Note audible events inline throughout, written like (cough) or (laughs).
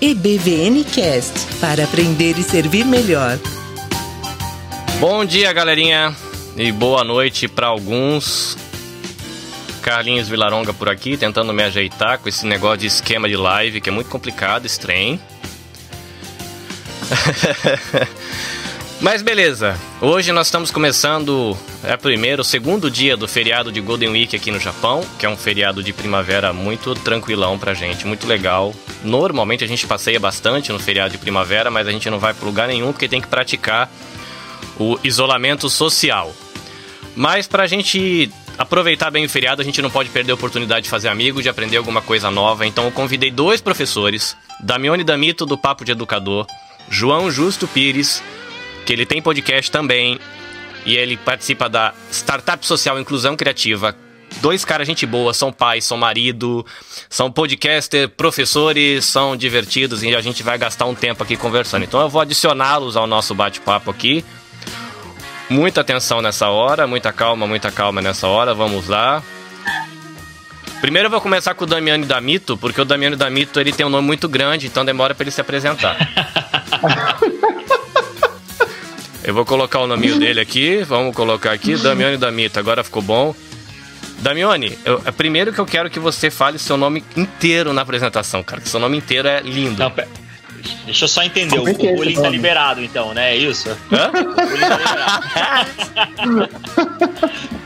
EBVNcast para aprender e servir melhor. Bom dia, galerinha, e boa noite para alguns. Carlinhos Vilaronga por aqui, tentando me ajeitar com esse negócio de esquema de live que é muito complicado, estranho. (laughs) Mas beleza, hoje nós estamos começando é primeiro, o segundo dia do feriado de Golden Week aqui no Japão, que é um feriado de primavera muito tranquilão pra gente, muito legal. Normalmente a gente passeia bastante no feriado de primavera, mas a gente não vai para lugar nenhum porque tem que praticar o isolamento social. Mas pra gente aproveitar bem o feriado, a gente não pode perder a oportunidade de fazer amigos, de aprender alguma coisa nova. Então eu convidei dois professores, Damione Damito do Papo de Educador, João Justo Pires, que ele tem podcast também, e ele participa da Startup Social Inclusão Criativa. Dois caras gente boa, são pais, são marido, são podcaster, professores, são divertidos e a gente vai gastar um tempo aqui conversando. Então eu vou adicioná-los ao nosso bate-papo aqui. Muita atenção nessa hora, muita calma, muita calma nessa hora. Vamos lá. Primeiro eu vou começar com o Damiano Damito, porque o Damiano Damito ele tem um nome muito grande, então demora para ele se apresentar. (laughs) Eu vou colocar o nome dele aqui. Vamos colocar aqui. Damione Damita. Agora ficou bom. Damione, eu, é primeiro que eu quero que você fale seu nome inteiro na apresentação, cara. Que seu nome inteiro é lindo. Não, Deixa eu só entender. o, é o bullying tá liberado, então, né? É isso? Hã? O bullying tá liberado.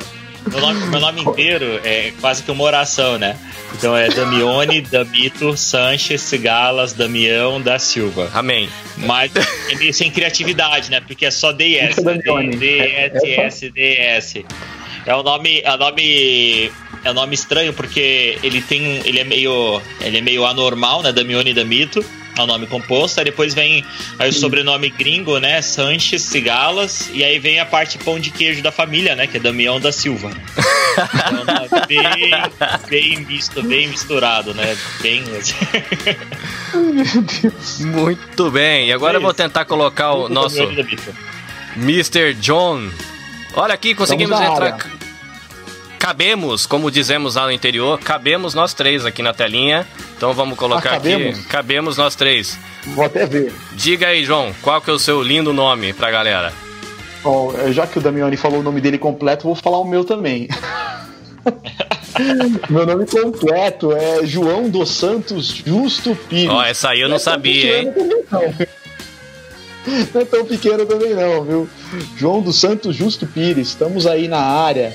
(laughs) meu, nome, meu nome inteiro é quase que uma oração, né? Então é Damione, Damito, Sanches, Galas, Damião, da Silva. Amém. Mas é meio sem criatividade, né? Porque é só DS, né? D-S-S, D-S. É um nome, é um nome é um nome estranho porque ele tem ele é meio ele é meio anormal, né? Damione Damito é o nome composto, aí depois vem aí o sobrenome gringo, né? Sanches Cigalas, e aí vem a parte pão de queijo da família, né? Que é Damião da Silva. Então, bem, bem misto, bem misturado, né? Bem. Meu Deus. Muito bem, e agora é eu vou tentar colocar o nosso Mr. John. Olha aqui, conseguimos entrar. Cabemos, como dizemos lá no interior, cabemos nós três aqui na telinha. Então vamos colocar ah, cabemos? aqui. Cabemos nós três. Vou até ver. Diga aí, João, qual que é o seu lindo nome pra galera? Bom, já que o Damiani falou o nome dele completo, vou falar o meu também. (laughs) meu nome completo é João dos Santos Justo Pires. Ó, oh, essa aí eu não, não é sabia, hein? não. não é tão pequeno também não, viu? João dos Santos Justo Pires, estamos aí na área,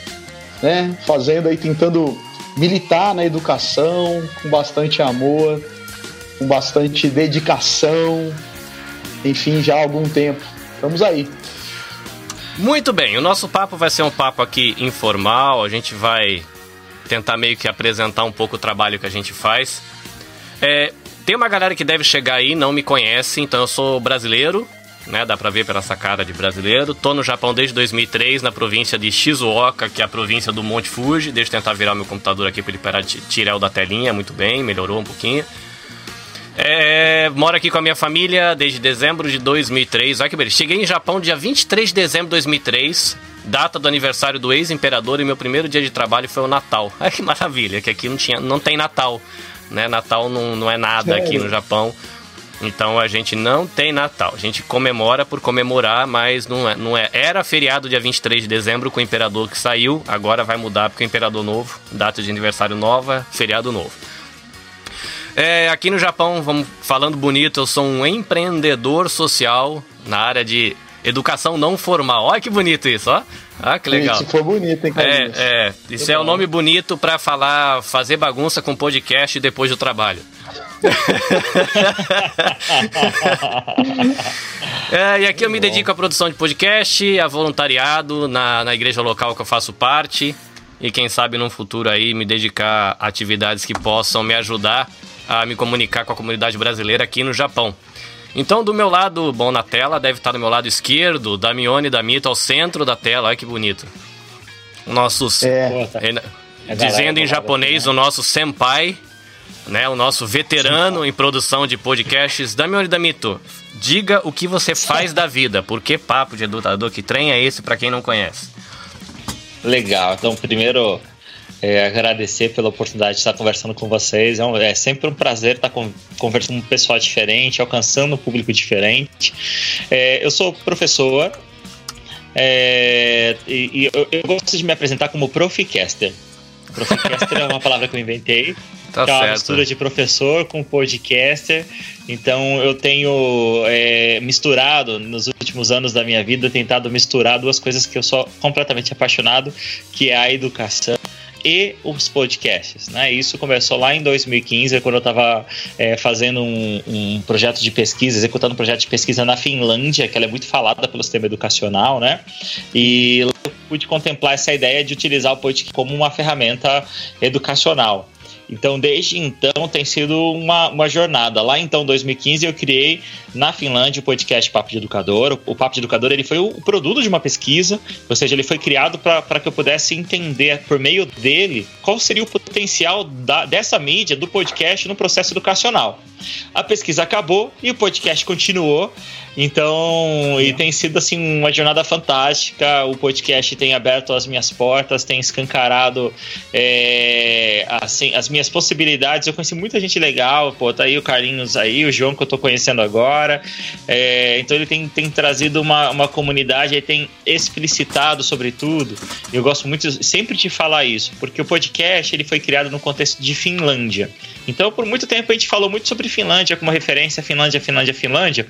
né? Fazendo aí, tentando militar na educação com bastante amor, com bastante dedicação, enfim, já há algum tempo. Estamos aí. Muito bem, o nosso papo vai ser um papo aqui informal, a gente vai tentar meio que apresentar um pouco o trabalho que a gente faz. É, tem uma galera que deve chegar aí, não me conhece, então eu sou brasileiro, né? Dá pra ver pela essa cara de brasileiro. Tô no Japão desde 2003, na província de Shizuoka, que é a província do Monte Fuji. Deixa eu tentar virar meu computador aqui pra ele parar de tirar o da telinha. Muito bem, melhorou um pouquinho. É, moro aqui com a minha família desde dezembro de 2003. Olha que beleza. Cheguei em Japão dia 23 de dezembro de 2003, data do aniversário do ex-imperador, e meu primeiro dia de trabalho foi o Natal. Olha que maravilha, que aqui não, tinha, não tem Natal. Né? Natal não, não é nada aqui no Japão. Então a gente não tem Natal. A gente comemora por comemorar, mas não é, não é. Era feriado dia 23 de dezembro com o imperador que saiu, agora vai mudar porque o imperador novo, data de aniversário nova, feriado novo. É, aqui no Japão, vamos falando bonito, eu sou um empreendedor social na área de educação não formal. Olha que bonito isso, ó. Ah, que legal. Isso foi bonito, hein, É, é. Isso é o um nome bonito para falar, fazer bagunça com podcast depois do trabalho. (laughs) é, e aqui eu me dedico à produção de podcast, a voluntariado na, na igreja local que eu faço parte. E quem sabe no futuro aí me dedicar a atividades que possam me ajudar a me comunicar com a comunidade brasileira aqui no Japão. Então, do meu lado, bom, na tela, deve estar do meu lado esquerdo, Damione da Mito ao centro da tela, olha que bonito. Nossos. É. é dizendo em japonês, o nosso senpai, né, o nosso veterano em produção de podcasts. Damione Damito, diga o que você faz da vida. Por que papo de educador? Que trem é esse para quem não conhece? Legal. Então, primeiro, é, agradecer pela oportunidade de estar conversando com vocês. É, um, é sempre um prazer estar com, conversando com um pessoal diferente, alcançando um público diferente. É, eu sou professor é, e, e eu, eu, gosto de me apresentar como Proficaster. Proficaster é uma palavra que eu inventei. Tá que é uma mistura de professor com podcaster. Então eu tenho é, misturado nos últimos anos da minha vida, tentado misturar duas coisas que eu sou completamente apaixonado, que é a educação e os podcasts. Né? Isso começou lá em 2015, quando eu estava é, fazendo um, um, projeto de pesquisa, executando um projeto de pesquisa na Finlândia, que ela é muito falada pelo sistema educacional, né? E eu pude contemplar essa ideia de utilizar o podcast como uma ferramenta educacional. Então, desde então, tem sido uma, uma jornada. Lá, então, 2015, eu criei na Finlândia o podcast Papo de Educador. O Papo de Educador ele foi o produto de uma pesquisa, ou seja, ele foi criado para que eu pudesse entender, por meio dele, qual seria o potencial da, dessa mídia, do podcast, no processo educacional. A pesquisa acabou e o podcast continuou. Então, e tem sido assim uma jornada fantástica. O podcast tem aberto as minhas portas, tem escancarado é, assim, as minhas possibilidades. Eu conheci muita gente legal, pô, tá aí o Carlinhos aí, o João que eu tô conhecendo agora. É, então ele tem, tem trazido uma, uma comunidade, ele tem explicitado sobre tudo. Eu gosto muito sempre de falar isso, porque o podcast ele foi criado no contexto de Finlândia. Então, por muito tempo a gente falou muito sobre Finlândia como referência, Finlândia, Finlândia, Finlândia.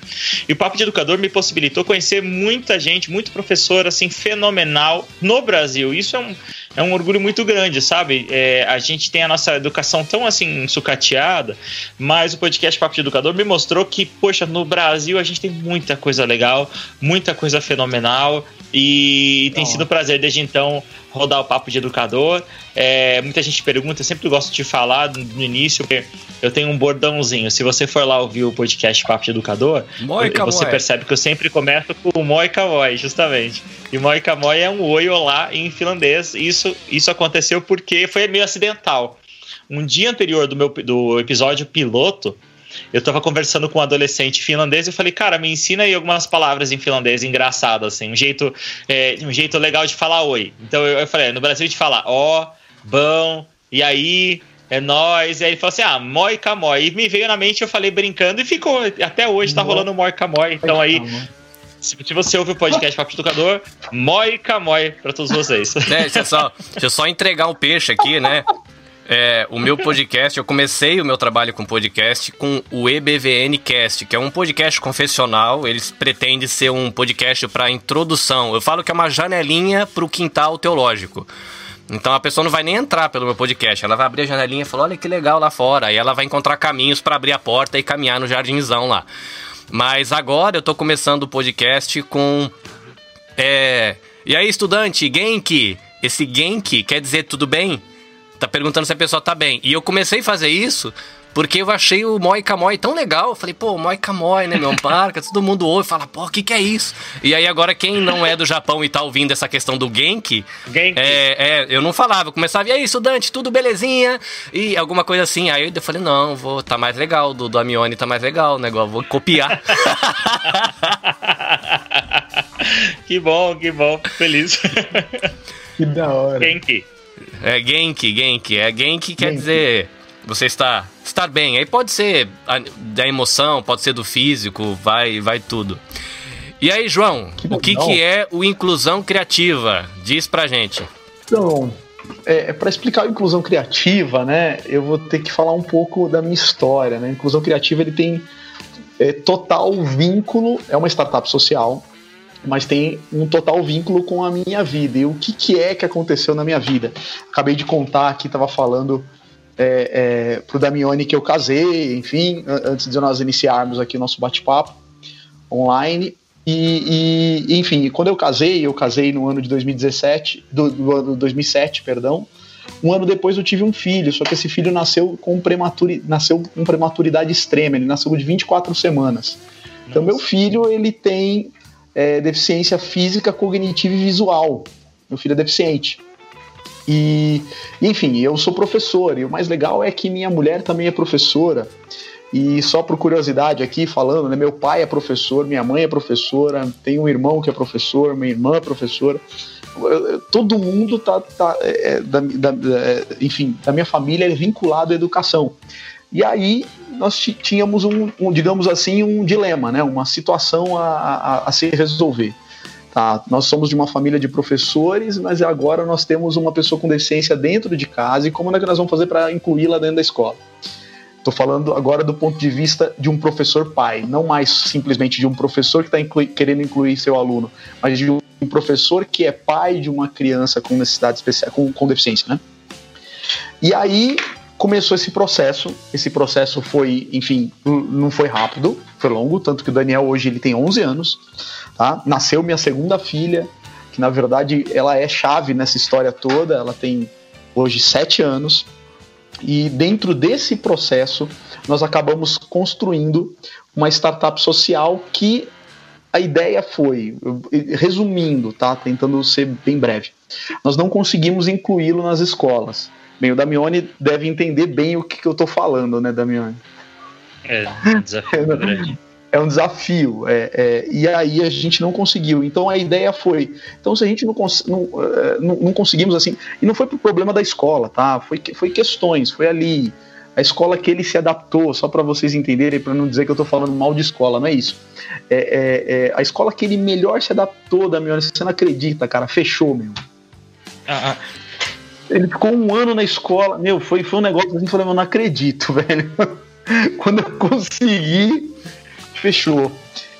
E o Papo de Educador me possibilitou conhecer muita gente, muito professor, assim, fenomenal no Brasil. Isso é um, é um orgulho muito grande, sabe? É, a gente tem a nossa educação tão, assim, sucateada, mas o podcast Papo de Educador me mostrou que, poxa, no Brasil a gente tem muita coisa legal, muita coisa fenomenal e tem sido um prazer desde então rodar o papo de educador. É, muita gente pergunta, eu sempre gosto de falar no início, porque eu tenho um bordãozinho. Se você for lá ouvir o podcast Papo de Educador, Moica você moi. percebe que eu sempre começo com o Moica Moi, justamente. E Moica Moi é um oi olá em finlandês. Isso, isso aconteceu porque foi meio acidental. Um dia anterior do meu do episódio piloto, eu tava conversando com um adolescente finlandês e eu falei, cara, me ensina aí algumas palavras em finlandês engraçadas, assim, um jeito, é, um jeito legal de falar oi. Então eu, eu falei, no Brasil a gente fala ó, bom, e aí, é nóis. E aí ele falou assim: ah, moi camoi. E me veio na mente, eu falei brincando e ficou. Até hoje tá rolando moi camoi. Então aí. Se, você ouve o podcast Papo Educador, moi camoi pra todos vocês. É, deixa, eu só, deixa eu só entregar um peixe aqui, né? É, o meu podcast, eu comecei o meu trabalho com podcast com o EBVN Cast, que é um podcast confessional. Eles pretendem ser um podcast para introdução. Eu falo que é uma janelinha para o quintal teológico. Então a pessoa não vai nem entrar pelo meu podcast, ela vai abrir a janelinha e falar: olha que legal lá fora. Aí ela vai encontrar caminhos para abrir a porta e caminhar no jardinzão lá. Mas agora eu tô começando o podcast com. É. E aí, estudante, Genki? Esse Genki quer dizer tudo bem? Tá perguntando se a pessoa tá bem. E eu comecei a fazer isso porque eu achei o Moi Kamoi tão legal. Eu falei, pô, Moi Kamoi, né, meu? Parca, todo mundo ouve e fala, pô, o que, que é isso? E aí agora, quem não é do Japão e tá ouvindo essa questão do Genki, Genki. É, é, eu não falava. Eu começava, e aí, estudante, tudo belezinha? E alguma coisa assim. Aí eu falei, não, vou, tá mais legal. Do, do Amione tá mais legal o negócio, vou copiar. (laughs) que bom, que bom. Feliz. Que da hora. Genki. É Genki, Genki. É Genki quer Genki. dizer você está estar bem. Aí pode ser da emoção, pode ser do físico, vai vai tudo. E aí, João, que o que, que é o inclusão criativa? Diz pra gente. Então, é, é para explicar a inclusão criativa, né, eu vou ter que falar um pouco da minha história. Né? A inclusão criativa ele tem é, total vínculo, é uma startup social, mas tem um total vínculo com a minha vida. E o que, que é que aconteceu na minha vida? Acabei de contar aqui, estava falando é, é, pro Damione que eu casei, enfim, antes de nós iniciarmos aqui o nosso bate-papo online. E, e, enfim, quando eu casei, eu casei no ano de 2017, do, do ano 2007, perdão. Um ano depois eu tive um filho, só que esse filho nasceu com prematuri, nasceu com prematuridade extrema, ele nasceu de 24 semanas. Nossa. Então meu filho ele tem é, deficiência física, cognitiva e visual. Meu filho é deficiente. E, enfim, eu sou professor, e o mais legal é que minha mulher também é professora. E só por curiosidade aqui falando, né, meu pai é professor, minha mãe é professora, tenho um irmão que é professor, minha irmã é professora. todo mundo tá, tá é, é da, da, é, enfim, da minha família é vinculado à educação. E aí nós tínhamos um, um, digamos assim, um dilema, né? Uma situação a, a, a se resolver. Tá, nós somos de uma família de professores, mas agora nós temos uma pessoa com deficiência dentro de casa e como é que nós vamos fazer para incluí-la dentro da escola? Estou falando agora do ponto de vista de um professor pai, não mais simplesmente de um professor que está inclui, querendo incluir seu aluno, mas de um professor que é pai de uma criança com necessidade especial, com, com deficiência, né? E aí começou esse processo. Esse processo foi, enfim, não foi rápido, foi longo, tanto que o Daniel hoje ele tem 11 anos, tá? Nasceu minha segunda filha, que na verdade ela é chave nessa história toda, ela tem hoje 7 anos. E dentro desse processo, nós acabamos construindo uma startup social que a ideia foi, resumindo, tá? Tentando ser bem breve. Nós não conseguimos incluí-lo nas escolas. Bem, o Damione deve entender bem o que, que eu estou falando, né, Damione? É, um desafio grande. (laughs) É um desafio. É, é, e aí a gente não conseguiu. Então a ideia foi. Então, se a gente não, cons não, é, não, não, conseguimos assim. E não foi por problema da escola, tá? Foi, foi questões, foi ali. A escola que ele se adaptou, só para vocês entenderem, para não dizer que eu estou falando mal de escola, não é isso. É, é, é, a escola que ele melhor se adaptou, Damione, você não acredita, cara, fechou, meu. Ah, ah. Ele ficou um ano na escola. Meu, foi, foi um negócio assim, falei, eu não acredito, (laughs) velho. Quando eu consegui, fechou.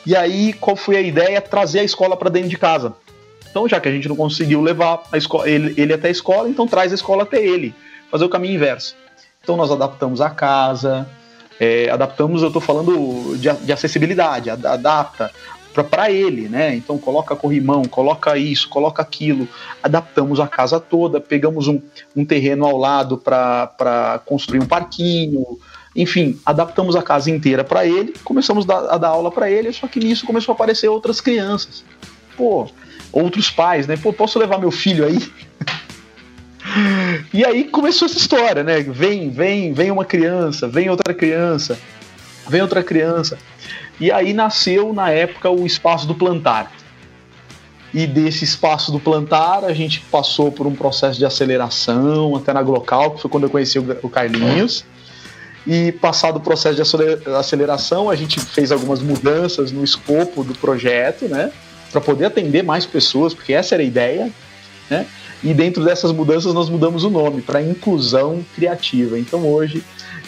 E aí, qual foi a ideia? Trazer a escola para dentro de casa. Então, já que a gente não conseguiu levar a escola, ele, ele até a escola, então traz a escola até ele. Fazer o caminho inverso. Então, nós adaptamos a casa, é, adaptamos, eu estou falando de, de acessibilidade, adapta para ele, né? Então coloca corrimão, coloca isso, coloca aquilo, adaptamos a casa toda, pegamos um, um terreno ao lado para construir um parquinho, enfim, adaptamos a casa inteira para ele, começamos a dar aula para ele, só que nisso começou a aparecer outras crianças. Pô, outros pais, né? Pô, posso levar meu filho aí? (laughs) e aí começou essa história, né? Vem, vem, vem uma criança, vem outra criança, vem outra criança. E aí nasceu, na época, o Espaço do Plantar. E desse espaço do plantar, a gente passou por um processo de aceleração até na Glocal, que foi quando eu conheci o Carlinhos. E passado o processo de aceleração, a gente fez algumas mudanças no escopo do projeto, né? Para poder atender mais pessoas, porque essa era a ideia, né? E dentro dessas mudanças, nós mudamos o nome para Inclusão Criativa. Então hoje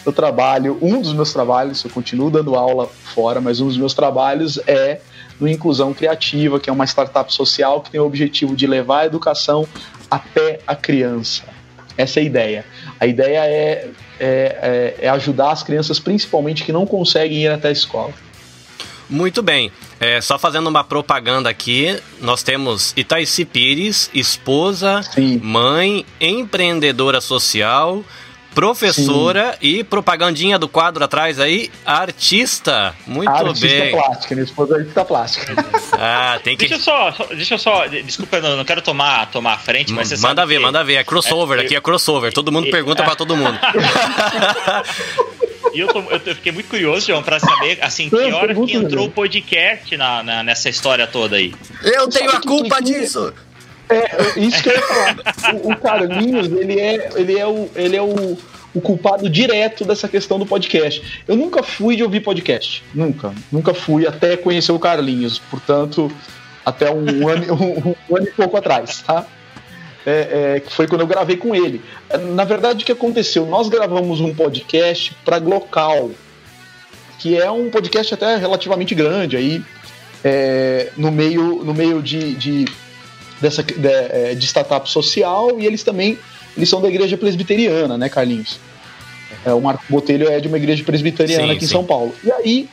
eu trabalho, um dos meus trabalhos, eu continuo dando aula fora, mas um dos meus trabalhos é no Inclusão Criativa, que é uma startup social que tem o objetivo de levar a educação até a criança. Essa é a ideia. A ideia é, é, é, é ajudar as crianças, principalmente, que não conseguem ir até a escola. Muito bem. É, só fazendo uma propaganda aqui, nós temos Itaici Pires, esposa, Sim. mãe, empreendedora social, professora Sim. e propagandinha do quadro atrás aí, artista. Muito artista bem. plástica, minha esposa é artista plástica. Ah, tem que. Deixa eu só, deixa eu só, desculpa, não, não quero tomar, tomar a frente, mas você Manda ver, que... manda ver, é crossover, é, aqui é crossover, todo mundo pergunta para todo mundo. E eu, tô, eu, fiquei muito curioso, João, pra saber, assim, que hora que entrou o podcast na, na, nessa história toda aí? Eu tenho a culpa disso! É, isso que eu ia falar. O, o Carlinhos, ele é, ele é, o, ele é o, o culpado direto dessa questão do podcast. Eu nunca fui de ouvir podcast. Nunca. Nunca fui até conhecer o Carlinhos. Portanto, até um ano, um, um ano e pouco atrás, tá? É, é, foi quando eu gravei com ele. Na verdade, o que aconteceu? Nós gravamos um podcast para Glocal, que é um podcast até relativamente grande aí, é, no meio, no meio de, de dessa, de, é, de startup social e eles também eles são da igreja presbiteriana, né, Carlinhos? É, o Marco Botelho é de uma igreja presbiteriana sim, aqui sim. em São Paulo. E aí,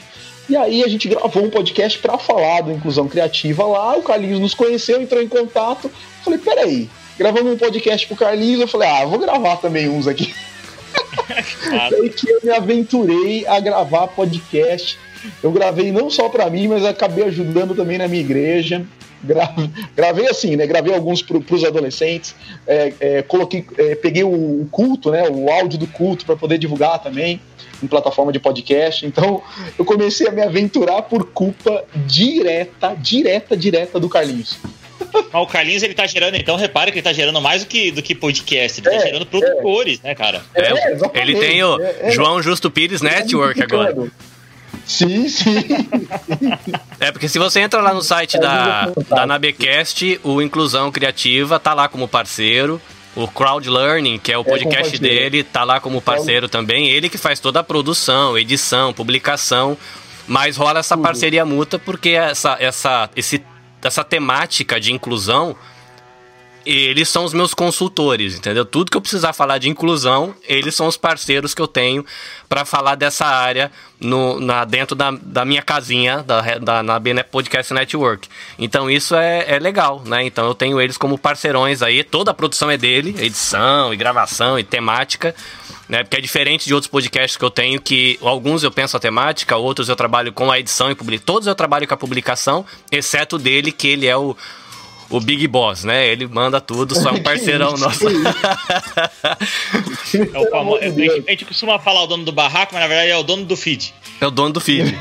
e aí a gente gravou um podcast para falar do inclusão criativa lá. O Carlinhos nos conheceu, entrou em contato. Falei, peraí, gravamos um podcast pro Carlinhos. Eu falei, ah, vou gravar também uns aqui. (laughs) Foi que eu me aventurei a gravar podcast. Eu gravei não só para mim, mas acabei ajudando também na minha igreja. Gravei, gravei assim, né? Gravei alguns para os adolescentes, é, é, coloquei, é, peguei o culto, né? O áudio do culto para poder divulgar também em plataforma de podcast. Então, eu comecei a me aventurar por culpa direta, direta, direta do Carlinhos. o Carlinhos ele tá gerando, então repare que ele tá gerando mais do que, do que podcast, ele tá é, tá gerando produtores, é. né, cara? É, ele tem o João Justo Pires Network agora. Sim, sim. É porque se você entra lá no site da, da Nabecast, o Inclusão Criativa tá lá como parceiro. O Crowd Learning, que é o podcast é dele, tá lá como parceiro também. Ele que faz toda a produção, edição, publicação. Mas rola essa parceria mútua porque essa, essa, esse, essa temática de inclusão eles são os meus consultores, entendeu? Tudo que eu precisar falar de inclusão, eles são os parceiros que eu tenho para falar dessa área no, na, dentro da, da minha casinha, da, da, na Podcast Network. Então isso é, é legal, né? Então eu tenho eles como parceirões aí, toda a produção é dele, edição e gravação e temática. Né, porque é diferente de outros podcasts que eu tenho, que alguns eu penso a temática, outros eu trabalho com a edição e publicação. Todos eu trabalho com a publicação, exceto dele, que ele é o, o Big Boss, né? Ele manda tudo, só é um (laughs) parceirão nosso. é o famo... a gente costuma falar o dono do barraco, mas na verdade é o dono do feed. É o dono do feed. (laughs)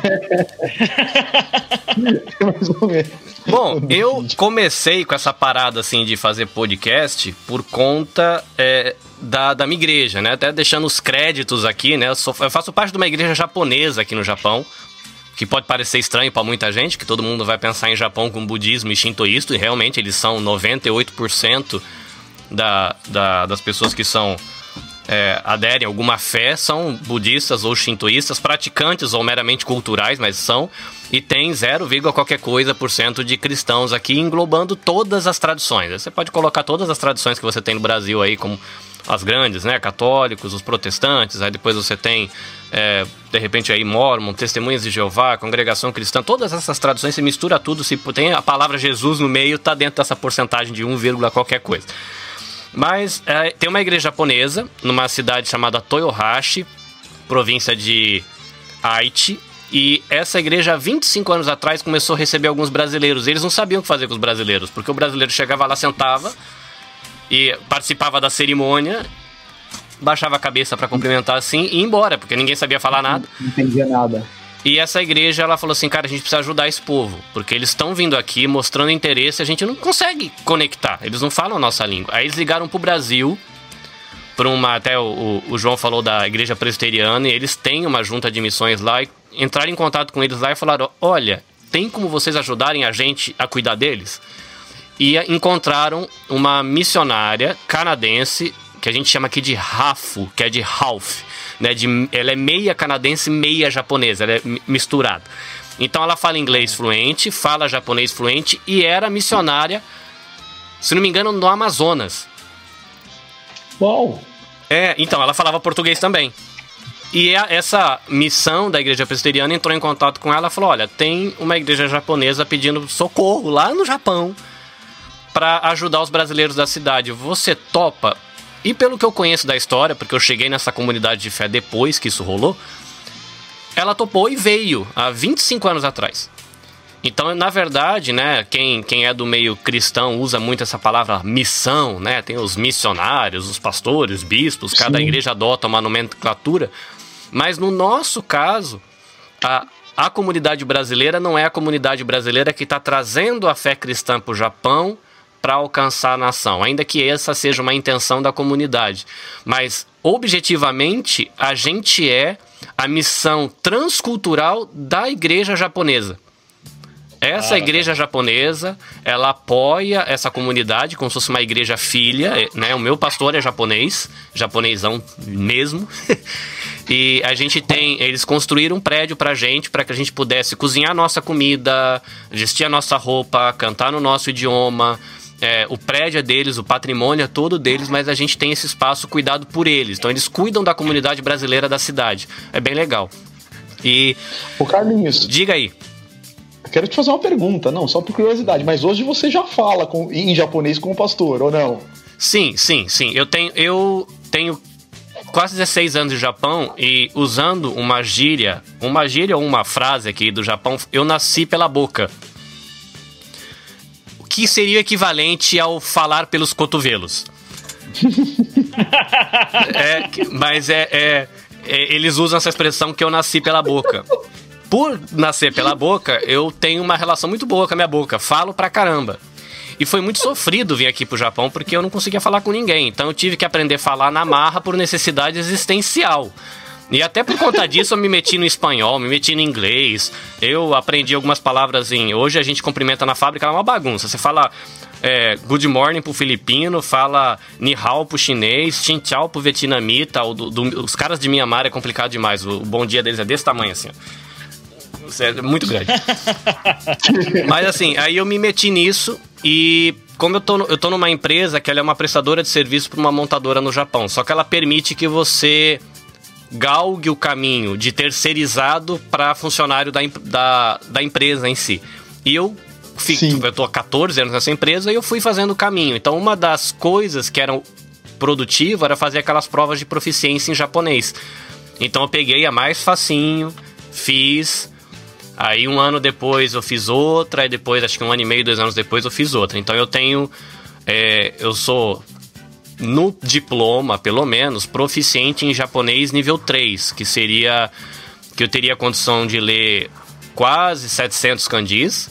Bom, eu comecei com essa parada assim de fazer podcast por conta é, da, da minha igreja, né? Até deixando os créditos aqui, né? Eu, sou, eu faço parte de uma igreja japonesa aqui no Japão que pode parecer estranho para muita gente, que todo mundo vai pensar em Japão com budismo e shintoísta, e realmente eles são 98% da, da, das pessoas que são é, aderem a alguma fé são budistas ou shintoístas, praticantes ou meramente culturais, mas são, e tem 0, qualquer coisa por cento de cristãos aqui, englobando todas as tradições. Você pode colocar todas as tradições que você tem no Brasil aí, como as grandes, né? Católicos, os protestantes, aí depois você tem, é, de repente, aí Mormon, Testemunhas de Jeová, Congregação Cristã, todas essas traduções, você mistura tudo, se tem a palavra Jesus no meio, tá dentro dessa porcentagem de 1, qualquer coisa. Mas é, tem uma igreja japonesa, numa cidade chamada Toyohashi, província de Aichi, e essa igreja, 25 anos atrás, começou a receber alguns brasileiros. Eles não sabiam o que fazer com os brasileiros, porque o brasileiro chegava lá, sentava, e participava da cerimônia, baixava a cabeça para cumprimentar assim e ia embora, porque ninguém sabia falar nada. Não entendia nada. E essa igreja, ela falou assim, cara, a gente precisa ajudar esse povo, porque eles estão vindo aqui mostrando interesse, a gente não consegue conectar, eles não falam a nossa língua. Aí eles ligaram pro Brasil, para uma, até o, o, João falou da igreja presbiteriana, e eles têm uma junta de missões lá, e entraram em contato com eles lá e falaram, olha, tem como vocês ajudarem a gente a cuidar deles? e encontraram uma missionária canadense que a gente chama aqui de Rafu, que é de Half, né? De, ela é meia canadense, meia japonesa, ela é misturada. Então ela fala inglês fluente, fala japonês fluente e era missionária, se não me engano, no Amazonas. Uau! É, então ela falava português também. E a, essa missão da igreja presbiteriana entrou em contato com ela e falou: Olha, tem uma igreja japonesa pedindo socorro lá no Japão para ajudar os brasileiros da cidade. Você topa? E pelo que eu conheço da história, porque eu cheguei nessa comunidade de fé depois que isso rolou, ela topou e veio há 25 anos atrás. Então, na verdade, né, quem, quem é do meio cristão usa muito essa palavra missão, né? Tem os missionários, os pastores, bispos, cada Sim. igreja adota uma nomenclatura. Mas no nosso caso, a, a comunidade brasileira não é a comunidade brasileira que está trazendo a fé cristã para o Japão para alcançar a nação, ainda que essa seja uma intenção da comunidade. Mas, objetivamente, a gente é a missão transcultural da igreja japonesa. Essa ah, igreja japonesa, ela apoia essa comunidade como se fosse uma igreja filha, né? O meu pastor é japonês, japonesão mesmo. (laughs) e a gente tem, eles construíram um prédio pra gente para que a gente pudesse cozinhar nossa comida, vestir a nossa roupa, cantar no nosso idioma, é, o prédio é deles, o patrimônio é todo deles, mas a gente tem esse espaço cuidado por eles. Então eles cuidam da comunidade brasileira da cidade. É bem legal. E. O Carlinhos. Diga aí. Quero te fazer uma pergunta, não, só por curiosidade, mas hoje você já fala com, em japonês com o pastor, ou não? Sim, sim, sim. Eu tenho, eu tenho quase 16 anos de Japão e usando uma gíria, uma gíria ou uma frase aqui do Japão, eu nasci pela boca que seria o equivalente ao falar pelos cotovelos. (laughs) é, mas é, é, é, Eles usam essa expressão que eu nasci pela boca. Por nascer pela boca, eu tenho uma relação muito boa com a minha boca. Falo pra caramba. E foi muito sofrido vir aqui pro Japão porque eu não conseguia falar com ninguém. Então eu tive que aprender a falar na marra por necessidade existencial. E até por conta disso eu me meti no espanhol, me meti no inglês. Eu aprendi algumas palavras em. Hoje a gente cumprimenta na fábrica, é uma bagunça. Você fala é, good morning pro filipino, fala ni hao pro chinês, xin chao pro vietnamita. O, do, do, os caras de Mianmar é complicado demais. O, o, bom dia deles é desse tamanho assim. É muito grande. (laughs) Mas assim, aí eu me meti nisso e como eu tô, eu tô numa empresa que ela é uma prestadora de serviço para uma montadora no Japão, só que ela permite que você galgue o caminho de terceirizado para funcionário da, da, da empresa em si. E eu Sim. eu tô há 14 anos nessa empresa e eu fui fazendo o caminho. Então, uma das coisas que eram produtiva era fazer aquelas provas de proficiência em japonês. Então eu peguei a mais facinho, fiz. Aí um ano depois eu fiz outra, e depois, acho que um ano e meio, dois anos depois, eu fiz outra. Então eu tenho. É, eu sou no diploma, pelo menos, proficiente em japonês nível 3, que seria que eu teria condição de ler quase 700 kanjis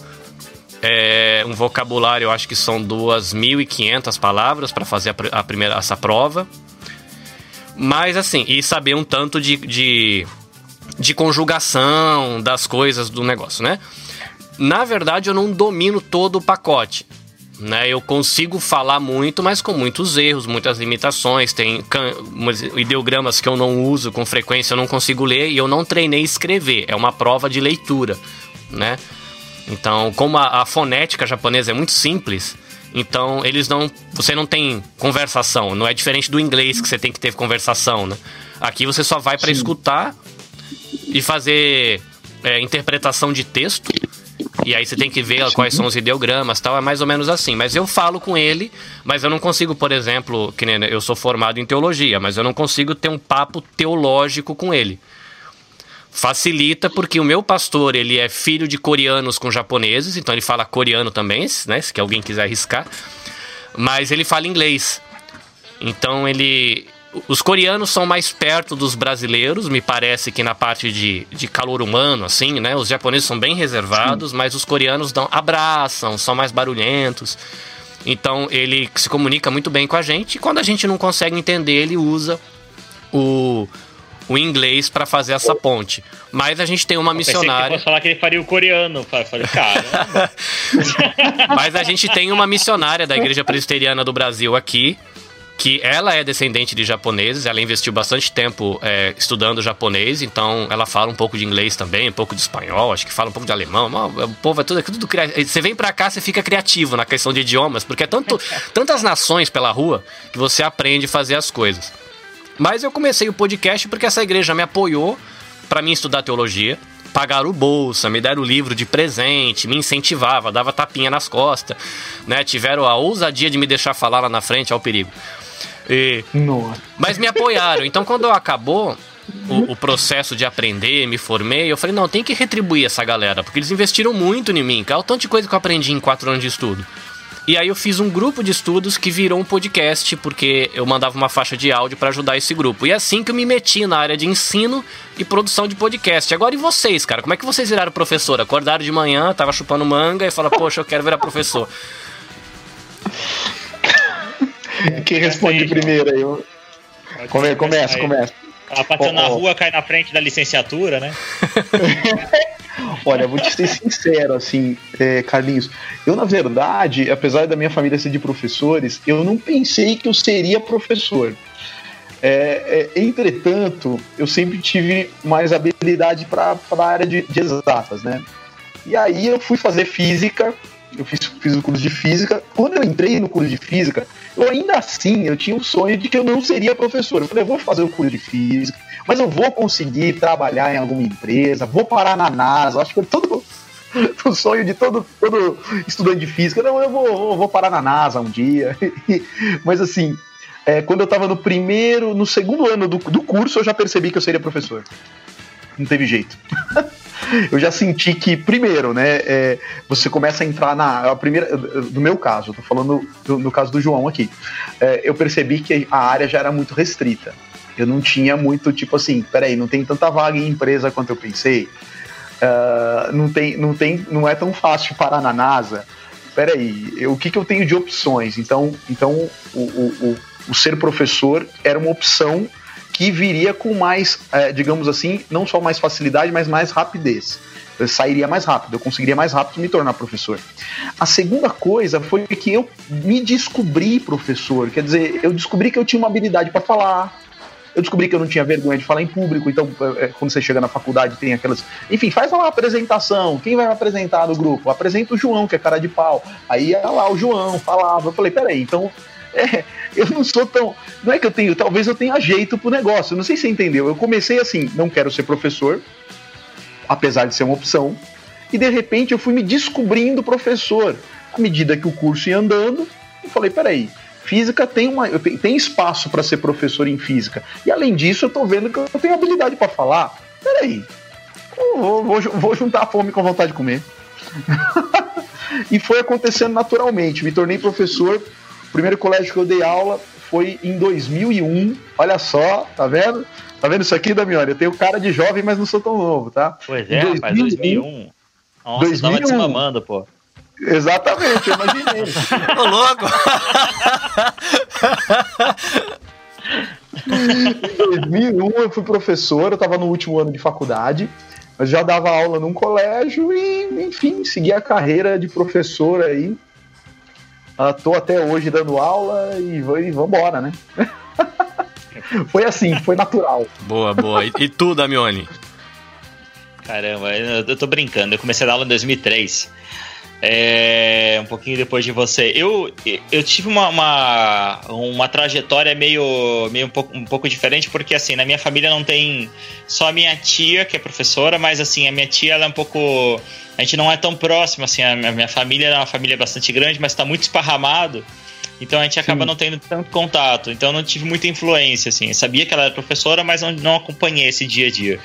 é, um vocabulário, eu acho que são 2.500 palavras para fazer a, a, primeira essa prova. Mas assim, e saber um tanto de, de, de conjugação das coisas do negócio, né? Na verdade, eu não domino todo o pacote. Né, eu consigo falar muito, mas com muitos erros, muitas limitações. Tem ideogramas que eu não uso com frequência, eu não consigo ler e eu não treinei escrever. É uma prova de leitura, né? Então, como a, a fonética japonesa é muito simples, então eles não. Você não tem conversação. Não é diferente do inglês que você tem que ter conversação, né? Aqui você só vai para escutar e fazer é, interpretação de texto. E aí você tem que ver quais são os ideogramas tal. É mais ou menos assim. Mas eu falo com ele, mas eu não consigo, por exemplo, que nem eu sou formado em teologia, mas eu não consigo ter um papo teológico com ele facilita porque o meu pastor ele é filho de coreanos com japoneses, então ele fala coreano também, né? Se alguém quiser arriscar, mas ele fala inglês. Então ele, os coreanos são mais perto dos brasileiros, me parece que na parte de, de calor humano, assim, né? Os japoneses são bem reservados, Sim. mas os coreanos dão abraçam, são mais barulhentos. Então ele se comunica muito bem com a gente e quando a gente não consegue entender, ele usa o o inglês para fazer essa ponte. Mas a gente tem uma missionária. Eu falar que ele faria o coreano. Falei, cara. (laughs) Mas a gente tem uma missionária da Igreja Presbiteriana do Brasil aqui, que ela é descendente de japoneses, ela investiu bastante tempo é, estudando japonês, então ela fala um pouco de inglês também, um pouco de espanhol, acho que fala um pouco de alemão. O povo é tudo, é tudo criativo. Você vem para cá, você fica criativo na questão de idiomas, porque é tanto, (laughs) tantas nações pela rua que você aprende a fazer as coisas. Mas eu comecei o podcast porque essa igreja me apoiou para mim estudar teologia. Pagaram bolsa, me deram o livro de presente, me incentivava, dava tapinha nas costas, né? Tiveram a ousadia de me deixar falar lá na frente ao perigo. E... Mas me apoiaram. Então, quando acabou o, o, processo de aprender, me formei, eu falei, não, tem que retribuir essa galera, porque eles investiram muito em mim, cara. O tanto de coisa que eu aprendi em quatro anos de estudo. E aí eu fiz um grupo de estudos que virou um podcast, porque eu mandava uma faixa de áudio para ajudar esse grupo. E é assim que eu me meti na área de ensino e produção de podcast. Agora e vocês, cara? Como é que vocês viraram professor? Acordaram de manhã, tava chupando manga e falaram, (laughs) poxa, eu quero virar professor. Quem responde primeiro aí? Come, começa, começa. Ela passando oh, na rua, cai na frente da licenciatura, né? (laughs) Olha, vou te ser sincero, assim, é, Carlinhos. Eu, na verdade, apesar da minha família ser de professores, eu não pensei que eu seria professor. É, é, entretanto, eu sempre tive mais habilidade para a área de, de, exatas, né? E aí eu fui fazer física, eu fiz, fiz o curso de física. Quando eu entrei no curso de física, eu ainda assim eu tinha o sonho de que eu não seria professor. Eu falei, eu vou fazer o curso de física, mas eu vou conseguir trabalhar em alguma empresa, vou parar na NASA. Acho que é todo (laughs) o sonho de todo, todo estudante de física. Não, eu vou, eu vou parar na NASA um dia. (laughs) mas assim, é, quando eu estava no primeiro, no segundo ano do, do curso, eu já percebi que eu seria professor. Não teve jeito. (laughs) eu já senti que, primeiro, né, é, você começa a entrar na. A primeira, no meu caso, eu tô falando do, no caso do João aqui. É, eu percebi que a área já era muito restrita. Eu não tinha muito, tipo assim, peraí, não tem tanta vaga em empresa quanto eu pensei. Uh, não, tem, não, tem, não é tão fácil parar na NASA. peraí, o que, que eu tenho de opções? Então, então o, o, o, o ser professor era uma opção que viria com mais, é, digamos assim, não só mais facilidade, mas mais rapidez. Eu sairia mais rápido, eu conseguiria mais rápido me tornar professor. A segunda coisa foi que eu me descobri professor, quer dizer, eu descobri que eu tinha uma habilidade para falar, eu descobri que eu não tinha vergonha de falar em público, então é, é, quando você chega na faculdade tem aquelas. Enfim, faz lá uma apresentação. Quem vai me apresentar no grupo? Apresenta o João, que é cara de pau. Aí ia lá o João, falava. Eu falei, peraí, então. É, eu não sou tão. Não é que eu tenho, talvez eu tenha jeito pro negócio. Não sei se você entendeu. Eu comecei assim, não quero ser professor, apesar de ser uma opção. E de repente eu fui me descobrindo professor. À medida que o curso ia andando, eu falei, peraí, física tem, uma, tenho, tem espaço para ser professor em física. E além disso, eu tô vendo que eu tenho habilidade para falar. Peraí, vou, vou, vou juntar a fome com a vontade de comer. (laughs) e foi acontecendo naturalmente. Me tornei professor. O primeiro colégio que eu dei aula foi em 2001. Olha só, tá vendo? Tá vendo isso aqui, Damione? Eu tenho cara de jovem, mas não sou tão novo, tá? Pois é, 2001, rapaz, 2001. Nossa, 2001. tava desmamando, pô. Exatamente, eu imaginei. (laughs) Ô, louco! em 2001 eu fui professor, eu estava no último ano de faculdade, mas já dava aula num colégio e, enfim, segui a carreira de professor aí. Estou até hoje dando aula e, e vambora, né? (laughs) foi assim, foi natural. Boa, boa. E, e tu, Damione? Caramba, eu tô brincando. Eu comecei a dar aula em 2003 é, um pouquinho depois de você. Eu, eu tive uma, uma, uma, trajetória meio, meio um, pouco, um pouco diferente, porque assim, na minha família não tem só a minha tia, que é professora, mas assim, a minha tia ela é um pouco. A gente não é tão próximo, assim, a minha família é uma família bastante grande, mas está muito esparramado. Então a gente acaba Sim. não tendo tanto contato. Então eu não tive muita influência, assim. Eu sabia que ela era professora, mas não, não acompanhei esse dia a dia.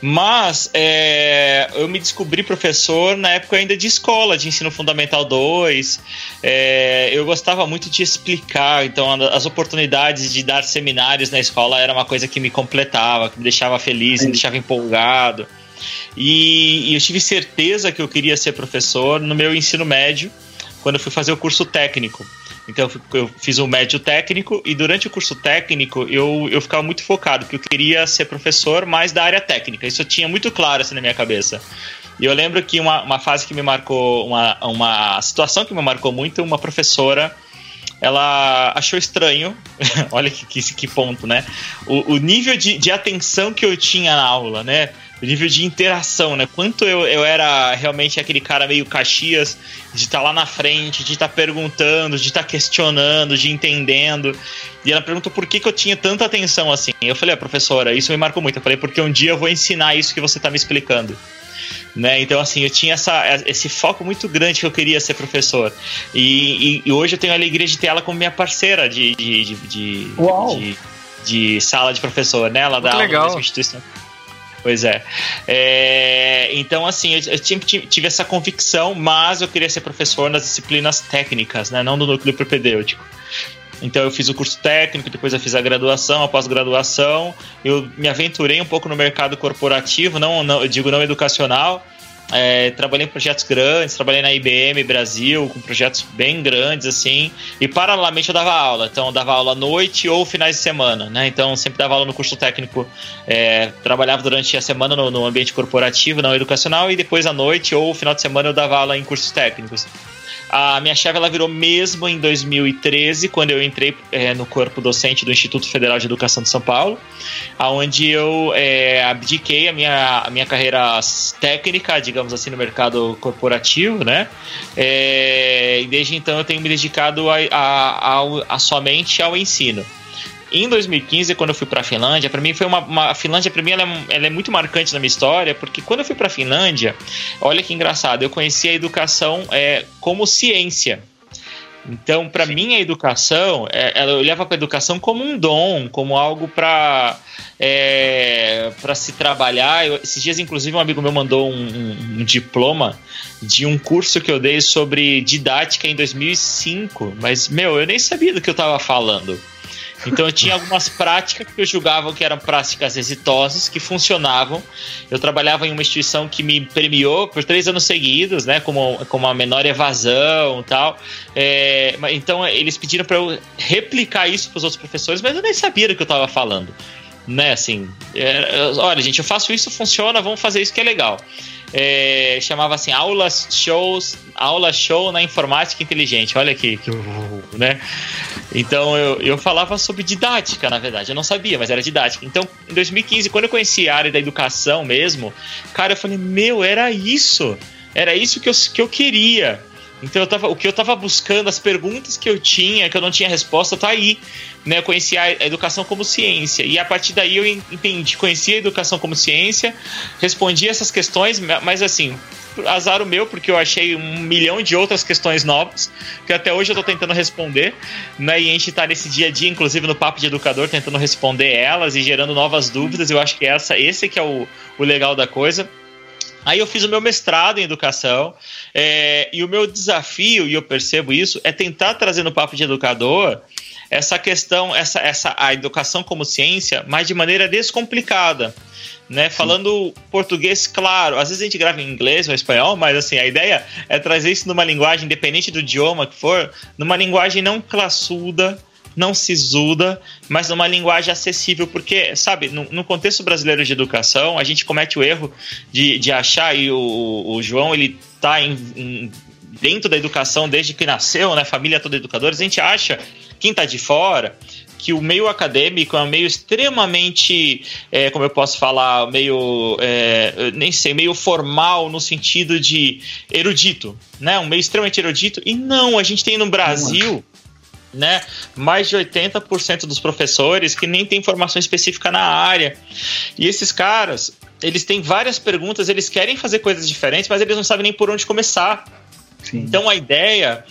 Mas é, eu me descobri professor na época ainda de escola, de ensino fundamental 2. É, eu gostava muito de explicar, então as oportunidades de dar seminários na escola era uma coisa que me completava, que me deixava feliz, Sim. me deixava empolgado. E, e eu tive certeza que eu queria ser professor no meu ensino médio, quando eu fui fazer o curso técnico. Então eu fiz um médio técnico e durante o curso técnico eu, eu ficava muito focado, porque eu queria ser professor mais da área técnica. Isso eu tinha muito claro assim na minha cabeça. E eu lembro que uma, uma fase que me marcou, uma, uma situação que me marcou muito, uma professora ela achou estranho, (laughs) olha que, que, que, ponto, né? O, o nível de, de atenção que eu tinha na aula, né? O nível de interação, né? Quanto eu, eu era realmente aquele cara meio caxias, de estar tá lá na frente, de estar tá perguntando, de estar tá questionando, de entendendo. E ela perguntou por que, que eu tinha tanta atenção assim. Eu falei, ah, professora, isso me marcou muito. Eu falei, porque um dia eu vou ensinar isso que você está me explicando. Né? Então, assim, eu tinha essa, esse foco muito grande que eu queria ser professor. E, e, e hoje eu tenho a alegria de ter ela como minha parceira de, de, de, de, de, de sala de professor, né? Ela dá aula na mesma instituição. Pois é. é então, assim, eu, eu tive, tive, essa convicção, mas eu queria ser professor nas disciplinas técnicas, né? Não do núcleo propedêutico. Então eu fiz o curso técnico, depois eu fiz a graduação, a pós-graduação. Eu me aventurei um pouco no mercado corporativo, não, não eu digo não educacional, é, trabalhei em projetos grandes, trabalhei na IBM Brasil, com projetos bem grandes, assim, e paralelamente eu dava aula. Então, eu dava aula à noite ou finais de semana, né? Então, sempre dava aula no curso técnico, é, trabalhava durante a semana no, no ambiente corporativo, não educacional, e depois à noite ou final de semana eu dava aula em cursos técnicos. A minha chave ela virou mesmo em 2013, quando eu entrei é, no corpo docente do Instituto Federal de Educação de São Paulo, aonde eu é, abdiquei a minha, a minha carreira técnica, digamos assim, no mercado corporativo, né? É, e desde então eu tenho me dedicado a, a, a, a somente ao ensino. Em 2015, quando eu fui para a Finlândia, para mim foi uma, uma, a Finlândia para mim ela é, ela é, muito marcante na minha história, porque quando eu fui para a Finlândia, olha que engraçado, eu conheci a educação é, como ciência. Então, para mim, a educação, é, ela olhava para a educação como um dom, como algo para é, para se trabalhar. Eu, esses dias, inclusive, um amigo meu mandou um, um, um, diploma de um curso que eu dei sobre didática em 2005, mas meu, eu nem sabia do que eu estava falando. Então eu tinha algumas práticas que eu julgava que eram práticas exitosas, que funcionavam. Eu trabalhava em uma instituição que me premiou por três anos seguidos, né? Como, como a menor evasão e tal. É, então eles pediram para eu replicar isso para os outros professores, mas eu nem sabia do que eu estava falando né? Assim, é, olha, gente, eu faço isso, funciona, vamos fazer isso que é legal. É, chamava assim aulas shows, aula show na informática inteligente. Olha aqui, que né? Então eu, eu falava sobre didática, na verdade. Eu não sabia, mas era didática. Então, em 2015, quando eu conheci a área da educação mesmo, cara, eu falei, meu, era isso. Era isso que eu, que eu queria. Então eu tava, o que eu estava buscando, as perguntas que eu tinha, que eu não tinha resposta, tá aí. Né? Eu conheci a educação como ciência. E a partir daí eu entendi, conheci a educação como ciência, respondi essas questões, mas assim, azar o meu, porque eu achei um milhão de outras questões novas, que até hoje eu estou tentando responder, né? E a gente está nesse dia a dia, inclusive no Papo de Educador, tentando responder elas e gerando novas dúvidas. Eu acho que essa, esse que é o, o legal da coisa. Aí eu fiz o meu mestrado em educação é, e o meu desafio, e eu percebo isso, é tentar trazer no papo de educador essa questão, essa, essa a educação como ciência, mas de maneira descomplicada. Né, falando português, claro, às vezes a gente grava em inglês ou espanhol, mas assim, a ideia é trazer isso numa linguagem, independente do idioma que for, numa linguagem não classuda, não sisuda, mas numa linguagem acessível, porque, sabe, no, no, contexto brasileiro de educação, a gente comete o erro de, de achar, e o, o João, ele tá em, em, dentro da educação desde que nasceu, né, família toda educadores, a gente acha, quem tá de fora, que o meio acadêmico é um meio extremamente, é, como eu posso falar, meio, é, nem sei, meio formal no sentido de erudito, né? Um meio extremamente erudito. E não, a gente tem no Brasil né? Mais de 80% dos professores que nem tem formação específica na área. E esses caras, eles têm várias perguntas, eles querem fazer coisas diferentes, mas eles não sabem nem por onde começar. Sim. Então a ideia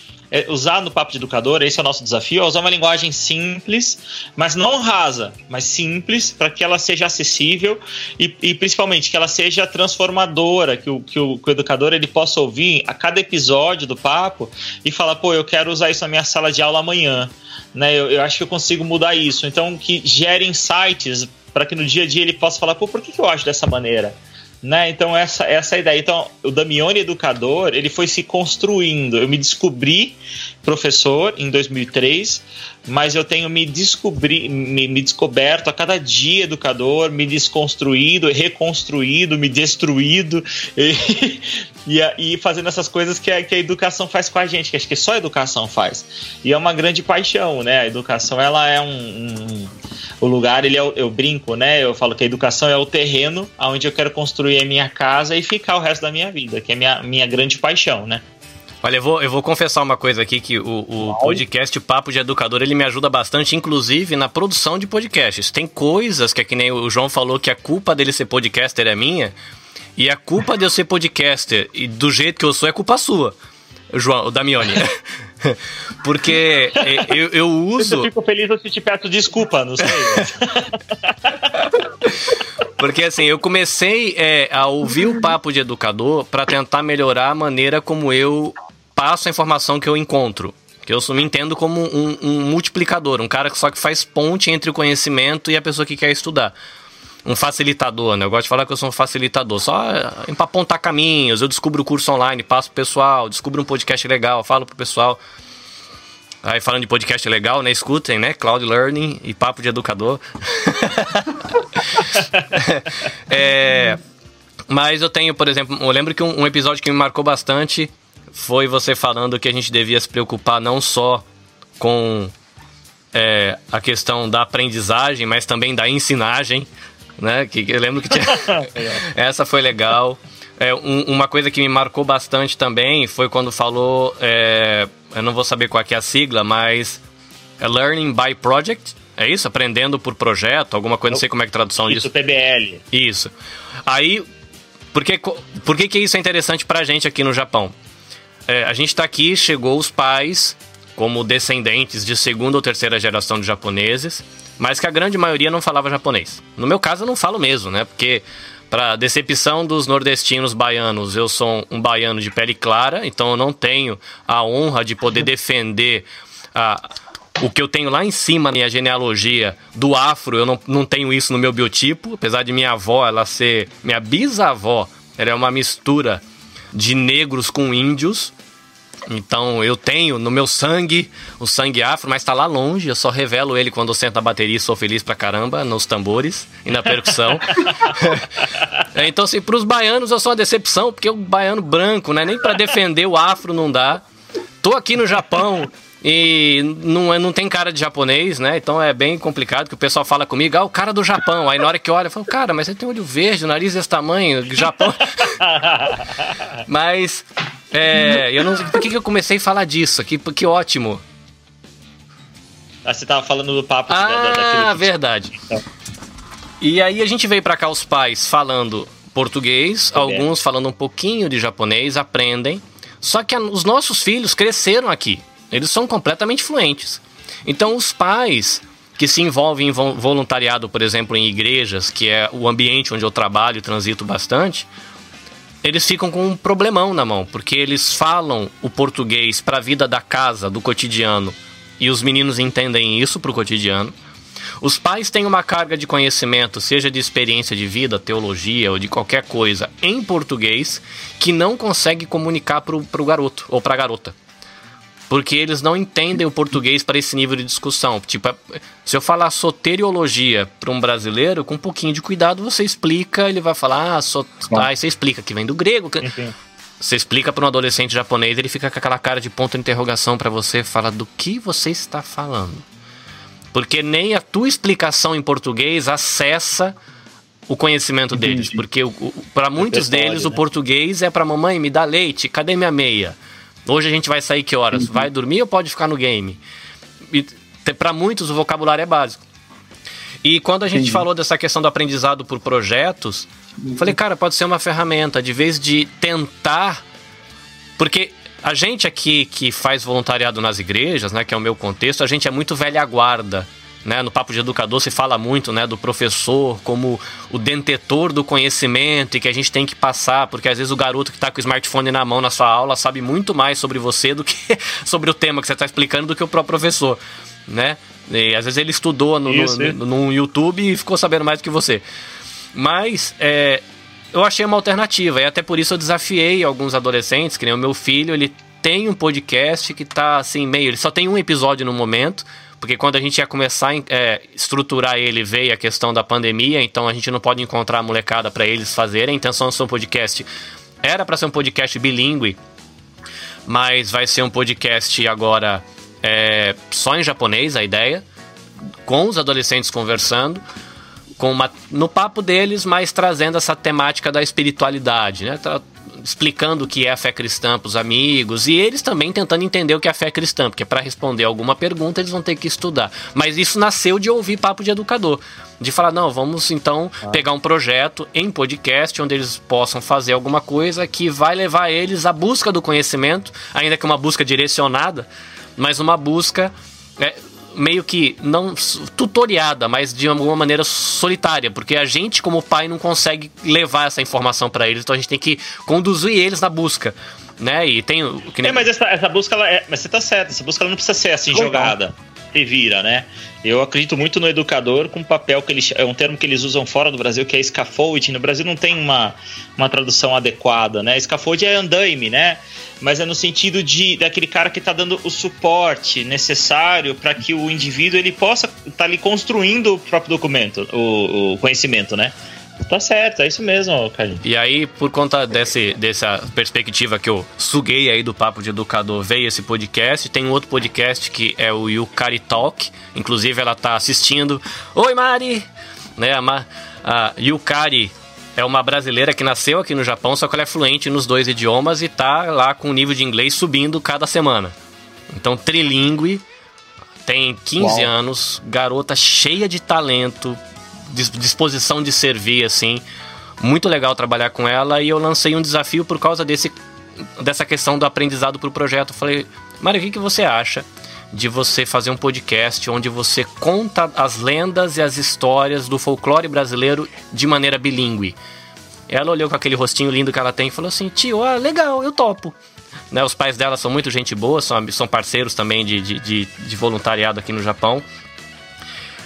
usar no papo de educador, esse é o nosso desafio, é usar uma linguagem simples, mas não rasa, mas simples, para que ela seja acessível e, e, principalmente que ela seja transformadora, que o, que o, que o educador ele possa ouvir a cada episódio do papo e falar, pô, eu quero usar isso na minha sala de aula amanhã. Né, eu, eu acho que eu consigo mudar isso. Então, que gere insights para que no dia a dia ele possa falar, pô, por que, que eu acho dessa maneira? Né? Então essa essa é a ideia. Então o Damione educador, ele foi se construindo. Eu me descobri professor em 2003, mas eu tenho me descobri, me, me descoberto a cada dia educador, me desconstruído, reconstruído, me destruído e, (laughs) e, e, fazendo essas coisas que a, que a educação faz com a gente, que acho que só a educação faz. E é uma grande paixão, né? A educação ela é um, um o lugar, ele é, eu brinco, né? Eu falo que a educação é o terreno onde eu quero construir a minha casa e ficar o resto da minha vida, que é minha, minha grande paixão, né? Olha, eu vou, eu vou confessar uma coisa aqui, que o, o podcast Papo de Educador, ele me ajuda bastante, inclusive na produção de podcasts. Tem coisas que é que nem o João falou que a culpa dele ser podcaster é minha, e a culpa de eu ser podcaster e do jeito que eu sou é culpa sua, João, o Damione. (laughs) Porque eu, eu uso. Eu fico feliz se te peço desculpa, não sei. (laughs) Porque assim, eu comecei é, a ouvir o papo de educador para tentar melhorar a maneira como eu passo a informação que eu encontro. Que eu me entendo como um, um multiplicador, um cara que só que faz ponte entre o conhecimento e a pessoa que quer estudar um facilitador, né? Eu gosto de falar que eu sou um facilitador. Só para apontar caminhos, eu descubro o curso online, passo pro pessoal, descubro um podcast legal, falo pro pessoal. Aí falando de podcast legal, né? Escutem, né? Cloud Learning e Papo de Educador. (laughs) é, mas eu tenho, por exemplo, eu lembro que um, um episódio que me marcou bastante foi você falando que a gente devia se preocupar não só com é, a questão da aprendizagem, mas também da ensinagem né? Que eu lembro que tinha. (laughs) Essa foi legal. É, um, uma coisa que me marcou bastante também foi quando falou. É, eu não vou saber qual é a sigla, mas. É Learning by Project. É isso? Aprendendo por projeto, alguma coisa, não sei como é que é a tradução isso, disso. PBL. Isso. Aí, por que, por que, que isso é interessante pra gente aqui no Japão? É, a gente tá aqui, chegou os pais como descendentes de segunda ou terceira geração de japoneses mas que a grande maioria não falava japonês. No meu caso, eu não falo mesmo, né? Porque, para decepção dos nordestinos baianos, eu sou um baiano de pele clara, então eu não tenho a honra de poder (laughs) defender a, o que eu tenho lá em cima, minha genealogia do afro, eu não, não tenho isso no meu biotipo, apesar de minha avó, ela ser. Minha bisavó, ela é uma mistura de negros com índios. Então eu tenho no meu sangue o sangue afro, mas está lá longe. Eu só revelo ele quando eu sento na bateria e sou feliz pra caramba, nos tambores e na percussão. (laughs) então, assim, pros baianos eu sou uma decepção, porque o baiano branco, né? Nem para defender o afro não dá. Tô aqui no Japão, e não, é, não tem cara de japonês, né? Então é bem complicado que o pessoal fala comigo, ah, o cara do Japão. Aí na hora que olha, eu falo, cara, mas você tem olho verde, o nariz desse tamanho, Japão. (laughs) mas, é, eu não sei por que, que eu comecei a falar disso aqui, porque ótimo. Ah, você tava falando do papo ah, da, daquele... verdade. Então. E aí a gente veio para cá os pais falando português, alguns falando um pouquinho de japonês, aprendem. Só que a, os nossos filhos cresceram aqui. Eles são completamente fluentes. Então, os pais que se envolvem em voluntariado, por exemplo, em igrejas, que é o ambiente onde eu trabalho e transito bastante, eles ficam com um problemão na mão, porque eles falam o português para a vida da casa, do cotidiano, e os meninos entendem isso para o cotidiano. Os pais têm uma carga de conhecimento, seja de experiência de vida, teologia ou de qualquer coisa, em português, que não consegue comunicar para o garoto ou para a garota porque eles não entendem o português para esse nível de discussão. Tipo, se eu falar soteriologia para um brasileiro, com um pouquinho de cuidado você explica, ele vai falar, ah, so... ah você explica que vem do grego. Enfim. Você explica para um adolescente japonês, ele fica com aquela cara de ponto de interrogação para você, fala do que você está falando. Porque nem a tua explicação em português acessa o conhecimento Entendi. deles, porque para muitos deles né? o português é para mamãe me dá leite, cadê minha meia? Hoje a gente vai sair que horas? Uhum. Vai dormir ou pode ficar no game? Para muitos o vocabulário é básico. E quando a gente Entendi. falou dessa questão do aprendizado por projetos, uhum. falei, cara, pode ser uma ferramenta, de vez de tentar. Porque a gente aqui que faz voluntariado nas igrejas, né, que é o meu contexto, a gente é muito velha guarda. Né, no Papo de Educador se fala muito né, do professor como o detentor do conhecimento e que a gente tem que passar, porque às vezes o garoto que está com o smartphone na mão na sua aula sabe muito mais sobre você do que (laughs) sobre o tema que você está explicando do que o próprio professor. Né? E, às vezes ele estudou no, Isso, no, no, no, YouTube e ficou sabendo mais do que você. Mas é, eu achei uma alternativa e até por isso eu desafiei alguns adolescentes, que nem o meu filho, ele tem um podcast que está assim meio, ele só tem um episódio no momento porque quando a gente ia começar a é, estruturar ele, veio a questão da pandemia, então a gente não pode encontrar a molecada para eles fazerem. A intenção do seu podcast era para ser um podcast bilíngue, mas vai ser um podcast agora é, só em japonês, a ideia, com os adolescentes conversando. Com uma, no papo deles, mas trazendo essa temática da espiritualidade, né? Explicando o que é a fé cristã para os amigos e eles também tentando entender o que é a fé cristã, porque para responder alguma pergunta eles vão ter que estudar. Mas isso nasceu de ouvir papo de educador, de falar não, vamos então ah. pegar um projeto em podcast onde eles possam fazer alguma coisa que vai levar eles à busca do conhecimento, ainda que uma busca direcionada, mas uma busca é, meio que não tutoriada, mas de alguma maneira solitária, porque a gente como pai não consegue levar essa informação para eles, então a gente tem que conduzir eles na busca, né? E tem o que nem... É, mas essa, essa busca ela é, mas você tá certo, essa busca ela não precisa ser assim Como jogada. Vira, né? Eu acredito muito no educador com papel que eles é um termo que eles usam fora do Brasil que é scaffolding. No Brasil não tem uma, uma tradução adequada, né? Scaffolding é andaime, né? mas é no sentido de daquele cara que está dando o suporte necessário para que o indivíduo ele possa estar tá ali construindo o próprio documento, o, o conhecimento, né? Tá certo, é isso mesmo, Carlinhos. E aí, por conta desse, dessa perspectiva que eu suguei aí do Papo de Educador, veio esse podcast. Tem um outro podcast que é o Yukari Talk. Inclusive, ela tá assistindo. Oi, Mari! Né, a, a Yukari é uma brasileira que nasceu aqui no Japão, só que ela é fluente nos dois idiomas e tá lá com o nível de inglês subindo cada semana. Então, trilingue, tem 15 Uau. anos, garota cheia de talento, disposição de servir, assim. Muito legal trabalhar com ela e eu lancei um desafio por causa desse, dessa questão do aprendizado para o projeto. Falei, Mário, o que, que você acha de você fazer um podcast onde você conta as lendas e as histórias do folclore brasileiro de maneira bilíngue. Ela olhou com aquele rostinho lindo que ela tem e falou assim: tio, ah, legal, eu topo. Né? Os pais dela são muito gente boa, são, são parceiros também de, de, de, de voluntariado aqui no Japão.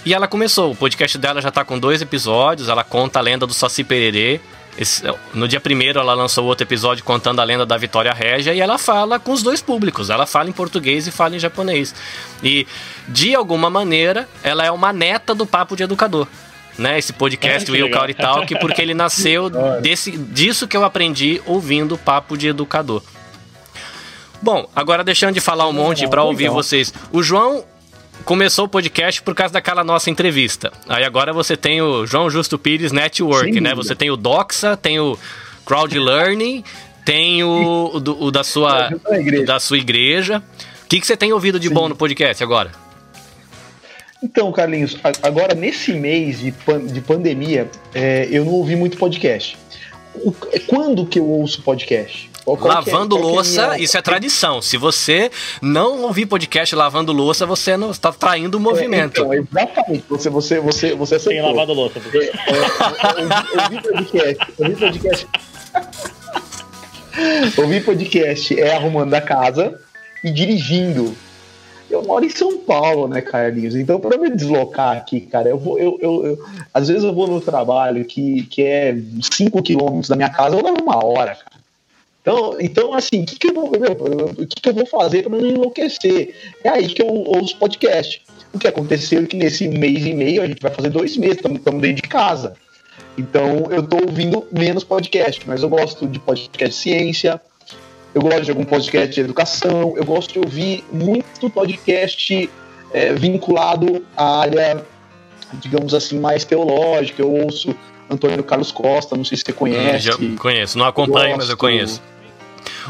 E ela começou, o podcast dela já tá com dois episódios, ela conta a lenda do Saci Pererê. Esse, no dia primeiro ela lançou outro episódio contando a lenda da Vitória Régia e ela fala com os dois públicos, ela fala em português e fala em japonês. E de alguma maneira ela é uma neta do Papo de Educador. Né, esse podcast, é, o Will Kauri Talk, porque ele nasceu (laughs) desse, disso que eu aprendi ouvindo o Papo de Educador. Bom, agora deixando de falar um monte para ouvir vocês. O João começou o podcast por causa daquela nossa entrevista. Aí agora você tem o João Justo Pires Network, né? Você tem o Doxa, tem o Crowd Learning, tem o, o, o da, sua, da sua igreja. O que, que você tem ouvido de Sim. bom no podcast agora? Então, Carlinhos, agora nesse mês de, pan de pandemia, é, eu não ouvi muito podcast. O, quando que eu ouço podcast? Lavando é, louça, é minha... isso é tradição. Se você não ouvir podcast lavando louça, você não está traindo o movimento. É, então, exatamente. Você, você, você, você Tem lavado louça. ouvir podcast. Ouvir podcast. ouvir podcast é arrumando a casa e dirigindo. Eu moro em São Paulo, né, Carlinhos? Então, para me deslocar aqui, cara, eu vou. Eu, eu, eu, às vezes eu vou no trabalho que, que é 5 quilômetros da minha casa, eu levo uma hora, cara. Então, então assim, o que, que, eu vou, que, que eu vou fazer para não enlouquecer? É aí que eu ouço podcast. O que aconteceu é que nesse mês e meio a gente vai fazer dois meses, estamos dentro de casa. Então eu estou ouvindo menos podcast, mas eu gosto de podcast de ciência, eu gosto de algum podcast de educação, eu gosto de ouvir muito podcast é, vinculado à área, digamos assim, mais teológica. Eu ouço Antônio Carlos Costa, não sei se você conhece. Já conheço, não acompanho, mas eu conheço.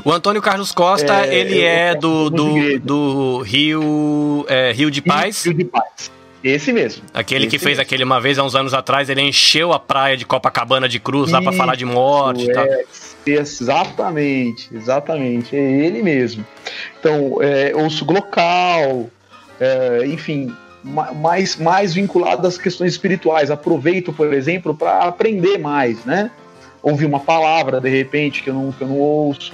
O Antônio Carlos Costa, é, ele é do, do, do Rio, é, Rio de Paz. Rio de Paz. Esse mesmo. Aquele Esse que fez mesmo. aquele uma vez, há uns anos atrás, ele encheu a praia de Copacabana de Cruz Isso, lá para falar de morte e tal. É, exatamente, exatamente. É ele mesmo. Então, é, ouço Glocal, é, enfim, mais, mais vinculado às questões espirituais. Aproveito, por exemplo, para aprender mais, né? Ouvir uma palavra, de repente, que eu não, que eu não ouço.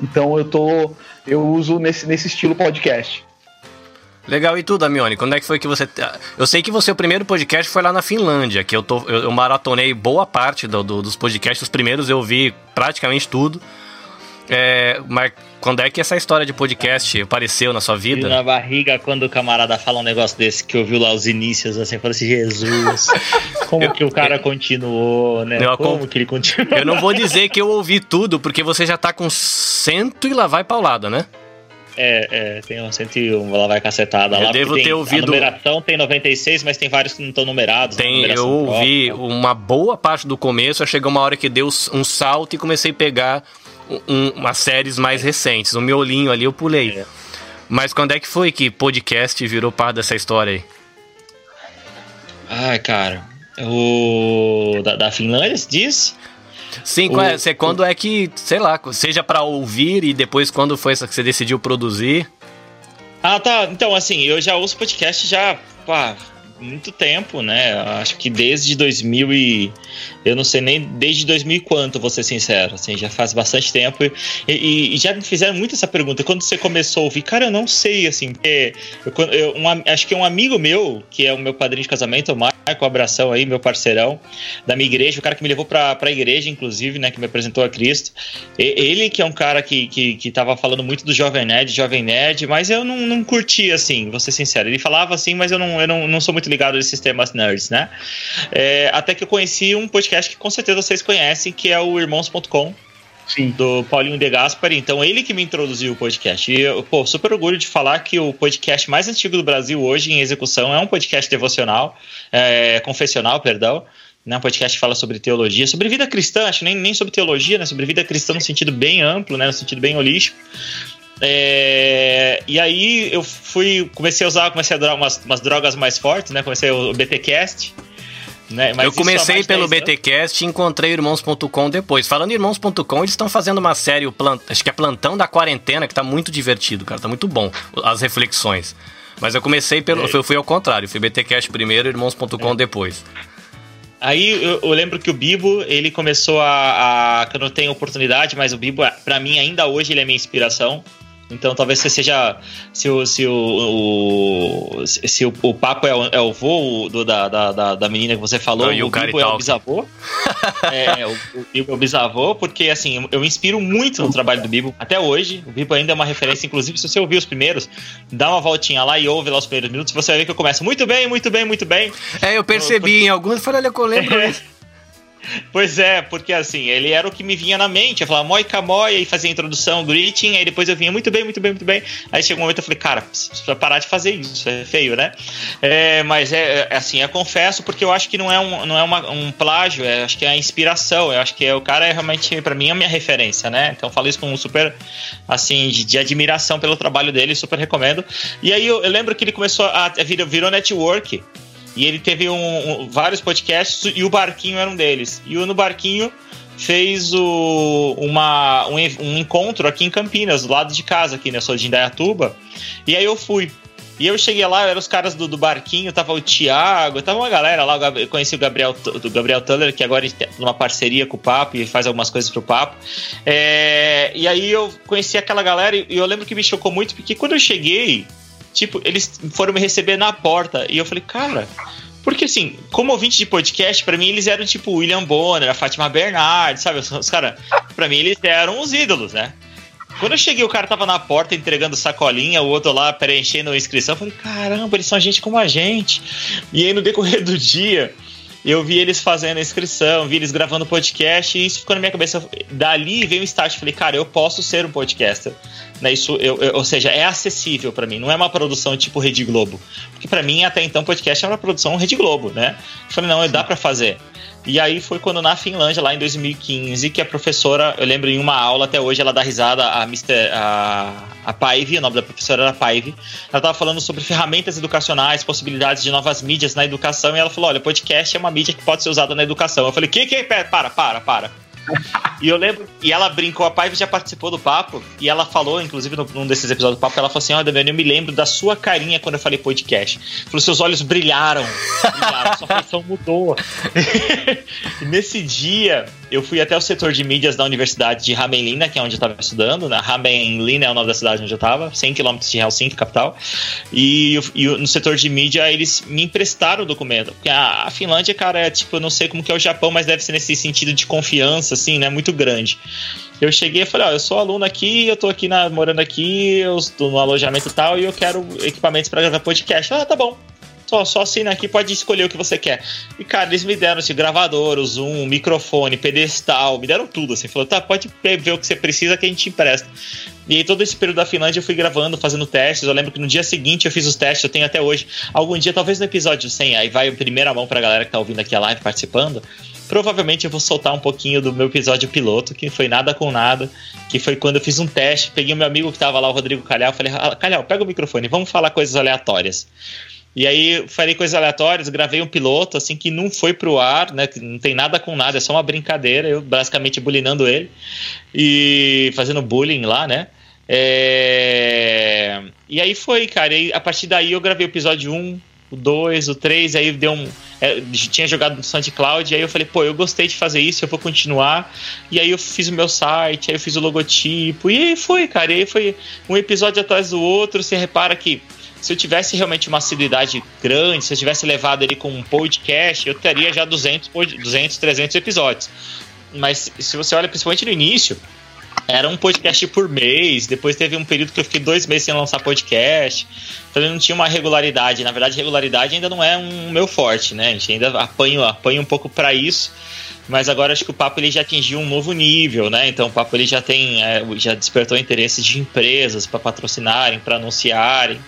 Então eu tô. Eu uso nesse, nesse estilo podcast. Legal, e tu, Damione? Quando é que foi que você. Eu sei que você, o primeiro podcast foi lá na Finlândia, que eu, tô, eu, eu maratonei boa parte do, do, dos podcasts. Os primeiros eu vi praticamente tudo. É, mas quando é que essa história de podcast apareceu na sua vida? Na barriga, quando o camarada fala um negócio desse que ouviu lá os inícios, assim, fala assim, Jesus, (laughs) como eu, que o cara eu, continuou, né? Eu, como que ele continuou? Eu não vou (laughs) dizer que eu ouvi tudo, porque você já tá com cento e lá vai paulada, né? É, é, tem um 101, lá vai cacetada. Eu lá devo ter ouvido. A numeração tem 96, mas tem vários que não estão numerados. Tem, eu ouvi própria. uma boa parte do começo, chegou uma hora que deu um salto e comecei a pegar um, umas séries mais recentes. O miolinho ali eu pulei. É. Mas quando é que foi que podcast virou parte dessa história aí? Ai, cara. O. Da, da Finlândia, se diz? Sim, o, é, quando o... é que, sei lá, seja para ouvir e depois quando foi que você decidiu produzir? Ah, tá. Então, assim, eu já ouço podcast já, pá, muito tempo, né? Acho que desde 2000 e eu não sei nem desde 2000 e quanto, vou ser sincero, assim, já faz bastante tempo e, e, e, já me fizeram muito essa pergunta. Quando você começou a ouvir, cara, eu não sei, assim, porque eu, eu, um, acho que um amigo meu, que é o meu padrinho de casamento, o Marco, abração aí, meu parceirão da minha igreja, o cara que me levou pra, pra igreja, inclusive, né, que me apresentou a Cristo. E, ele que é um cara que, que, que tava falando muito do Jovem Nerd, Jovem Nerd, mas eu não, não curti, assim, vou ser sincero. Ele falava assim, mas eu não, eu não, não sou muito ligado nesses temas nerds, né? É, até que eu conheci um podcast que com certeza vocês conhecem, que é o Irmãos.com. Sim. Do Paulinho De Gaspari. Então, ele que me introduziu o podcast. E eu, pô, super orgulho de falar que o podcast mais antigo do Brasil hoje em execução é um podcast devocional, é, confessional, perdão. Né, um podcast que fala sobre teologia, sobre vida cristã, acho nem, nem sobre teologia, né, sobre vida cristã no sentido bem amplo, né, no sentido bem holístico. É, e aí eu fui, comecei a usar, comecei a dar umas, umas drogas mais fortes, né? Comecei o BTcast. Né? eu comecei pelo BTcast e encontrei irmãos.com depois. Falando em irmãos.com, eles estão fazendo uma série, plant... acho que é Plantão da Quarentena, que tá muito divertido, cara. Tá muito bom as reflexões. Mas eu comecei pelo. É. Eu fui ao contrário, fui BTcast primeiro, irmãos.com é. depois. Aí eu, eu, lembro que o Bibo, ele começou a, a. Que eu não tenho oportunidade, mas o Bibo, para mim, ainda hoje, ele é minha inspiração. Então talvez você seja. Se o, se o, o se o, o Papo é o, é o vô do, da, da, da menina que você falou, Não, o, o Bibo é o bisavô. (laughs) é, o, o Bibo é o bisavô, porque assim, eu me inspiro muito no trabalho do Bibo até hoje. O Bibo ainda é uma referência, inclusive, se você ouvir os primeiros, dá uma voltinha lá e ouve lá os primeiros minutos, você vai ver que eu começo muito bem, muito bem, muito bem. É, eu percebi eu, em alguns, falei, olha, eu lembro. Pois é, porque assim, ele era o que me vinha na mente. Eu falava moica moia e fazia a introdução, greeting, aí depois eu vinha muito bem, muito bem, muito bem. Aí chegou um momento eu falei, cara, precisa parar de fazer isso, é feio, né? É, mas é, é assim, eu confesso porque eu acho que não é um, não é uma, um plágio, é, acho que é a inspiração. Eu acho que é, o cara é realmente, para mim, a minha referência, né? Então falo isso com super, assim, de, de, admiração pelo trabalho dele, super recomendo. E aí eu, eu lembro que ele começou a virou, virou network. E ele teve um, um, vários podcasts e o Barquinho era um deles. E o No Barquinho fez o, uma, um, um, encontro aqui em Campinas, do lado de casa, aqui, né? Eu sou de Indaiatuba. E aí eu fui. E eu cheguei lá, eram os caras do, do barquinho, tava o Thiago, tava uma galera lá, eu conheci o Gabriel, do Gabriel Tuller, que agora tem uma parceria com o Papo e faz algumas coisas pro Papo. É, e aí eu conheci aquela galera e eu lembro que me chocou muito, porque quando eu cheguei, Tipo, eles foram me receber na porta. E eu falei, cara. Porque assim, como ouvinte de podcast, para mim eles eram tipo William Bonner, a Fátima Bernard, sabe? Os, os caras, pra mim eles eram os ídolos, né? Quando eu cheguei, o cara tava na porta entregando sacolinha, o outro lá preenchendo a inscrição. Eu falei, caramba, eles são gente como a gente. E aí no decorrer do dia, eu vi eles fazendo a inscrição, vi eles gravando podcast, e isso ficou na minha cabeça. Dali veio um start, falei, cara, eu posso ser um podcaster. Né, isso, eu, eu, ou seja, é acessível para mim, não é uma produção tipo Rede Globo. Porque para mim, até então, podcast é uma produção Rede Globo, né? Eu falei, não, dá para fazer. E aí foi quando na Finlândia, lá em 2015, que a professora, eu lembro em uma aula até hoje, ela dá risada, a Mr. A, a Paive, o nome da professora era Paive, ela estava falando sobre ferramentas educacionais, possibilidades de novas mídias na educação, e ela falou: olha, podcast é uma mídia que pode ser usada na educação. Eu falei, que, que, para, para, para e eu lembro, e ela brincou, a Paiva já participou do papo, e ela falou, inclusive num desses episódios do papo, ela falou assim: Olha, Damiano, eu me lembro da sua carinha quando eu falei podcast. Falou, seus olhos brilharam, (laughs) brilharam sua feição mudou. (laughs) e nesse dia, eu fui até o setor de mídias da Universidade de Hämeenlinna, que é onde eu estava estudando, né? Hämeenlinna é o nome da cidade onde eu estava, 100 km de Helsinki, capital. E, e, no setor de mídia, eles me emprestaram o documento. Porque a, a Finlândia, cara, é tipo, eu não sei como que é o Japão, mas deve ser nesse sentido de confiança, assim, né? Muito grande. Eu cheguei e falei, ó, eu sou aluno aqui, eu tô aqui na, morando aqui, eu estou no alojamento e tal, e eu quero equipamentos para gravar podcast. Ah, tá bom. Só, só assina aqui, pode escolher o que você quer. E, cara, eles me deram esse gravador, o zoom, microfone, pedestal, me deram tudo, assim. Falou, tá, pode ver o que você precisa que a gente empresta. E aí, todo esse período da Finlândia eu fui gravando, fazendo testes. Eu lembro que no dia seguinte eu fiz os testes, eu tenho até hoje. Algum dia, talvez no episódio 100, aí vai em primeira mão pra galera que tá ouvindo aqui a live, participando provavelmente eu vou soltar um pouquinho do meu episódio piloto, que foi nada com nada, que foi quando eu fiz um teste, peguei o meu amigo que tava lá, o Rodrigo Calhau, falei, ah, Calhau, pega o microfone, vamos falar coisas aleatórias. E aí falei coisas aleatórias, gravei um piloto, assim, que não foi pro ar, né? Que não tem nada com nada, é só uma brincadeira, eu basicamente bulinando ele e fazendo bullying lá, né? É... E aí foi, cara. E a partir daí eu gravei o episódio 1, o 2, o 3, aí deu um. É, tinha jogado no SoundCloud, aí eu falei, pô, eu gostei de fazer isso, eu vou continuar. E aí eu fiz o meu site, aí eu fiz o logotipo, e aí foi, cara. E aí foi um episódio atrás do outro. Você repara que se eu tivesse realmente uma assiduidade grande, se eu tivesse levado ele com um podcast, eu teria já 200, 200 300 episódios. Mas se você olha principalmente no início, era um podcast por mês. Depois teve um período que eu fiquei dois meses sem lançar podcast. Então não tinha uma regularidade. Na verdade, regularidade ainda não é um meu forte, né? A gente ainda apanha, apanha um pouco para isso. Mas agora acho que o papo ele já atingiu um novo nível, né? Então o papo ele já tem, é, já despertou interesse de empresas para patrocinarem, para anunciarem.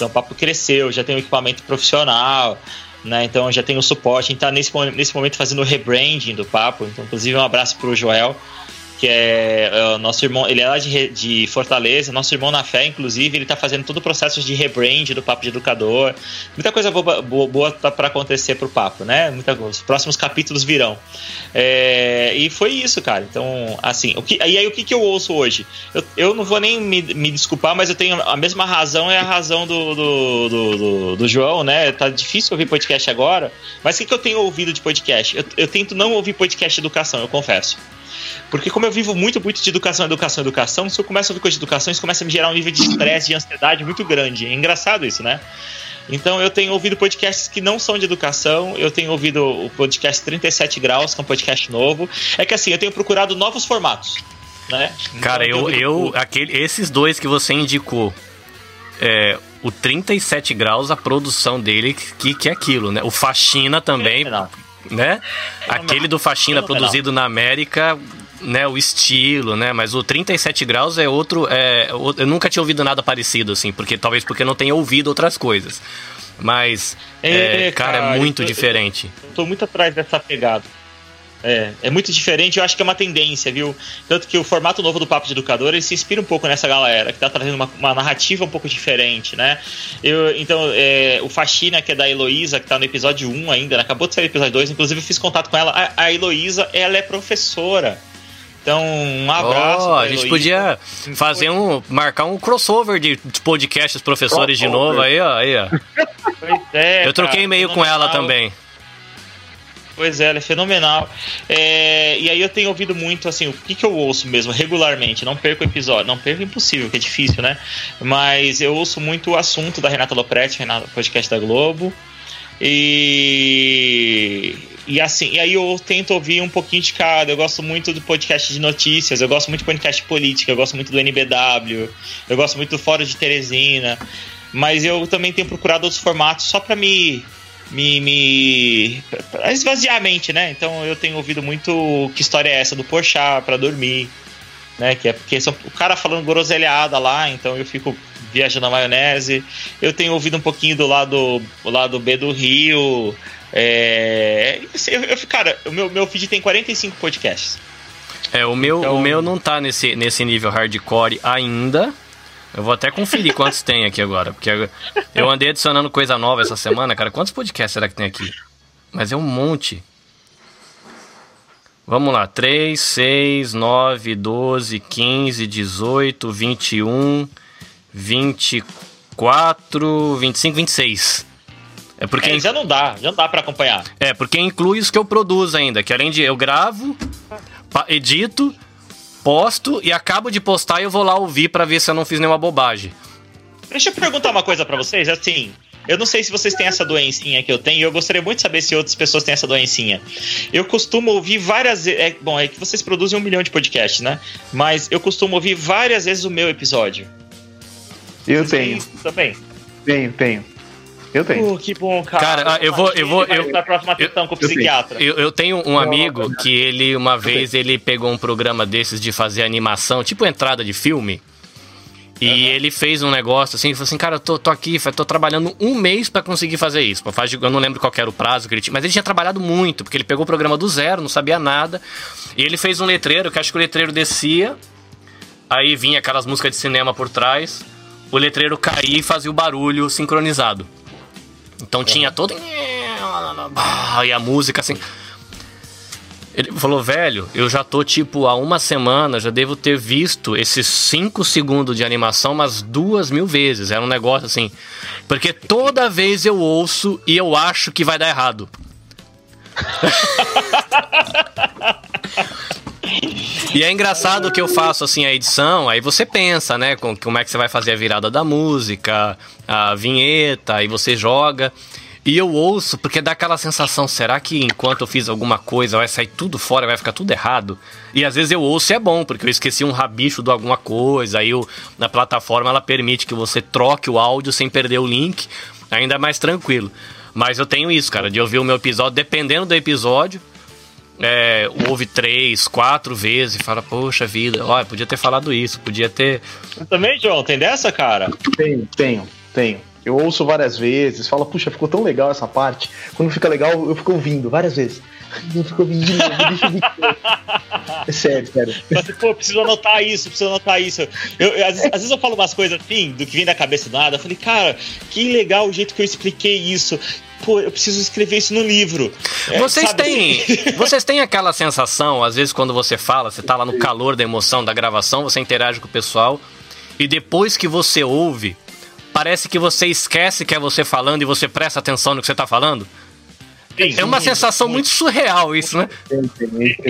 Então o papo cresceu, já tem um equipamento profissional. Né, então já tem o suporte, a gente tá nesse, nesse momento fazendo o rebranding do papo. Então, inclusive, um abraço para o Joel, que é, é o nosso irmão, ele é lá de, de Fortaleza, nosso irmão na fé, inclusive, ele tá fazendo todo o processo de rebrand do Papo de Educador. Muita coisa boa, boa, boa tá para acontecer pro Papo, né? Muita, os próximos capítulos virão. É, e foi isso, cara. Então, assim, o que, e aí o que, que eu ouço hoje? Eu, eu não vou nem me, me desculpar, mas eu tenho a mesma razão, é a razão do, do, do, do, do João, né? Tá difícil ouvir podcast agora, mas o que, que eu tenho ouvido de podcast? Eu, eu tento não ouvir podcast educação, eu confesso. Porque como eu vivo muito, muito de educação, educação, educação, se eu começo a ouvir coisa de educação, isso começa a me gerar um nível de estresse, de ansiedade muito grande. É engraçado isso, né? Então eu tenho ouvido podcasts que não são de educação, eu tenho ouvido o podcast 37 Graus, que é um podcast novo. É que assim, eu tenho procurado novos formatos. Né? Cara, então, eu, eu, eu, aquele, esses dois que você indicou, é, o 37 graus, a produção dele, que, que é aquilo, né? O Faxina também, né? Aquele do Faxina produzido na América, né, o estilo, né? Mas o 37 graus é outro. É, eu nunca tinha ouvido nada parecido, assim, porque talvez porque não tenha ouvido outras coisas. Mas, é, é, cara, é muito eu tô, diferente. Eu tô muito atrás dessa pegada. É, é muito diferente, eu acho que é uma tendência, viu? Tanto que o formato novo do Papo de Educador, ele se inspira um pouco nessa galera, que tá trazendo uma, uma narrativa um pouco diferente, né? Eu, então, é, o Faxina, que é da Heloísa, que tá no episódio 1 ainda, né? acabou de sair o episódio 2, inclusive eu fiz contato com ela. A, a Heloísa, ela é professora. Então, um abraço. Oh, a gente podia fazer um. marcar um crossover de podcasts professores crossover. de novo aí, ó. Aí, ó. É, eu troquei e-mail com ela também. Pois é, ela é fenomenal. É, e aí eu tenho ouvido muito, assim, o que, que eu ouço mesmo, regularmente. Não perco episódio. Não perco impossível, que é difícil, né? Mas eu ouço muito o assunto da Renata Lopretti, Renata, podcast da Globo. E, e assim, e aí eu tento ouvir um pouquinho de cada. Eu gosto muito do podcast de notícias, eu gosto muito do podcast política, eu gosto muito do NBW, eu gosto muito do Fórum de Teresina. Mas eu também tenho procurado outros formatos só para me me, me pra esvaziar a mente, né? Então eu tenho ouvido muito que história é essa do Porchat para dormir, né? Que é porque são, o cara falando groselhada lá, então eu fico viajando na maionese. Eu tenho ouvido um pouquinho do lado, do lado B do Rio. É, eu, eu, cara, o meu, meu feed tem 45 podcasts. É, o meu, então... o meu não tá nesse, nesse nível hardcore ainda. Eu vou até conferir quantos tem aqui agora, porque eu andei adicionando coisa nova essa semana, cara. Quantos podcasts será que tem aqui? Mas é um monte. Vamos lá, 3, 6, 9, 12, 15, 18, 21, 24, 25, 26. É porque é, já não dá, já não dá para acompanhar. É, porque inclui os que eu produzo ainda, que além de eu gravo, edito, posto e acabo de postar e eu vou lá ouvir para ver se eu não fiz nenhuma bobagem. Deixa eu perguntar uma coisa para vocês, assim, eu não sei se vocês têm essa doencinha que eu tenho, e eu gostaria muito de saber se outras pessoas têm essa doencinha. Eu costumo ouvir várias vezes. É, bom, é que vocês produzem um milhão de podcasts, né? Mas eu costumo ouvir várias vezes o meu episódio. Eu vocês tenho. Também? Tenho, tenho. Eu tenho. Uh, que bom, cara. Cara, eu vou. Eu vou eu, na próxima sessão com o psiquiatra. Eu, eu tenho um amigo que ele, uma vez, ele pegou um programa desses de fazer animação, tipo entrada de filme. E uhum. ele fez um negócio assim, falou assim, cara, eu tô, tô aqui, tô trabalhando um mês para conseguir fazer isso. Eu não lembro qual era o prazo que ele tinha, mas ele tinha trabalhado muito, porque ele pegou o programa do zero, não sabia nada. E ele fez um letreiro, que acho que o letreiro descia, aí vinha aquelas músicas de cinema por trás, o letreiro caía e fazia o barulho sincronizado. Então tinha todo. E a música assim. Ele falou, velho, eu já tô tipo há uma semana, já devo ter visto esses 5 segundos de animação umas duas mil vezes. Era um negócio assim. Porque toda vez eu ouço e eu acho que vai dar errado. E é engraçado que eu faço assim a edição, aí você pensa, né, com, como é que você vai fazer a virada da música, a vinheta, aí você joga. E eu ouço porque dá aquela sensação, será que enquanto eu fiz alguma coisa vai sair tudo fora, vai ficar tudo errado? E às vezes eu ouço e é bom, porque eu esqueci um rabicho de alguma coisa, aí eu, na plataforma ela permite que você troque o áudio sem perder o link, ainda é mais tranquilo. Mas eu tenho isso, cara, de ouvir o meu episódio, dependendo do episódio, é, ouve três, quatro vezes e fala, poxa vida, olha, podia ter falado isso, podia ter. Eu também, João, tem dessa, cara? Tenho, tenho, tenho. Eu ouço várias vezes, falo, puxa, ficou tão legal essa parte. Quando fica legal, eu fico ouvindo várias vezes. Eu fico ouvindo de novo, deixa eu. É sério. Mas, pô, preciso anotar isso, preciso anotar isso. Eu, eu às, vezes, às, vezes, eu falo umas coisas assim, do que vem da cabeça do nada. Eu falei, cara, que legal o jeito que eu expliquei isso. Pô, eu preciso escrever isso no livro. É, vocês, têm, (laughs) vocês têm aquela sensação, às vezes, quando você fala, você tá lá no calor da emoção da gravação, você interage com o pessoal, e depois que você ouve, parece que você esquece que é você falando e você presta atenção no que você tá falando? É uma sensação muito surreal isso, né?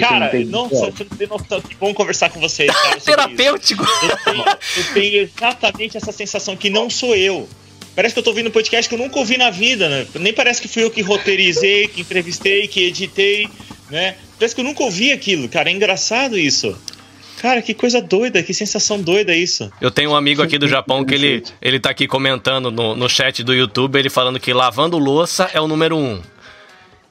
Cara, nossa, que bom conversar com vocês. Cara, Terapêutico. Eu tenho, eu tenho exatamente essa sensação que não sou eu. Parece que eu tô ouvindo um podcast que eu nunca ouvi na vida, né? Nem parece que fui eu que roteirizei, que entrevistei, que editei, né? Parece que eu nunca ouvi aquilo, cara. É engraçado isso. Cara, que coisa doida, que sensação doida isso. Eu tenho um amigo aqui do Japão que ele, ele tá aqui comentando no, no chat do YouTube, ele falando que lavando louça é o número um.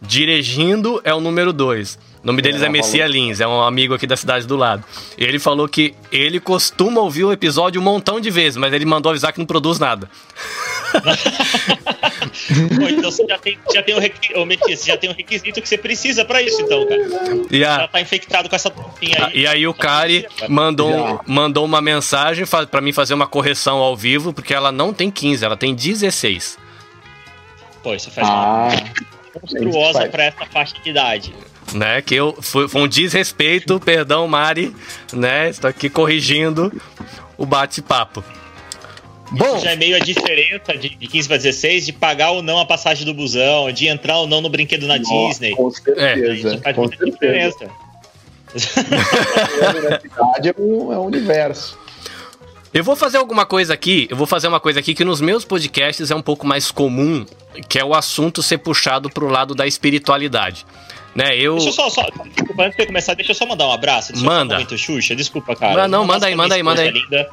Dirigindo é o número 2. O nome deles é, é Messias Lins, é um amigo aqui da cidade do lado. Ele falou que ele costuma ouvir o episódio um montão de vezes, mas ele mandou avisar que não produz nada. Pô, então você já tem, já tem o requisito, já tem o requisito que você precisa para isso, então, cara. E a, já tá infectado com essa tampinha aí. E aí o Kari mandou, mandou uma mensagem para mim fazer uma correção ao vivo, porque ela não tem 15, ela tem 16. Pô, isso faz ah. mal monstruosa para essa faixa de idade. Né, que eu foi, foi um desrespeito, perdão, Mari, né? Estou aqui corrigindo o bate-papo. Bom, Isso já é meio a diferença de, de 15 para 16 de pagar ou não a passagem do busão, de entrar ou não no brinquedo na Nossa, Disney. Com certeza. É, faz com muita certeza. diferença. (laughs) (laughs) é um, é um universo. Eu vou fazer alguma coisa aqui, eu vou fazer uma coisa aqui que nos meus podcasts é um pouco mais comum, que é o assunto ser puxado pro lado da espiritualidade. Né, eu... Deixa eu só, só desculpa, antes de começar, deixa eu só mandar um abraço. Manda. Um Xuxa, desculpa, cara. Não, não, manda aí, manda aí, manda aí. Linda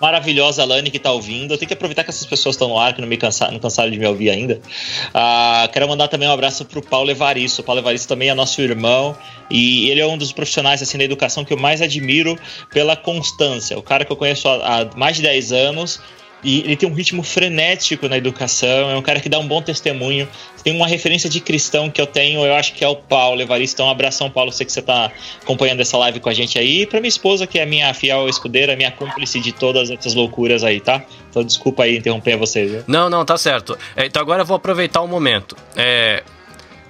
maravilhosa Lani que tá ouvindo. Eu tenho que aproveitar que essas pessoas estão no ar, que não me cansaram, não cansaram de me ouvir ainda. Uh, quero mandar também um abraço pro Paulo Evaristo. O Paulo Evaristo também é nosso irmão e ele é um dos profissionais assim da educação que eu mais admiro pela constância. O cara que eu conheço há, há mais de 10 anos e ele tem um ritmo frenético na educação, é um cara que dá um bom testemunho. Tem uma referência de cristão que eu tenho, eu acho que é o Paulo Evaristo. Então, um abração, Paulo. Sei que você está acompanhando essa live com a gente aí. E para minha esposa, que é minha fiel escudeira, minha cúmplice de todas essas loucuras aí, tá? Então, desculpa aí interromper vocês. Não, não, tá certo. É, então, agora eu vou aproveitar o momento. É,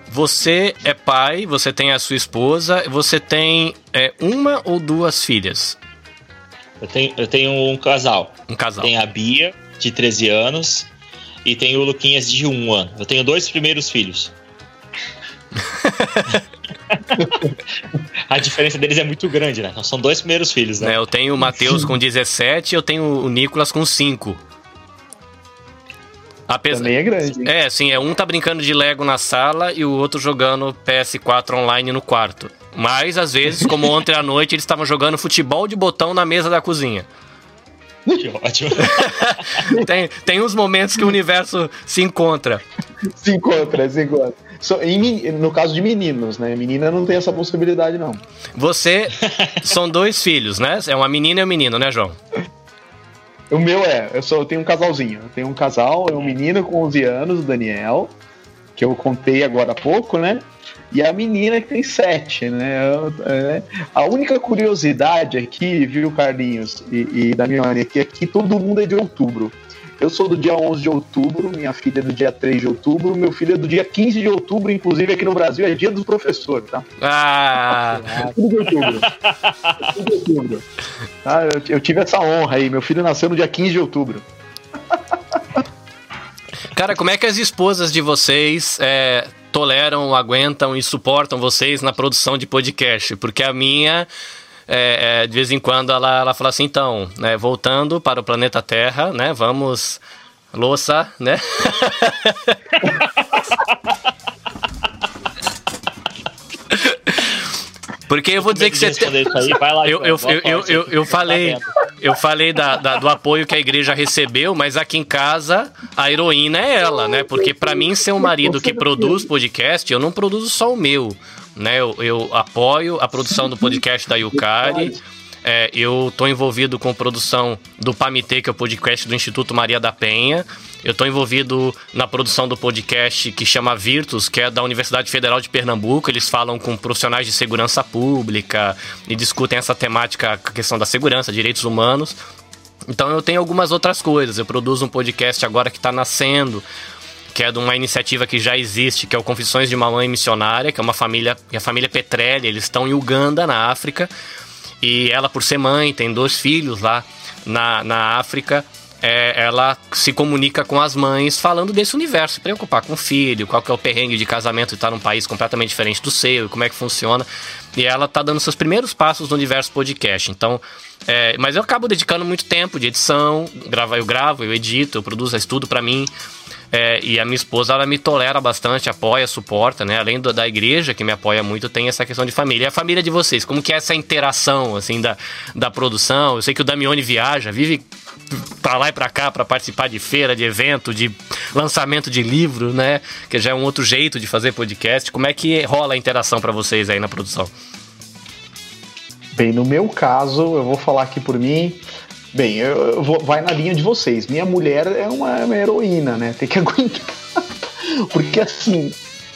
você é pai, você tem a sua esposa, você tem é, uma ou duas filhas? Eu tenho, eu tenho um casal. Um casal. Tem a Bia, de 13 anos, e tenho o Luquinhas, de 1 ano. Eu tenho dois primeiros filhos. (laughs) a diferença deles é muito grande, né? São dois primeiros filhos, né? É, eu tenho o Matheus com 17 e eu tenho o Nicolas com 5. Apesar... Também é grande. Hein? É, sim, é um tá brincando de Lego na sala e o outro jogando PS4 online no quarto. Mas, às vezes, como ontem à noite, eles estavam jogando futebol de botão na mesa da cozinha. Que ótimo. (laughs) tem, tem uns momentos que o universo se encontra. Se encontra, se encontra. So, em, no caso de meninos, né? Menina não tem essa possibilidade, não. Você. São dois filhos, né? É uma menina e um menino, né, João? O meu é, eu só eu tenho um casalzinho. Eu tenho um casal, é um menino com 11 anos, o Daniel, que eu contei agora há pouco, né? E a menina que tem 7, né? É, a única curiosidade aqui, viu, Carlinhos e, e Damiani, é que aqui todo mundo é de outubro. Eu sou do dia 11 de outubro, minha filha é do dia 3 de outubro, meu filho é do dia 15 de outubro, inclusive aqui no Brasil é dia do professor, tá? Ah! Tudo de outubro. Tudo de outubro. Ah, eu, eu tive essa honra aí, meu filho nasceu no dia 15 de outubro. Cara, como é que as esposas de vocês é, toleram, aguentam e suportam vocês na produção de podcast? Porque a minha é, é, de vez em quando ela, ela fala assim, então, né, voltando para o planeta Terra, né, vamos, louça, né? (laughs) Porque eu vou dizer que você. Eu, eu, eu, eu, eu falei, eu falei da, da, do apoio que a igreja recebeu, mas aqui em casa a heroína é ela, né? Porque para mim ser um marido que produz podcast, eu não produzo só o meu né? Eu, eu apoio a produção do podcast da Yukari. É, eu estou envolvido com produção do Pamitê, que é o podcast do Instituto Maria da Penha. Eu estou envolvido na produção do podcast que chama Virtus, que é da Universidade Federal de Pernambuco. Eles falam com profissionais de segurança pública e discutem essa temática, a questão da segurança, direitos humanos. Então eu tenho algumas outras coisas. Eu produzo um podcast agora que está nascendo, que é de uma iniciativa que já existe, que é o Confissões de uma Mãe Missionária, que é uma família, que é a família Petrelli, eles estão em Uganda, na África, e ela, por ser mãe, tem dois filhos lá na, na África, é, ela se comunica com as mães falando desse universo, se preocupar com o filho, qual que é o perrengue de casamento e estar tá num país completamente diferente do seu, como é que funciona. E ela tá dando seus primeiros passos no universo podcast. Então, é, mas eu acabo dedicando muito tempo de edição, eu gravo, eu edito, eu produzo, estudo para mim. É, e a minha esposa, ela me tolera bastante, apoia, suporta, né? Além do, da igreja, que me apoia muito, tem essa questão de família. E a família de vocês, como que é essa interação, assim, da, da produção? Eu sei que o Damione viaja, vive para lá e para cá para participar de feira, de evento, de lançamento de livro, né? Que já é um outro jeito de fazer podcast. Como é que rola a interação para vocês aí na produção? Bem, no meu caso, eu vou falar aqui por mim. Bem, eu, eu vou, vai na linha de vocês. Minha mulher é uma, é uma heroína, né? Tem que (laughs) aguentar. Porque assim,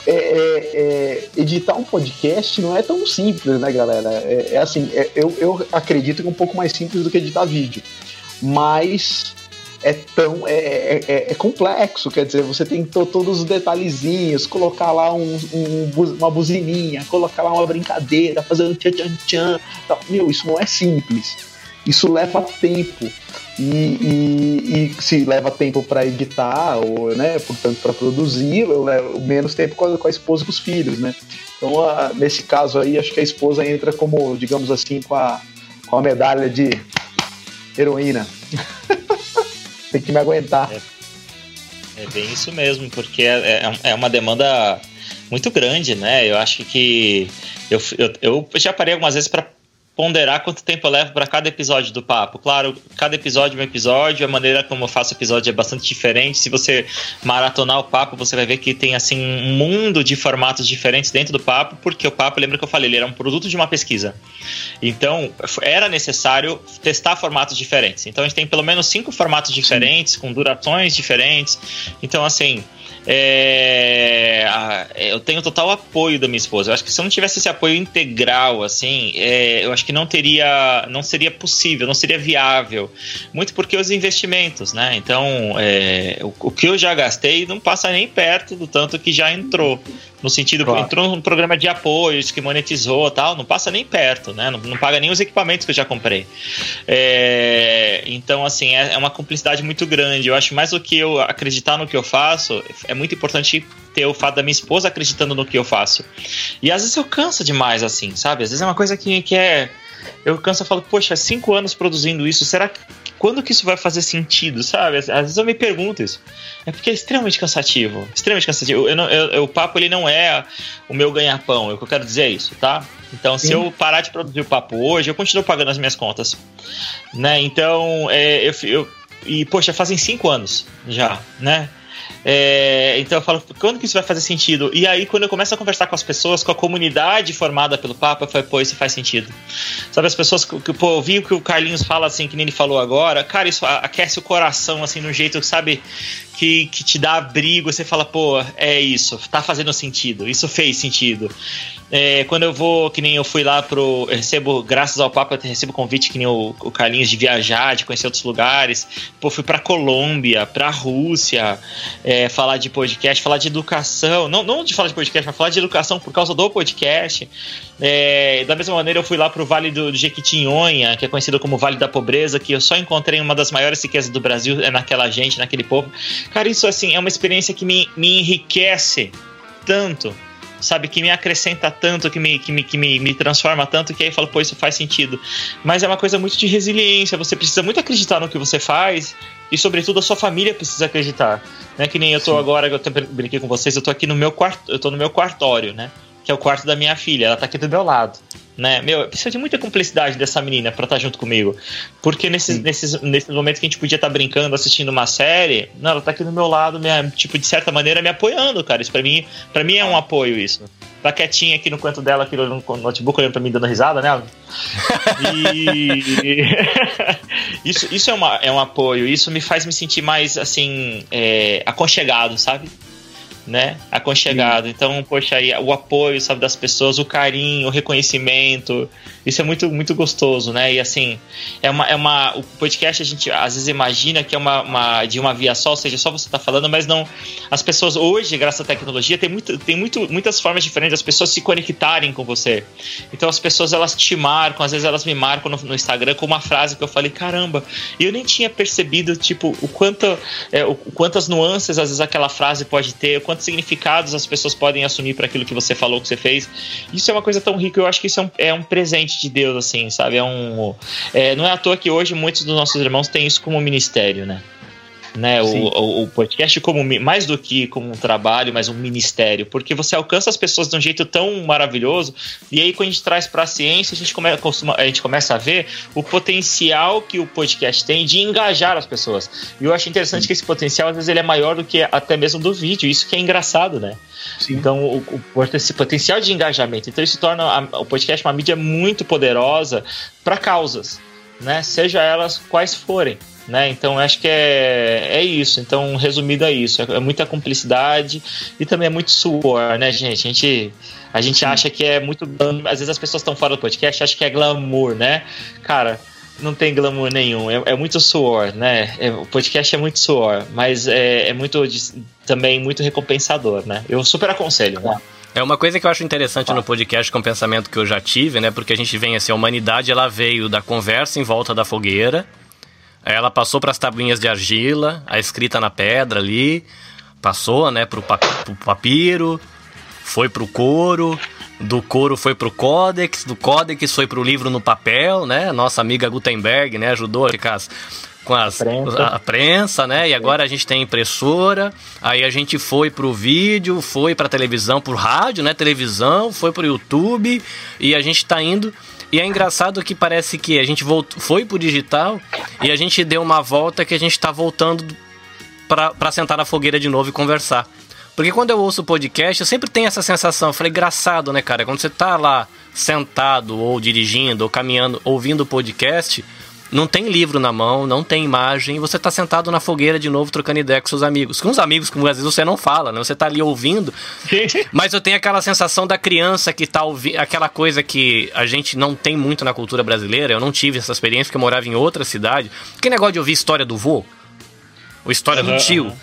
é, é, é, editar um podcast não é tão simples, né, galera? É, é assim, é, eu, eu acredito que é um pouco mais simples do que editar vídeo mas é tão é, é, é, complexo, quer dizer, você tem todos os detalhezinhos, colocar lá um, um, uma buzininha, colocar lá uma brincadeira, fazer um tchan tchan tchan. Meu, isso não é simples. Isso leva tempo. E, e, e se leva tempo para editar, ou, né, portanto, para produzir, eu levo menos tempo com a, com a esposa e com os filhos, né? Então, a, nesse caso aí, acho que a esposa entra como, digamos assim, com a, com a medalha de heroína. (laughs) Tem que me aguentar. É, é, bem isso mesmo, porque é, é, é uma demanda muito grande, né? Eu acho que eu, eu, eu já parei algumas vezes para ponderar quanto tempo eu levo para cada episódio do papo. Claro, cada episódio é um episódio, a maneira como eu faço episódio é bastante diferente. Se você maratonar o papo, você vai ver que tem assim um mundo de formatos diferentes dentro do papo, porque o papo, lembra que eu falei, ele era um produto de uma pesquisa. Então, era necessário testar formatos diferentes. Então, a gente tem pelo menos cinco formatos diferentes, com durações diferentes. Então, assim, é, eu tenho total apoio da minha esposa. Eu acho que se eu não tivesse esse apoio integral, assim, é, eu acho que não teria, não seria possível, não seria viável. Muito porque os investimentos, né? Então, é, o, o, que eu já gastei não passa nem perto do tanto que já entrou. No sentido claro. que entrou num programa de apoio, que monetizou tal, não passa nem perto, né? Não, não paga nem os equipamentos que eu já comprei. É, então, assim, é, é uma cumplicidade muito grande. Eu acho mais do que eu acreditar no que eu faço, é muito importante ter o fato da minha esposa acreditando no que eu faço. E às vezes eu canso demais, assim, sabe? Às vezes é uma coisa que, que é. Eu canso e falo, poxa, cinco anos produzindo isso, será que quando que isso vai fazer sentido, sabe? Às vezes eu me pergunto isso. É porque é extremamente cansativo. Extremamente cansativo. Eu não, eu, o papo ele não é o meu ganha-pão, é o que eu quero dizer é isso, tá? Então, Sim. se eu parar de produzir o papo hoje, eu continuo pagando as minhas contas. Né? Então, é, eu, eu, e, poxa, fazem cinco anos já, né? É, então eu falo, quando que isso vai fazer sentido? E aí, quando eu começo a conversar com as pessoas, com a comunidade formada pelo Papa, eu falo, pô, isso faz sentido. Sabe, as pessoas que, pô, ouvi o que o Carlinhos fala, assim, que nem ele falou agora, cara, isso aquece o coração, assim, no jeito, sabe, que, que te dá abrigo, você fala, pô, é isso, tá fazendo sentido, isso fez sentido. É, quando eu vou, que nem eu fui lá pro. Eu recebo, graças ao Papa, eu recebo convite, que nem o, o Carlinhos, de viajar, de conhecer outros lugares. Pô, fui pra Colômbia, pra Rússia, é, falar de podcast, falar de educação. Não, não de falar de podcast, mas falar de educação por causa do podcast. É, da mesma maneira, eu fui lá pro Vale do, Jequitinhonha, que é conhecido como Vale da Pobreza, que eu só encontrei uma das maiores riquezas do Brasil, é naquela gente, naquele povo. Cara, isso assim é uma experiência que me, me enriquece tanto sabe, que me acrescenta tanto, que me, que me, que me, me transforma tanto, que aí eu falo, pô, isso faz sentido. Mas é uma coisa muito de resiliência, você precisa muito acreditar no que você faz e, sobretudo, a sua família precisa acreditar. Né? Que nem eu tô Sim. agora, eu brinquei com vocês, eu tô aqui no meu quarto, eu tô no meu quartório, né? Que é o quarto da minha filha. Ela tá aqui do meu lado. Né? Meu, precisa de muita cumplicidade dessa menina pra estar tá junto comigo. Porque nesses, nesses, nesses momentos que a gente podia estar tá brincando, assistindo uma série, não, ela tá aqui do meu lado, minha, tipo, de certa maneira, me apoiando, cara. Isso pra mim, pra mim é um apoio, isso. Tá quietinha aqui no canto dela, aqui no notebook, olhando pra mim, dando risada, né? E. (laughs) isso isso é, uma, é um apoio, isso me faz me sentir mais, assim, é, aconchegado, sabe? Né? Aconchegado. Sim. Então, poxa, aí o apoio, sabe, das pessoas, o carinho, o reconhecimento, isso é muito, muito gostoso, né? E assim, é uma, é uma. O podcast a gente às vezes imagina que é uma, uma de uma via só, ou seja, só você tá falando, mas não. As pessoas hoje, graças à tecnologia, tem, muito, tem muito, muitas formas diferentes das pessoas se conectarem com você. Então as pessoas elas te marcam, às vezes elas me marcam no, no Instagram com uma frase que eu falei, caramba, eu nem tinha percebido, tipo, o quanto, é, o, quantas nuances às vezes aquela frase pode ter, o quantos significados as pessoas podem assumir para aquilo que você falou, que você fez. Isso é uma coisa tão rica, eu acho que isso é um, é um presente de Deus, assim, sabe? É um. É, não é à toa que hoje muitos dos nossos irmãos têm isso como ministério, né? Né? O, o, o, podcast como mais do que como um trabalho, mas um ministério, porque você alcança as pessoas de um jeito tão maravilhoso. E aí quando a gente traz para a ciência, a gente, come, costuma, a gente começa a ver o potencial que o podcast tem de engajar as pessoas. E eu acho interessante Sim. que esse potencial às vezes ele é maior do que até mesmo do vídeo. Isso que é engraçado, né? Sim. Então, o, o, esse potencial de engajamento. Então, isso torna a, o podcast uma mídia muito poderosa para causas, né? Seja elas quais forem. Né? Então acho que é, é isso. Então, resumido é isso. É, é muita cumplicidade e também é muito suor, né, gente? A gente, a gente acha que é muito. Às vezes as pessoas estão fora do podcast acham que é glamour, né? Cara, não tem glamour nenhum. É, é muito suor, né? É, o podcast é muito suor, mas é, é muito também muito recompensador, né? Eu super aconselho, né? É uma coisa que eu acho interessante no podcast com o pensamento que eu já tive, né? Porque a gente vem assim, a humanidade ela veio da conversa em volta da fogueira, ela passou para as tabuinhas de argila, a escrita na pedra ali, passou, né, pro, pa pro papiro, foi pro couro, do couro foi pro códex, do códex foi pro livro no papel, né? Nossa amiga Gutenberg, né, ajudou a ficar com as, prensa. a prensa, né? E agora a gente tem impressora. Aí a gente foi pro vídeo, foi pra televisão, pro rádio, né? Televisão, foi pro YouTube e a gente tá indo. E é engraçado que parece que a gente voltou, foi pro digital e a gente deu uma volta que a gente tá voltando para sentar na fogueira de novo e conversar. Porque quando eu ouço o podcast, eu sempre tenho essa sensação. Eu falei, engraçado, né, cara? Quando você tá lá sentado, ou dirigindo, ou caminhando, ouvindo o podcast, não tem livro na mão, não tem imagem, você tá sentado na fogueira de novo trocando ideia com seus amigos. Com os amigos que às vezes você não fala, né? Você tá ali ouvindo. mas eu tenho aquela sensação da criança que tá ouvindo. Aquela coisa que a gente não tem muito na cultura brasileira. Eu não tive essa experiência porque eu morava em outra cidade. Que negócio de ouvir história do vô? Ou história uhum, do tio? Uhum.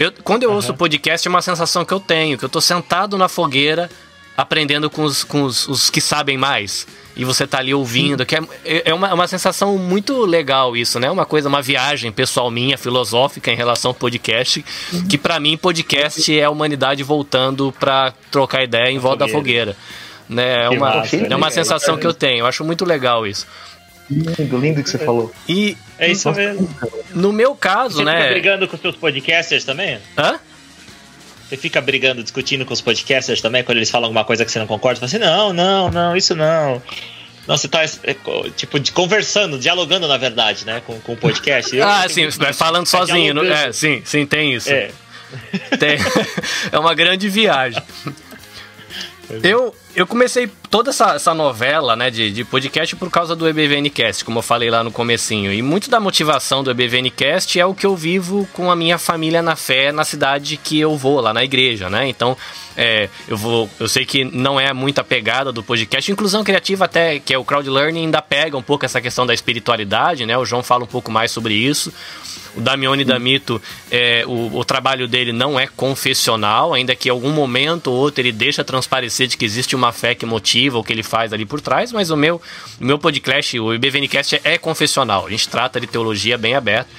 Eu, quando eu uhum. ouço podcast, é uma sensação que eu tenho, que eu tô sentado na fogueira aprendendo com os, com os, os que sabem mais e você tá ali ouvindo, que é, é uma, uma sensação muito legal isso, né? Uma coisa, uma viagem pessoal minha, filosófica em relação ao podcast, que para mim podcast é a humanidade voltando para trocar ideia em volta da fogueira. Né? É uma, é uma sensação que eu tenho, eu acho muito legal isso. Lindo, lindo que você falou. E é isso mesmo. No meu caso, você né? Você brigando com os seus podcasters também? Hã? Você fica brigando, discutindo com os podcasters também, quando eles falam alguma coisa que você não concorda? Você fala assim, não, não, não, isso não. Não, você tá, é, tipo, de, conversando, dialogando, na verdade, né, com, com o podcast. Eu, ah, sim, muito, falando tá sozinho. Não, é, sim, sim, tem isso. É. Tem, (laughs) é uma grande viagem. Eu, eu comecei toda essa, essa novela né, de, de podcast por causa do EBVNcast, como eu falei lá no comecinho. E muito da motivação do EBVNcast é o que eu vivo com a minha família na fé na cidade que eu vou, lá na igreja, né? Então, é, eu vou. Eu sei que não é muita pegada do podcast. Inclusão criativa, até, que é o crowd learning, ainda pega um pouco essa questão da espiritualidade, né? O João fala um pouco mais sobre isso. O Damione Damito, é, o, o, trabalho dele não é confessional, ainda que em algum momento ou outro ele deixa transparecer de que existe uma fé que motiva o que ele faz ali por trás, mas o meu, o meu podcast, o IBVNcast, é confessional. A gente trata de teologia bem aberta.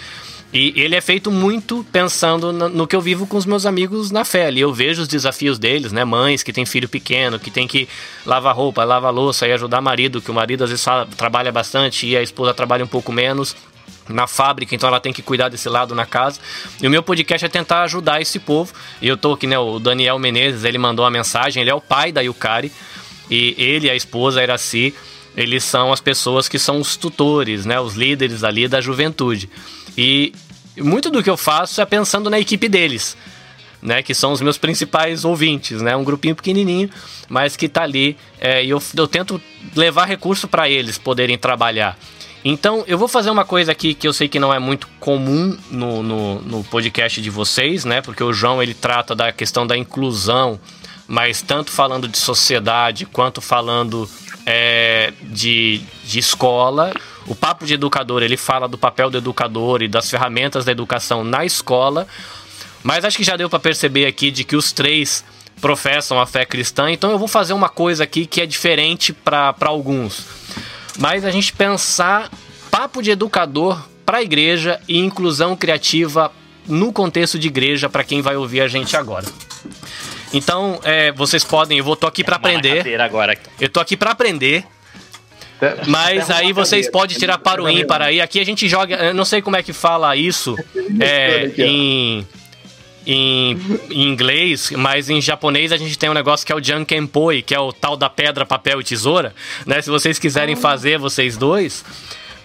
E ele é feito muito pensando no, que eu vivo com os meus amigos na fé. Ali eu vejo os desafios deles, né? Mães que têm filho pequeno, que tem que lavar roupa, lavar louça e ajudar marido, que o marido às vezes trabalha bastante e a esposa trabalha um pouco menos. Na fábrica, então ela tem que cuidar desse lado na casa. E o meu podcast é tentar ajudar esse povo. E eu tô aqui, né, o Daniel Menezes, ele mandou uma mensagem, ele é o pai da Yukari, e ele a esposa, a Iraci, eles são as pessoas que são os tutores, né, os líderes ali da juventude. E muito do que eu faço é pensando na equipe deles. Né, que são os meus principais ouvintes, né, um grupinho pequenininho, mas que tá ali é, e eu, eu tento levar recurso para eles poderem trabalhar. Então, eu vou fazer uma coisa aqui que eu sei que não é muito comum no, no, no, podcast de vocês, né? Porque o João ele trata da questão da inclusão, mas tanto falando de sociedade quanto falando é, de, de escola. O Papo de Educador ele fala do papel do educador e das ferramentas da educação na escola. Mas acho que já deu para perceber aqui de que os três professam a fé cristã, então eu vou fazer uma coisa aqui que é diferente para alguns mas a gente pensar papo de educador para a igreja e inclusão criativa no contexto de igreja para quem vai ouvir a gente agora. Então, é, vocês podem, eu vou tô aqui para aprender. Agora. Eu tô aqui para aprender. Mas aí vocês podem tirar para o ímpar aí. Aqui a gente joga, eu não sei como é que fala isso é, em em, em, inglês, mas em japonês a gente tem um negócio que é o Jankenpoi, que é o tal da pedra, papel e tesoura, né? Se vocês quiserem ah. fazer vocês dois,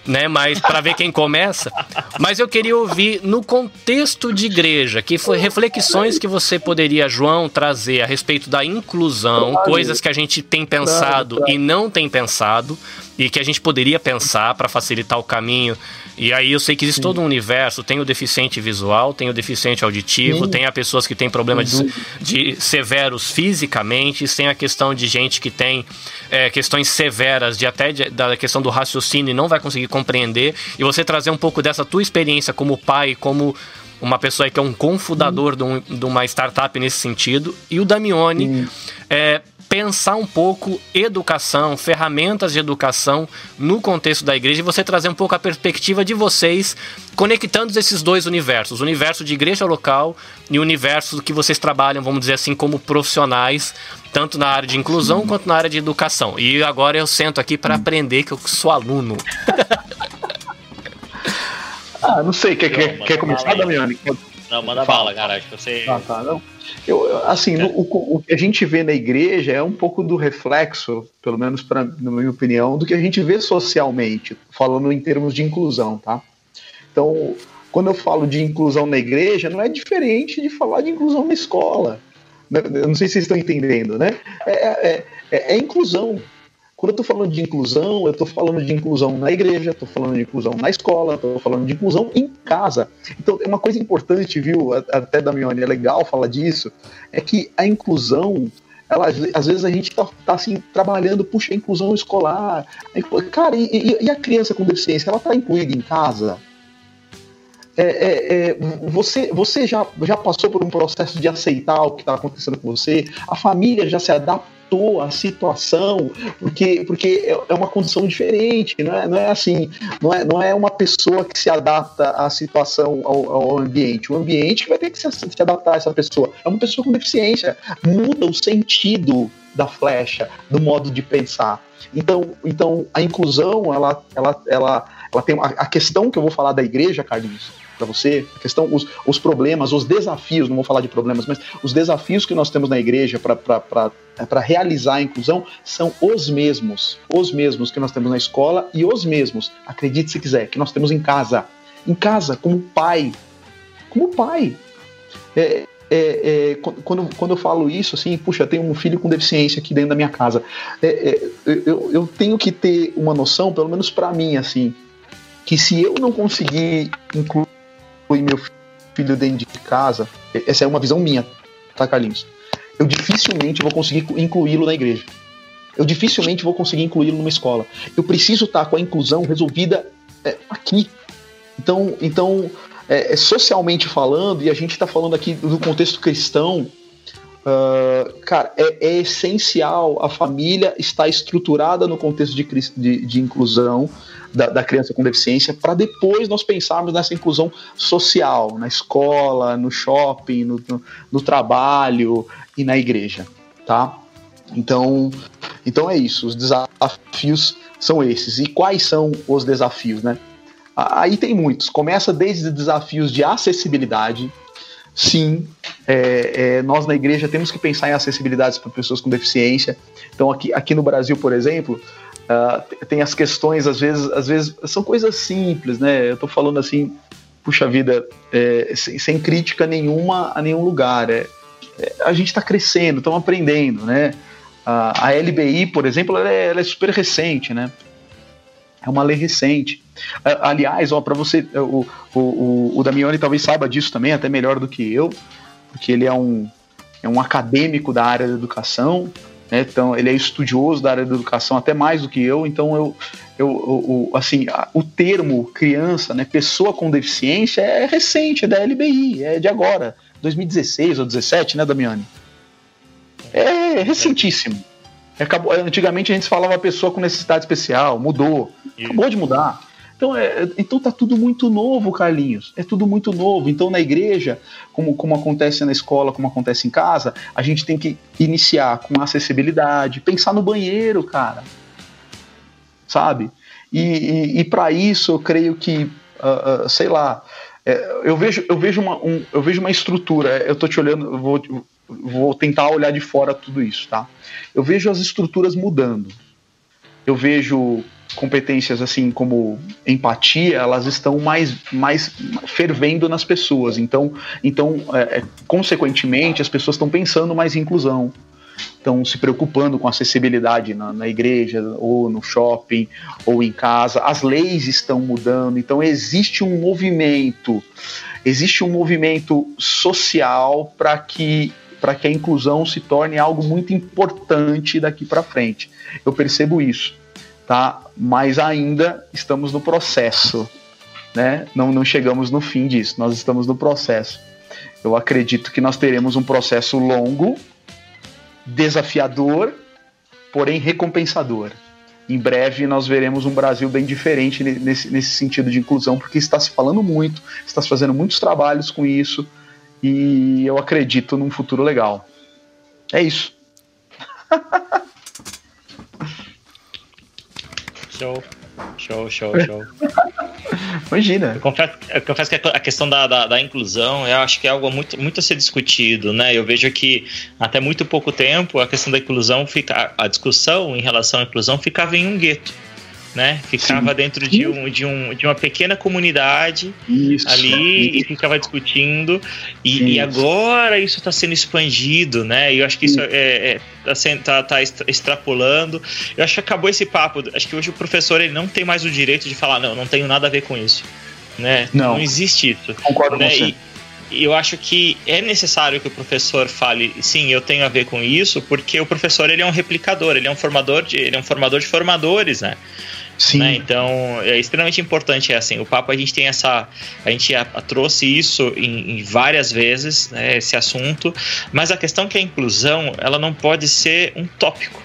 né? Mas para ver quem começa. Mas eu queria ouvir no contexto de igreja, que foi reflexões que você poderia, João, trazer a respeito da inclusão, coisas que a gente tem pensado e não tem pensado e que a gente poderia pensar para facilitar o caminho. E aí eu sei que existe Sim. todo um universo, tem o deficiente visual, tem o deficiente auditivo, Sim. tem a pessoas que têm problemas de, de, severos fisicamente, tem a questão de gente que tem é, questões severas de até de, da questão do raciocínio e não vai conseguir compreender. E você trazer um pouco dessa tua experiência como pai, como uma pessoa que é um confundador de, um, de, uma startup nesse sentido, e o Damione é, pensar um pouco educação, ferramentas de educação no contexto da igreja e você trazer um pouco a perspectiva de vocês conectando esses dois universos, o universo de igreja local e o universo que vocês trabalham, vamos dizer assim, como profissionais, tanto na área de inclusão quanto na área de educação. E agora eu sento aqui para aprender que eu sou aluno. (laughs) ah, não sei, quer, quer, quer começar, Damiani? Não, manda bala, cara. Acho que você. Ah, tá, não. Eu, assim, no, o, o, que a gente vê na igreja é um pouco do reflexo, pelo menos pra, na minha opinião, do que a gente vê socialmente, falando em termos de inclusão, tá? Então, quando eu falo de inclusão na igreja, não é diferente de falar de inclusão na escola. Eu não sei se vocês estão entendendo, né? É, é, é, é inclusão. Quando eu estou falando de inclusão, eu estou falando de inclusão na igreja, estou falando de inclusão na escola, estou falando de inclusão em casa. Então, é uma coisa importante, viu? Até da minha é legal falar disso, é que a inclusão ela, às vezes a gente está tá, assim, trabalhando, puxa, a inclusão escolar. Cara, e, e a criança com deficiência, ela está incluída em casa? É, é, é, você, você já, já passou por um processo de aceitar o que está acontecendo com você? A família já se adaptou adaptou à situação, porque, porque é, é uma condição diferente, não é, não é assim, não é, não é uma pessoa que se adapta à situação, ao, ao ambiente, o ambiente que vai ter que se, se adaptar a essa pessoa. É uma pessoa com deficiência, muda o sentido da flecha, do modo de pensar. Então, então a inclusão, ela, ela, ela, ela tem a, a questão que eu vou falar da igreja, Carlinhos, para você, a questão, os, os problemas, os desafios, não vou falar de problemas, mas os desafios que nós temos na igreja para realizar a inclusão são os mesmos, os mesmos que nós temos na escola e os mesmos, acredite se quiser, que nós temos em casa. Em casa, como pai. Como pai. É, é, é, quando, quando eu falo isso, assim, puxa, eu tenho um filho com deficiência aqui dentro da minha casa, é, é eu, eu tenho que ter uma noção, pelo menos para mim, assim, que se eu não conseguir incluir incluir meu filho dentro de casa, essa é uma visão minha, tá, Carlinhos? Eu dificilmente vou conseguir incluí-lo na igreja. Eu dificilmente vou conseguir incluí-lo numa escola. Eu preciso estar com a inclusão resolvida é, aqui. Então, então é, é socialmente falando, e a gente está falando aqui do contexto cristão, Uh, cara, é, é, essencial a família estar estruturada no contexto de, de, de inclusão, da, da criança com deficiência, para depois nós pensarmos nessa inclusão social, na escola, no shopping, no, no, no trabalho e na igreja, tá? Então, então é isso. Os desafios são esses. E quais são os desafios, né? Aí tem muitos. Começa desde desafios de acessibilidade. Sim, é, é, nós na igreja temos que pensar em acessibilidade para pessoas com deficiência. Então, aqui, aqui no Brasil, por exemplo, uh, tem as questões, às vezes, às vezes são coisas simples, né? Eu estou falando assim, puxa vida, é, sem, sem, crítica nenhuma a nenhum lugar. É, é a gente está crescendo, estamos aprendendo, né? A, a LBI, por exemplo, ela é, ela é super recente, né? É uma lei recente. Aliás, ó, para você, o, o, o Damiani talvez saiba disso também, até melhor do que eu, porque ele é um, é um acadêmico da área da educação, né? então ele é estudioso da área da educação até mais do que eu, então eu, eu, eu, eu assim, o termo criança, né, pessoa com deficiência é recente, é da LBI, é de agora, 2016 ou 17, né, Damiani? É recentíssimo. Acabou, antigamente a gente falava pessoa com necessidade especial, mudou. Acabou de mudar. Então, é, então tá tudo muito novo, Carlinhos. É tudo muito novo. Então, na igreja, como, como acontece na escola, como acontece em casa, a gente tem que iniciar com acessibilidade, pensar no banheiro, cara. Sabe? E, e, e para isso, eu creio que, uh, uh, sei lá, é, eu, vejo, eu, vejo uma, um, eu vejo uma estrutura. Eu tô te olhando, vou, vou tentar olhar de fora tudo isso, tá? Eu vejo as estruturas mudando. Eu vejo competências assim como empatia, elas estão mais, mais fervendo nas pessoas. Então, então é, é consequentemente, as pessoas estão pensando mais em inclusão, estão se preocupando com acessibilidade na, na, igreja, ou no shopping, ou em casa. As leis estão mudando, então existe um movimento, existe um movimento social para que para que a inclusão se torne algo muito importante daqui para frente. Eu percebo isso, tá? Mas ainda estamos no processo, né? Não, não chegamos no fim disso, nós estamos no processo. Eu acredito que nós teremos um processo longo, desafiador, porém recompensador. Em breve nós veremos um Brasil bem diferente nesse, nesse sentido de inclusão, porque está se falando muito, está se fazendo muitos trabalhos com isso e eu acredito num futuro legal. É isso. (laughs) Show. Show, show, (laughs) show. Imagina. Eu confesso, eu confesso, que a questão da, da, da, inclusão, eu acho que é algo muito, muito a ser discutido, né? Eu vejo que até muito pouco tempo a questão da inclusão fica, a discussão em relação à inclusão ficava em um gueto né? Ficava Sim. dentro de, um, de, um, de uma pequena comunidade isso, ali isso. e ficava discutindo. E, e agora isso está sendo expandido, né? E eu acho que isso é, é, tá, tá, tá extrapolando. Eu acho que acabou esse papo. Acho que hoje o professor ele não tem mais o direito de falar, não, não tenho nada a ver com isso. Né? Não, não existe isso. Concordo né? com você. E, eu acho que é necessário que o professor fale, sim, eu tenho a ver com isso, porque o professor ele é um replicador, ele é um formador de, ele é um formador de formadores, né? Sim. Né? Então é extremamente importante é assim. O papo a gente tem essa, a gente a, a trouxe isso em, em várias vezes, né, esse assunto. Mas a questão é que a inclusão ela não pode ser um tópico,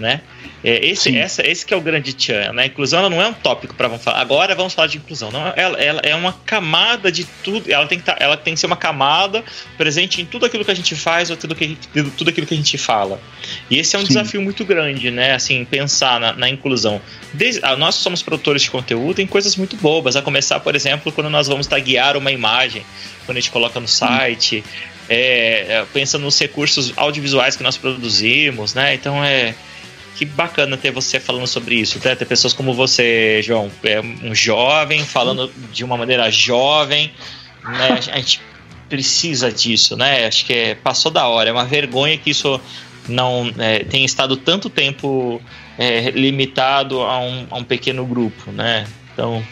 né? É, esse, essa, esse que é o grande tchan, né? A inclusão não é um tópico para vamos falar. Agora vamos falar de inclusão. Não, ela, ela é uma camada de tudo. Ela tem, que tá, ela tem que ser uma camada presente em tudo aquilo que a gente faz ou tudo, que, tudo aquilo que a gente fala. E esse é um Sim. desafio muito grande, né? Assim, pensar na, na inclusão. Desde, ah, nós somos produtores de conteúdo, tem coisas muito bobas. A começar, por exemplo, quando nós vamos taguear uma imagem, quando a gente coloca no site. É, é, pensa nos recursos audiovisuais que nós produzimos, né? Então é que bacana ter você falando sobre isso, né? Ter pessoas como você, João, é um jovem falando de uma maneira jovem, né? A gente precisa disso, né? Acho que é, passou da hora. É uma vergonha que isso não é, tenha estado tanto tempo é, limitado a um, a um pequeno grupo, né? Então,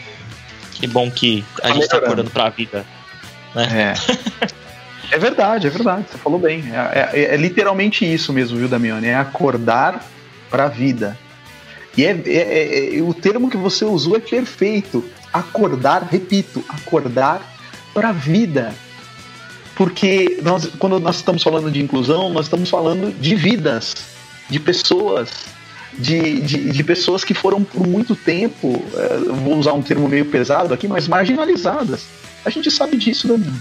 que bom que a tá gente está acordando para a vida, né? É. é verdade, é verdade. Você falou bem. É, é, é, literalmente isso mesmo, viu, Damiani? É acordar para a vida. E é, é, é, é, o termo que você usou é perfeito. Acordar, repito, acordar para a vida. Porque nós, quando nós estamos falando de inclusão, nós estamos falando de vidas, de pessoas, de, de, de pessoas que foram por muito tempo, é, vou usar um termo meio pesado aqui, mas marginalizadas. A gente sabe disso, Daniel.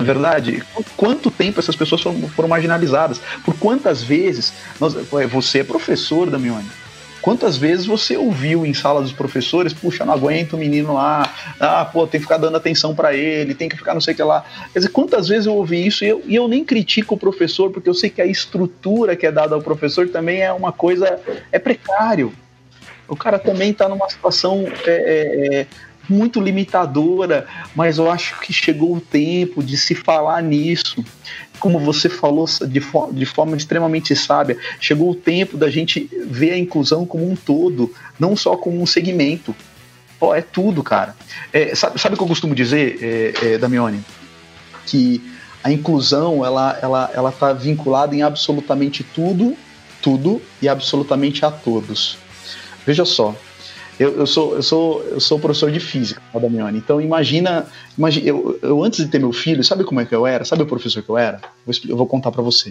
Na verdade, quanto tempo essas pessoas foram, foram marginalizadas? Por quantas vezes? Nós, você é professor, Damione. Quantas vezes você ouviu em sala dos professores, puxa, não aguento o menino lá, ah, pô, tem que ficar dando atenção para ele, tem que ficar não sei o que lá. Quer dizer, quantas vezes eu ouvi isso e eu, e eu nem critico o professor, porque eu sei que a estrutura que é dada ao professor também é uma coisa, é precário. O cara também está numa situação é, é, é, muito limitadora, mas eu acho que chegou o tempo de se falar nisso como você falou de, de forma extremamente sábia, chegou o tempo da gente ver a inclusão como um todo, não só como um segmento. Pô, é tudo, cara. É, sabe, sabe o que eu costumo dizer, é, é, Damione? Que a inclusão ela, ela, ela tá vinculada em absolutamente tudo, tudo e absolutamente a todos. Veja só, eu, eu, sou, eu, sou, eu sou professor de física, Damiani. Então imagina, imagina eu, eu, antes de ter meu filho, sabe como é que eu era? Sabe o professor que eu era? Vou, eu vou contar para você.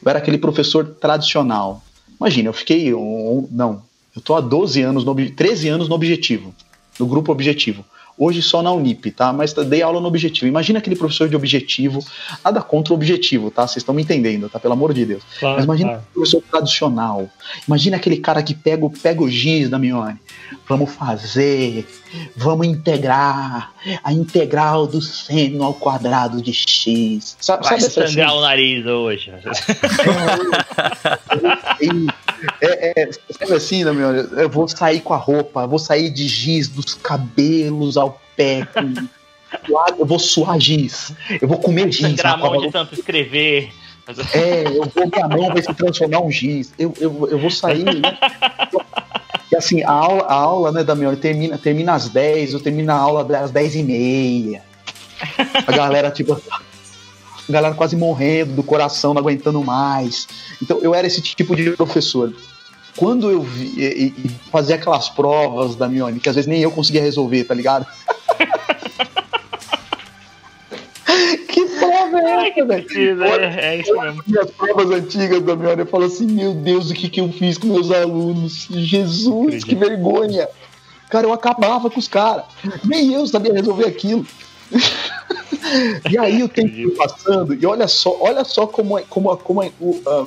Eu era aquele professor tradicional. Imagina, eu fiquei, um, não, eu tô há 12 anos, no, 13 anos no objetivo, no grupo objetivo. Hoje só na Unip, tá? Mas dei aula no objetivo. Imagina aquele professor de objetivo, nada contra o objetivo, tá? Vocês estão me entendendo, tá? Pelo amor de Deus. Claro, Mas imagina claro. professor tradicional. Imagina aquele cara que pega, pega o giz da Mione. Vamos fazer, vamos integrar a integral do seno ao quadrado de x. Sabe, Vai sabe sangrar o nariz hoje. (laughs) É, é, sabe assim, Damione? Eu vou sair com a roupa, vou sair de giz dos cabelos ao pé. eu vou suar giz. Eu vou comer giz. Sangrar a mão de tanto escrever. É, eu vou, minha mão vai se transformar um giz. Eu, eu, eu vou sair. Né? E assim, a aula, a aula né, Damione, termina, termina às 10, eu termino a aula às 10 e meia. A galera, tipo, galera quase morrendo do coração, não aguentando mais. Então eu era esse tipo de professor. Quando eu vi, e, e fazia aquelas provas da Mione, que às vezes nem eu conseguia resolver, tá ligado? (laughs) que prova é essa, velho? É, é isso mesmo. As provas antigas da Mione, eu falo assim: meu Deus, o que, que eu fiz com meus alunos? Jesus, que vergonha! Cara, eu acabava com os caras. Nem eu sabia resolver aquilo e aí o tempo foi passando, e olha só, olha só como, é, como, como é,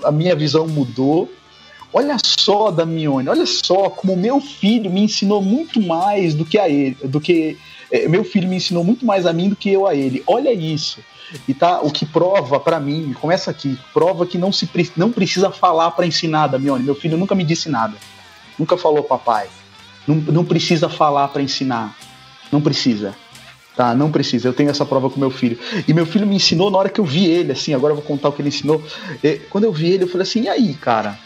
a, a minha visão mudou. Olha só, Damione, olha só como meu filho me ensinou muito mais do que a ele, do que é, meu filho me ensinou muito mais a mim do que eu a ele. Olha isso. E tá, o que prova para mim, começa aqui, prova que não se não precisa falar para ensinar, Damione. Meu filho nunca me disse nada. Nunca falou papai. Não, não precisa falar para ensinar. Não precisa. Tá, não precisa, eu tenho essa prova com meu filho. E meu filho me ensinou na hora que eu vi ele, assim, agora eu vou contar o que ele ensinou. Quando eu vi ele, eu falei assim, e aí, cara?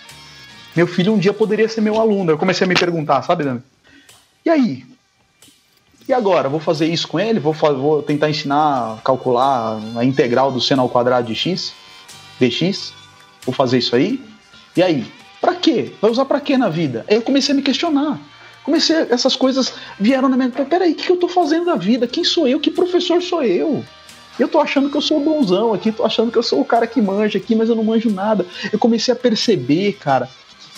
Meu filho um dia poderia ser meu aluno. Eu comecei a me perguntar, sabe, Dani? E aí? E agora? Vou fazer isso com ele? Vou, vou tentar ensinar a calcular a integral do seno ao quadrado de x? dx? Vou fazer isso aí? E aí? Pra quê? Vai usar pra quê na vida? Aí eu comecei a me questionar. Comecei, essas coisas vieram na minha. Peraí, o que, que eu tô fazendo da vida? Quem sou eu? Que professor sou eu? Eu tô achando que eu sou bonzão aqui, tô achando que eu sou o cara que manja aqui, mas eu não manjo nada. Eu comecei a perceber, cara,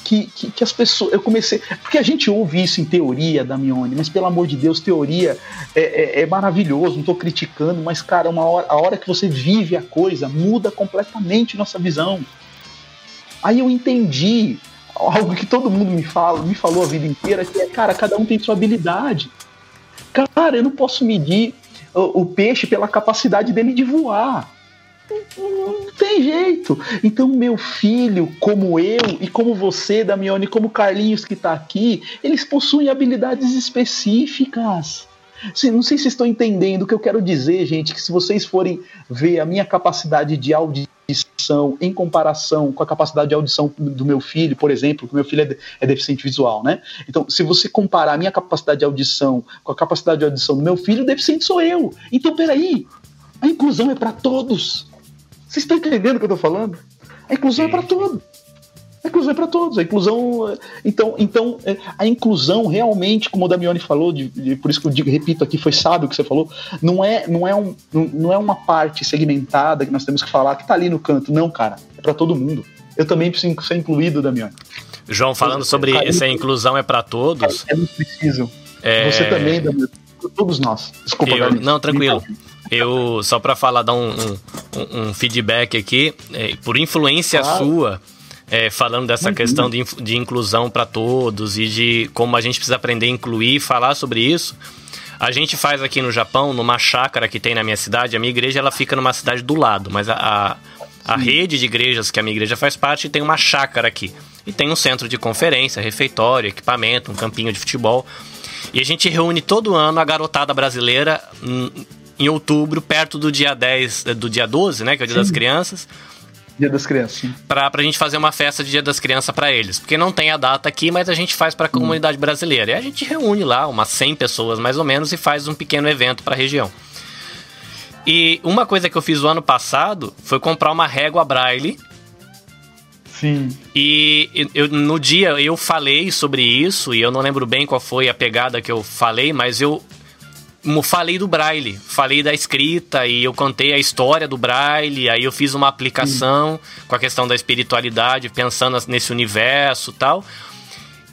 que, que, que, as pessoas. Eu comecei. Porque a gente ouve isso em teoria, Damione, mas pelo amor de Deus, teoria é, é, é maravilhoso, não tô criticando, mas, cara, uma hora, a hora que você vive a coisa muda completamente nossa visão. Aí eu entendi algo que todo mundo me fala, me falou a vida inteira, que é, cara, cada um tem sua habilidade. Cara, eu não posso medir o, o peixe pela capacidade dele de voar. Não, não tem jeito. Então, meu filho, como eu e como você, Damione, como Carlinhos que está aqui, eles possuem habilidades específicas. Não sei se vocês estão entendendo o que eu quero dizer, gente, que se vocês forem ver a minha capacidade de audição, audição em comparação com a capacidade de audição do meu filho, por exemplo, que meu filho é, é deficiente visual, né? Então, se você comparar a minha capacidade de audição com a capacidade de audição do meu filho, o deficiente sou eu. Então, peraí, a inclusão é para todos. Vocês estão entendendo o que eu estou falando? A inclusão é para todos. A inclusão é para todos. A inclusão. Então, então é, a inclusão realmente, como o Damiani falou, de, de, por isso que eu digo, repito aqui, foi sábio o que você falou, não é, não, é um, não é uma parte segmentada que nós temos que falar que está ali no canto. Não, cara. É para todo mundo. Eu também preciso ser incluído, Damiani. João, falando sobre cara, essa inclusão é para todos. É, é preciso. É... Você também, Damiani. Todos nós. Desculpa, eu, Não, tranquilo. Eu, só para falar, dar um, um, um, feedback aqui, é, por influência claro. sua é, falando dessa questão de, de inclusão para todos e de como a gente precisa aprender a incluir, falar sobre isso. A gente faz aqui no Japão, numa chácara que tem na minha cidade. A minha igreja ela fica numa cidade do lado, mas a, a, a rede de igrejas que a minha igreja faz parte tem uma chácara aqui. E tem um centro de conferência, refeitório, equipamento, um campinho de futebol. E a gente reúne todo ano a garotada brasileira em, em outubro, perto do dia 10, do dia 12, né? Que é o dia Sim. das crianças Dia das Crianças. Pra, pra gente fazer uma festa de Dia das Crianças para eles. Porque não tem a data aqui, mas a gente faz para a hum. comunidade brasileira. E a gente reúne lá umas 100 pessoas mais ou menos e faz um pequeno evento para a região. E uma coisa que eu fiz o ano passado foi comprar uma régua braille. Sim. E eu, no dia eu falei sobre isso, e eu não lembro bem qual foi a pegada que eu falei, mas eu falei do Braille, falei da escrita e eu contei a história do Braille, aí eu fiz uma aplicação com a questão da espiritualidade, pensando nesse universo tal.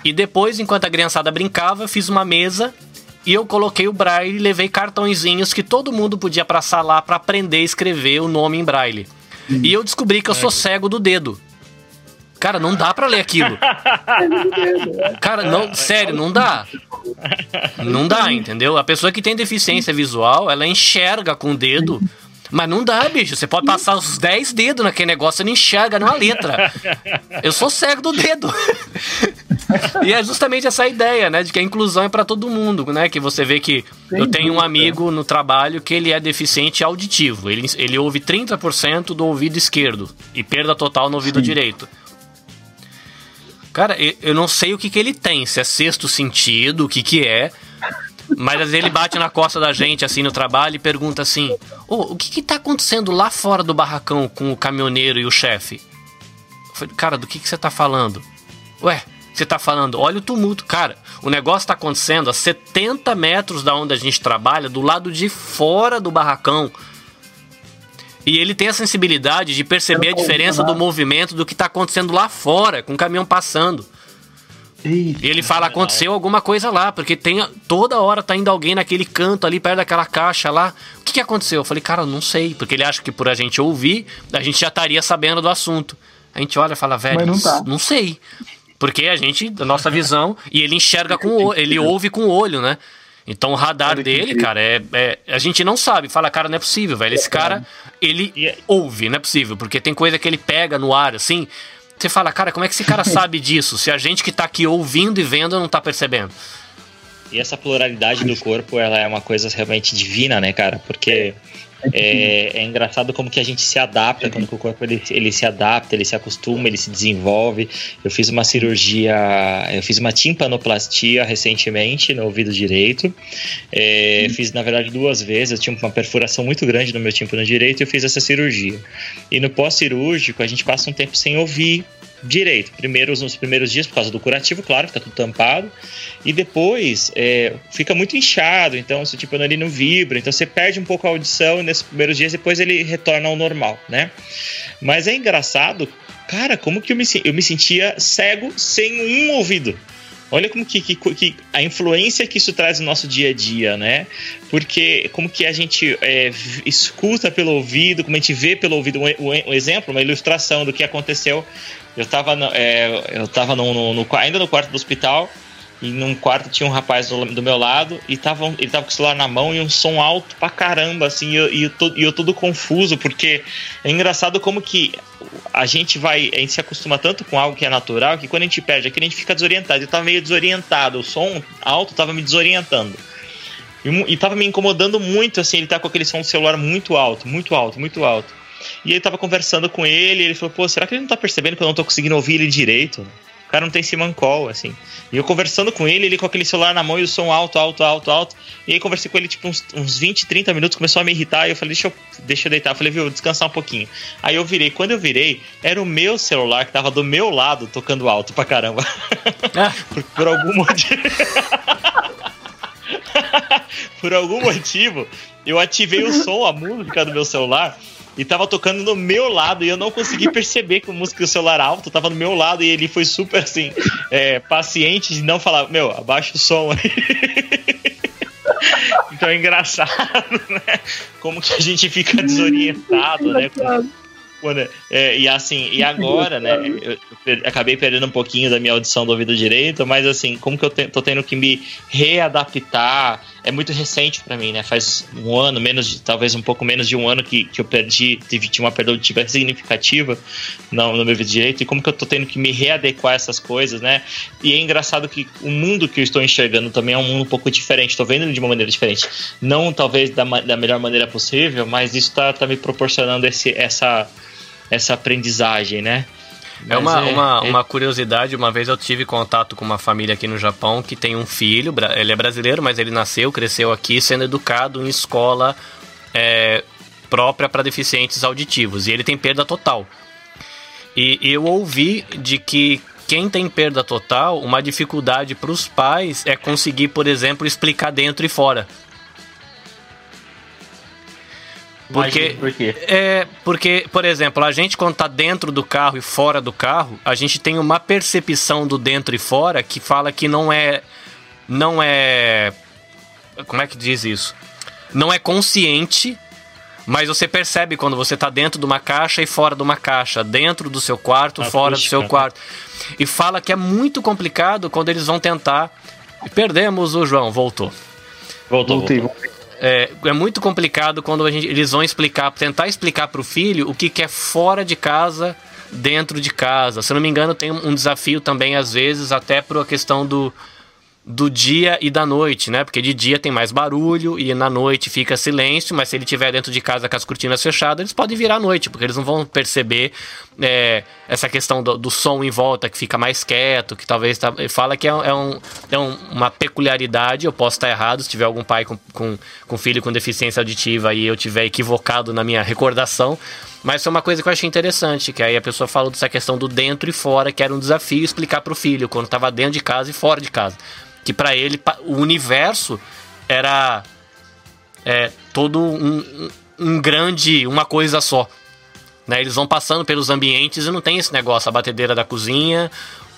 E depois, enquanto a criançada brincava, eu fiz uma mesa e eu coloquei o Braille e levei cartõezinhos que todo mundo podia passar lá para aprender a escrever o nome em Braille. Uhum. E eu descobri que eu sou cego do dedo. Cara, não dá para ler aquilo. Cara, não, sério, não dá. Não dá, entendeu? A pessoa que tem deficiência visual, ela enxerga com o dedo. Mas não dá, bicho. Você pode passar os 10 dedos naquele negócio, você não enxerga nenhuma letra. Eu sou cego do dedo. e é justamente essa ideia, né? De que a inclusão é para todo mundo, né? Que você vê que eu tenho um amigo no trabalho que ele é deficiente auditivo. Ele, ele ouve 30% do ouvido esquerdo e perda total no ouvido Sim. direito. Cara, eu, não sei o que, que ele tem, se é sexto sentido, o que, que é. Mas às vezes ele bate na costa da gente, assim, no trabalho e pergunta assim: oh, o que que tá acontecendo lá fora do barracão com o caminhoneiro e o chefe? Cara, do que que você tá falando? Ué, você tá falando, olha o tumulto. Cara, o negócio tá acontecendo a 70 metros da onde a gente trabalha, do lado de fora do barracão. E ele tem a sensibilidade de perceber a diferença do movimento do que está acontecendo lá fora, com o caminhão passando. Eita, e ele fala, aconteceu alguma coisa lá, porque tem toda hora tá indo alguém naquele canto ali, perto daquela caixa lá. O que, que aconteceu? Eu falei, cara, não sei, porque ele acha que por a gente ouvir, a gente já estaria sabendo do assunto. A gente olha e fala, velho, não, tá. não sei. Porque a gente, da nossa visão, e ele enxerga com o olho, ele ouve com o olho, né? Então o radar dele, cara, é, é, A gente não sabe. Fala, cara, não é possível, velho. Esse cara, ele é- ouve, não é possível. Porque tem coisa que ele pega no ar, assim. Você fala, cara, como é que esse cara (laughs) sabe disso? Se a gente que tá aqui ouvindo e vendo não tá percebendo. E essa pluralidade do corpo, ela é uma coisa realmente divina, né, cara? Porque é, é, engraçado como que a gente se adapta, quando o corpo ele, ele se adapta, ele se acostuma, ele se desenvolve. Eu fiz uma cirurgia, eu fiz uma timpanoplastia recentemente no ouvido direito. É, fiz, na verdade, duas vezes. Eu tinha uma perfuração muito grande no meu tímpano direito e eu fiz essa cirurgia. E no pós-cirúrgico, a gente passa um tempo sem ouvir direito. Primeiro, nos primeiros dias, por causa do curativo, claro, que tá tudo tampado. E depois é, fica muito inchado, então o tipo ele não vibra, então você perde um pouco a audição nesses primeiros dias, depois ele retorna ao normal, né? Mas é engraçado, cara, como que eu me, eu me sentia cego sem um ouvido. Olha como que, que, que, a influência que isso traz no nosso dia a dia, né? Porque como que a gente é, escuta pelo ouvido, como a gente vê pelo ouvido, um, um, exemplo, uma ilustração do que aconteceu. Eu estava é, eu tava no, no, no, ainda no quarto do hospital e num quarto tinha um rapaz do, do, meu lado e tava, ele tava com o celular na mão e um som alto pra caramba, assim, e eu, e eu, tô, e eu todo confuso, porque é engraçado como que a gente vai, a gente se acostuma tanto com algo que é natural que quando a gente perde aquilo a gente fica desorientado. Eu tava meio desorientado, o som alto tava me desorientando. E, e tava me incomodando muito, assim, ele tá com aquele som do celular muito alto, muito alto, muito alto. E ele tava conversando com ele, e ele falou, pô, será que ele não tá percebendo que eu não tô conseguindo ouvir ele direito? cara não tem Simancol, assim. E eu conversando com ele, ele com aquele celular na mão e o som alto, alto, alto, alto. E aí conversei com ele, tipo, uns, uns 20, 30 minutos, começou a me irritar. E eu falei, deixa eu, deixa eu deitar. Eu falei, viu, descansar um pouquinho. Aí eu virei. Quando eu virei, era o meu celular que tava do meu lado tocando alto pra caramba. Ah. (laughs) por, por algum motivo. (laughs) por algum motivo, eu ativei o som, a música do meu celular e tava tocando no meu lado e eu não consegui perceber que a música do celular alto tava no meu lado e ele foi super assim, é, paciente de não falar, meu, abaixa o som aí. (laughs) então é engraçado, né? Como que a gente fica desorientado, né? É, e assim, e agora, né? Eu, acabei perdendo um pouquinho da minha audição do ouvido direito, mas assim, como que eu te, tô tendo que me readaptar? É muito recente para mim, né? Faz um ano, menos talvez um pouco menos de um ano que, que eu perdi, tive uma perda auditiva significativa no, no meu ouvido direito, e como que eu tô tendo que me readequar a essas coisas, né? E é engraçado que o mundo que eu estou enxergando também é um mundo um pouco diferente, tô vendo ele de uma maneira diferente. Não talvez da, da melhor maneira possível, mas isso tá, tá me proporcionando esse, essa essa aprendizagem, né? É uma, é, uma, é... uma curiosidade, uma vez eu tive contato com uma família aqui no Japão que tem um filho, ele é brasileiro, mas ele nasceu, cresceu aqui, sendo educado em escola é, própria para deficientes auditivos, e ele tem perda total. E eu ouvi de que quem tem perda total, uma dificuldade para os pais é conseguir, por exemplo, explicar dentro e fora. Porque, por quê? É, porque, por exemplo, a gente quando tá dentro do carro e fora do carro, a gente tem uma percepção do dentro e fora que fala que não é não é como é que diz isso? Não é consciente, mas você percebe quando você tá dentro de uma caixa e fora de uma caixa, dentro do seu quarto, a fora do seu né? quarto. E fala que é muito complicado quando eles vão tentar. Perdemos o João, voltou. Voltou, voltei, voltou é, é muito complicado quando gente, eles vão explicar, tentar explicar para o filho o que, que é fora de casa, dentro de casa. Se eu não me engano, tem um desafio também, às vezes, até por a questão do do dia e da noite, né? Porque de dia tem mais barulho e na noite fica silêncio, mas se ele estiver dentro de casa com as cortinas fechadas, eles podem virar à noite, porque eles não vão perceber é, essa questão do, do, som em volta, que fica mais quieto, que talvez tá, fala que é, é, um, é um, uma peculiaridade, eu posso estar errado, se tiver algum pai com, com, com filho com deficiência auditiva e eu tiver equivocado na minha recordação, mas foi uma coisa que eu achei interessante, que aí a pessoa falou dessa questão do dentro e fora, que era um desafio explicar para o filho, quando estava dentro de casa e fora de casa que para ele o universo era é, todo um, um grande, uma coisa só. Né? Eles vão passando pelos ambientes e não tem esse negócio, a batedeira da cozinha,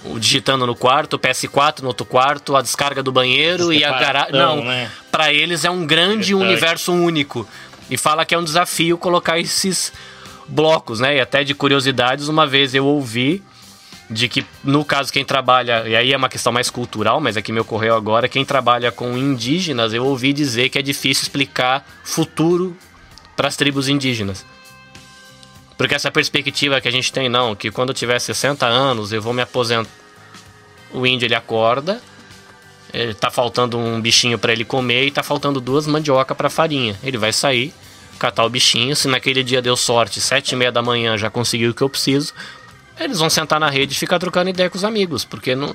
o digitando no quarto, o PS4 no outro quarto, a descarga do banheiro e a garagem. Não, né? para eles é um grande Verdade. universo único. E fala que é um desafio colocar esses blocos, né? E até de curiosidades, uma vez eu ouvi de que no caso quem trabalha, e aí é uma questão mais cultural, mas aqui me ocorreu agora, quem trabalha com indígenas, eu ouvi dizer que é difícil explicar futuro para as tribos indígenas. Porque essa perspectiva que a gente tem, não, que quando eu tiver 60 anos eu vou me aposentar. O índio ele acorda, ele tá faltando um bichinho para ele comer e tá faltando duas mandioca para farinha. Ele vai sair, catar o bichinho, se naquele dia deu sorte, sete e meia da manhã já conseguiu o que eu preciso, eles vão sentar na rede e ficar trocando ideia com os amigos, porque não,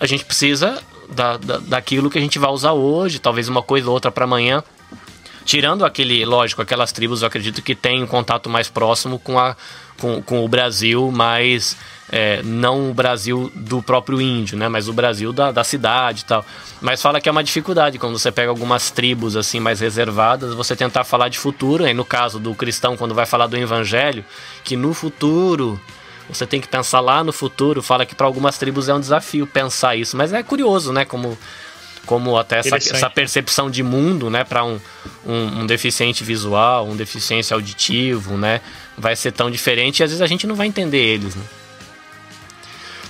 a gente precisa da, da, daquilo que a gente vai usar hoje, talvez uma coisa ou outra para amanhã. Tirando aquele, lógico, aquelas tribos, eu acredito que têm um contato mais próximo com, a, com, com o Brasil, mas é, não o Brasil do próprio índio, né? Mas o Brasil da, da cidade e tal. Mas fala que é uma dificuldade quando você pega algumas tribos assim mais reservadas, você tentar falar de futuro. E no caso do cristão, quando vai falar do evangelho, que no futuro você tem que pensar lá no futuro. Fala que para algumas tribos é um desafio pensar isso, mas é curioso, né? Como, como até essa, essa percepção de mundo, né? Para um, um, um, deficiente visual, um deficiente auditivo, né? Vai ser tão diferente e às vezes a gente não vai entender eles, né?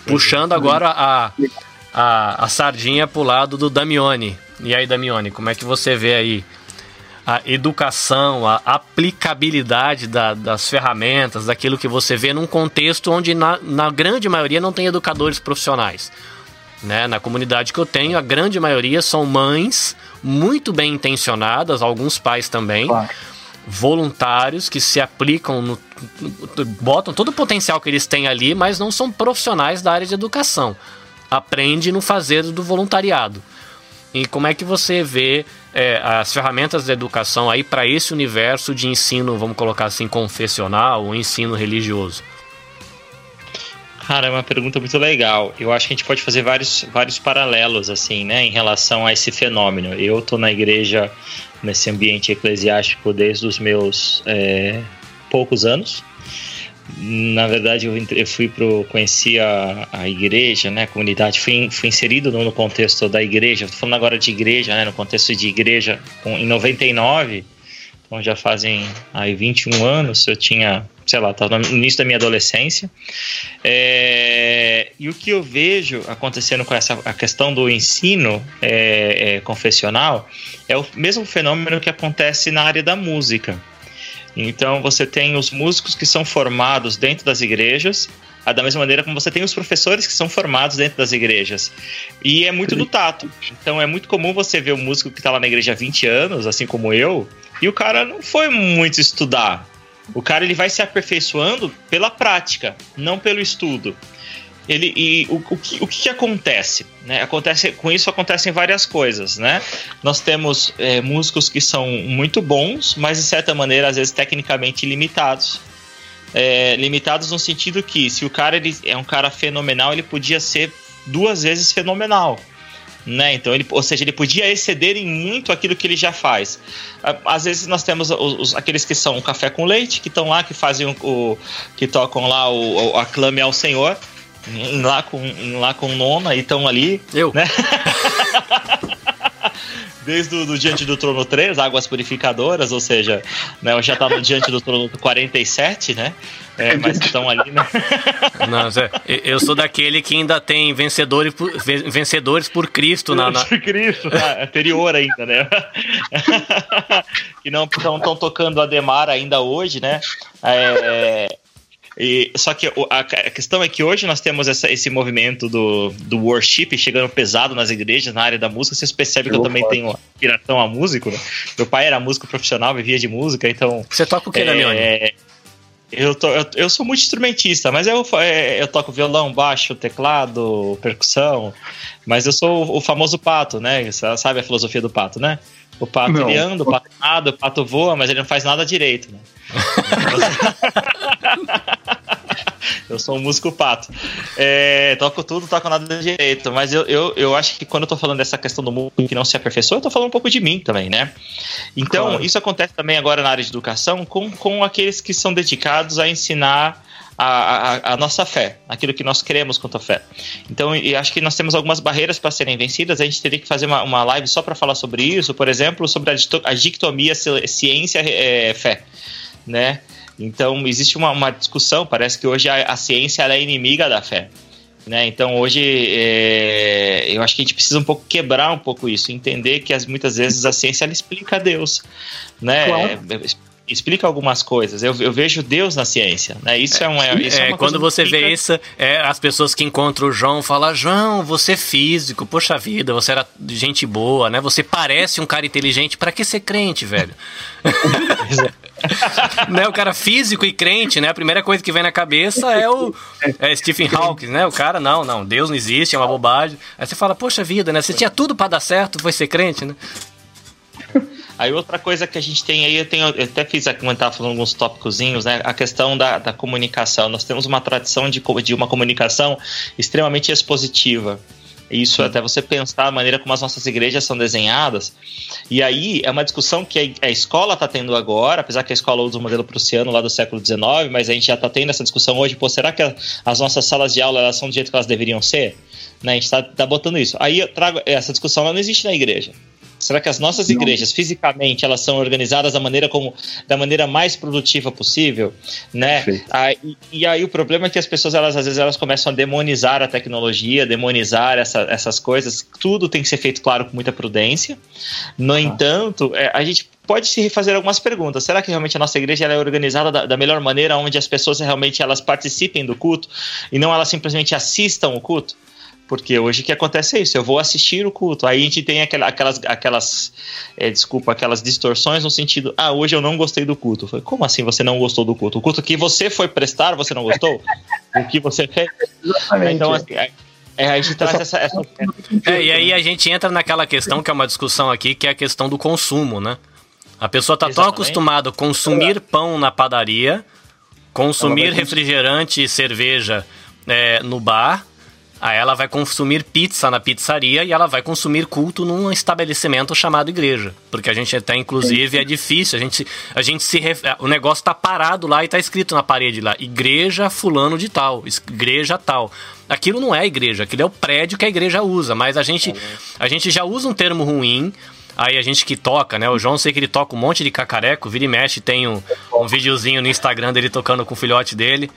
Puxando agora a, a, a sardinha pro lado do Damione. E aí, Damione, como é que você vê aí a educação, a aplicabilidade da, das ferramentas, daquilo que você vê num contexto onde, na, na grande maioria, não tem educadores profissionais. Né? Na comunidade que eu tenho, a grande maioria são mães muito bem intencionadas, alguns pais também. Claro. Voluntários que se aplicam no, botam todo o potencial que eles têm ali, mas não são profissionais da área de educação. Aprende no fazer do voluntariado. E como é que você vê é, as ferramentas da educação aí para esse universo de ensino, vamos colocar assim, confessional ou ensino religioso? Cara, é uma pergunta muito legal. Eu acho que a gente pode fazer vários, vários paralelos, assim, né, em relação a esse fenômeno. Eu tô na igreja, nesse ambiente eclesiástico, desde os meus é, poucos anos na verdade eu, eu fui pro conheci a, a igreja né a comunidade fui, fui inserido no, no contexto da igreja estou falando agora de igreja né no contexto de igreja com, em 99 Então já fazem aí 21 anos, eu tinha, sei lá, estava no início da minha adolescência. É, e o que eu vejo acontecendo com essa a questão do ensino é, é, confessional é o mesmo fenômeno que acontece na área da música. Então você tem os músicos que são formados dentro das igrejas, da mesma maneira como você tem os professores que são formados dentro das igrejas. E é muito do tato. Então é muito comum você ver o músico que está lá na igreja há 20 anos, assim como eu, e o cara não foi muito estudar. O cara ele vai se aperfeiçoando pela prática, não pelo estudo. Ele, e o, o, que, o que acontece? Né? acontece? Com isso acontecem várias coisas. Né? Nós temos é, músicos que são muito bons, mas de certa maneira, às vezes, tecnicamente limitados. É, limitados no sentido que se o cara ele é um cara fenomenal, ele podia ser duas vezes fenomenal né? Então ele, ou seja, ele podia exceder em muito aquilo que ele já faz. Às vezes nós temos os, os aqueles que são café com leite, que estão lá, que fazem o, o, que tocam lá o, o aclame ao Senhor, em lá com em lá com nona e estão ali, eu, né? (laughs) Desde o do Diante do Trono 3, Águas Purificadoras, ou seja, né, eu já estava Diante do Trono 47, né? É, mas estão ali, né? (laughs) Não, eu sou daquele que ainda tem vencedores por, vencedores por Cristo na. na... Por Cristo, ah, anterior ainda, né? (laughs) que não estão tocando a Demar ainda hoje, né? É, e, só que a, a, questão é que hoje nós temos essa, esse movimento do, do worship chegando pesado nas igrejas, na área da música. Vocês percebem que eu, também tenho inspiração a músico, né? Meu pai era músico profissional, vivia de música, então. Você toca o que, é, né, eu, to, eu, eu, sou muito instrumentista, mas eu, é, eu toco violão, baixo, teclado, percussão. Mas eu sou o, o famoso pato, né? Você sabe a filosofia do pato, né? O pato não. ele anda, o pato nada, o pato voa, mas ele não faz nada direito, né? (laughs) eu sou um músico pato. É, toco tudo, toco nada direito. Mas eu, eu, eu acho que quando eu tô falando dessa questão do músico que não se aperfeiçoa, eu tô falando um pouco de mim também, né? Então, claro. isso acontece também agora na área de educação com, com aqueles que são dedicados a ensinar a, a, a, nossa fé, aquilo que nós queremos quanto à fé. Então, eu acho que nós temos algumas barreiras para serem vencidas. A gente teria que fazer uma, uma live só para falar sobre isso, por exemplo, sobre a, a dictomia ciência-fé, né? Então, existe uma, uma discussão, parece que hoje a, a ciência é inimiga da fé. Né? Então, hoje, é, eu acho que a gente precisa um pouco quebrar um pouco isso, entender que as, muitas vezes a ciência ela explica Deus. Né? Claro. explica algumas coisas. Eu, eu, vejo Deus na ciência, né? Isso é, uma, isso é, é uma quando você vê isso, é, as pessoas que encontram o João falam: João, você é físico, poxa vida, você era gente boa, né? Você parece um cara inteligente. Para que ser crente, velho? (laughs) (laughs) (laughs) né, o cara físico e crente, né? A primeira coisa que vem na cabeça é o é Stephen Hawking, né? O cara, não, não, Deus não existe, é uma bobagem. Aí você fala, poxa vida, né? Você tinha tudo para dar certo, foi ser crente, né? Aí outra coisa que a gente tem aí, eu, tenho, eu até fiz, eu estava falando alguns tópicozinhos, né? A questão da, da comunicação. Nós temos uma tradição de, de uma comunicação extremamente expositiva. Isso até você pensar a maneira como as nossas igrejas são desenhadas. E aí é uma discussão que a escola está tendo agora, apesar que a escola usa o modelo prussiano lá do século XIX, mas a gente já está tendo essa discussão hoje. Pô, será que as nossas salas de aula elas são do jeito que elas deveriam ser? Né? A gente está tá botando isso. Aí eu trago essa discussão, ela não existe na igreja. Será que as nossas igrejas, Não. fisicamente, elas são organizadas da maneira como da maneira mais produtiva possível, né? Aí, e aí o problema é que as pessoas elas às vezes elas começam a demonizar a tecnologia, demonizar essa, essas coisas. Tudo tem que ser feito, claro, com muita prudência. No ah. entanto, é, a gente pode se fazer algumas perguntas. Será que realmente a nossa igreja é organizada da, da, melhor maneira, onde as pessoas realmente elas participem do culto e não elas simplesmente assistam o culto? Porque hoje o que acontece é isso, eu vou assistir o culto. Aí a gente tem aquela, aquelas, aquelas é, desculpa, aquelas distorções no sentido, ah, hoje eu não gostei do culto. Falei, como assim você não gostou do culto? O culto que você foi prestar, você não gostou? o que você fez? Exatamente. Então, assim, é, é, a gente traz essa, essa... É, e aí a gente entra naquela questão que é uma discussão aqui, que é a questão do consumo, né? A pessoa está tão acostumada a consumir pão na padaria, consumir refrigerante e cerveja é, no bar, Aí ela vai consumir pizza na pizzaria e ela vai consumir culto num estabelecimento chamado igreja. Porque a gente até, inclusive, é difícil. A gente, a gente se. O negócio tá parado lá e tá escrito na parede lá: igreja fulano de tal, igreja tal. Aquilo não é igreja, aquilo é o prédio que a igreja usa, mas a gente, a gente já usa um termo ruim Aí a gente que toca, né? O João sei que ele toca um monte de cacareco, vira e mexe, tem um, um videozinho no Instagram dele tocando com o filhote dele.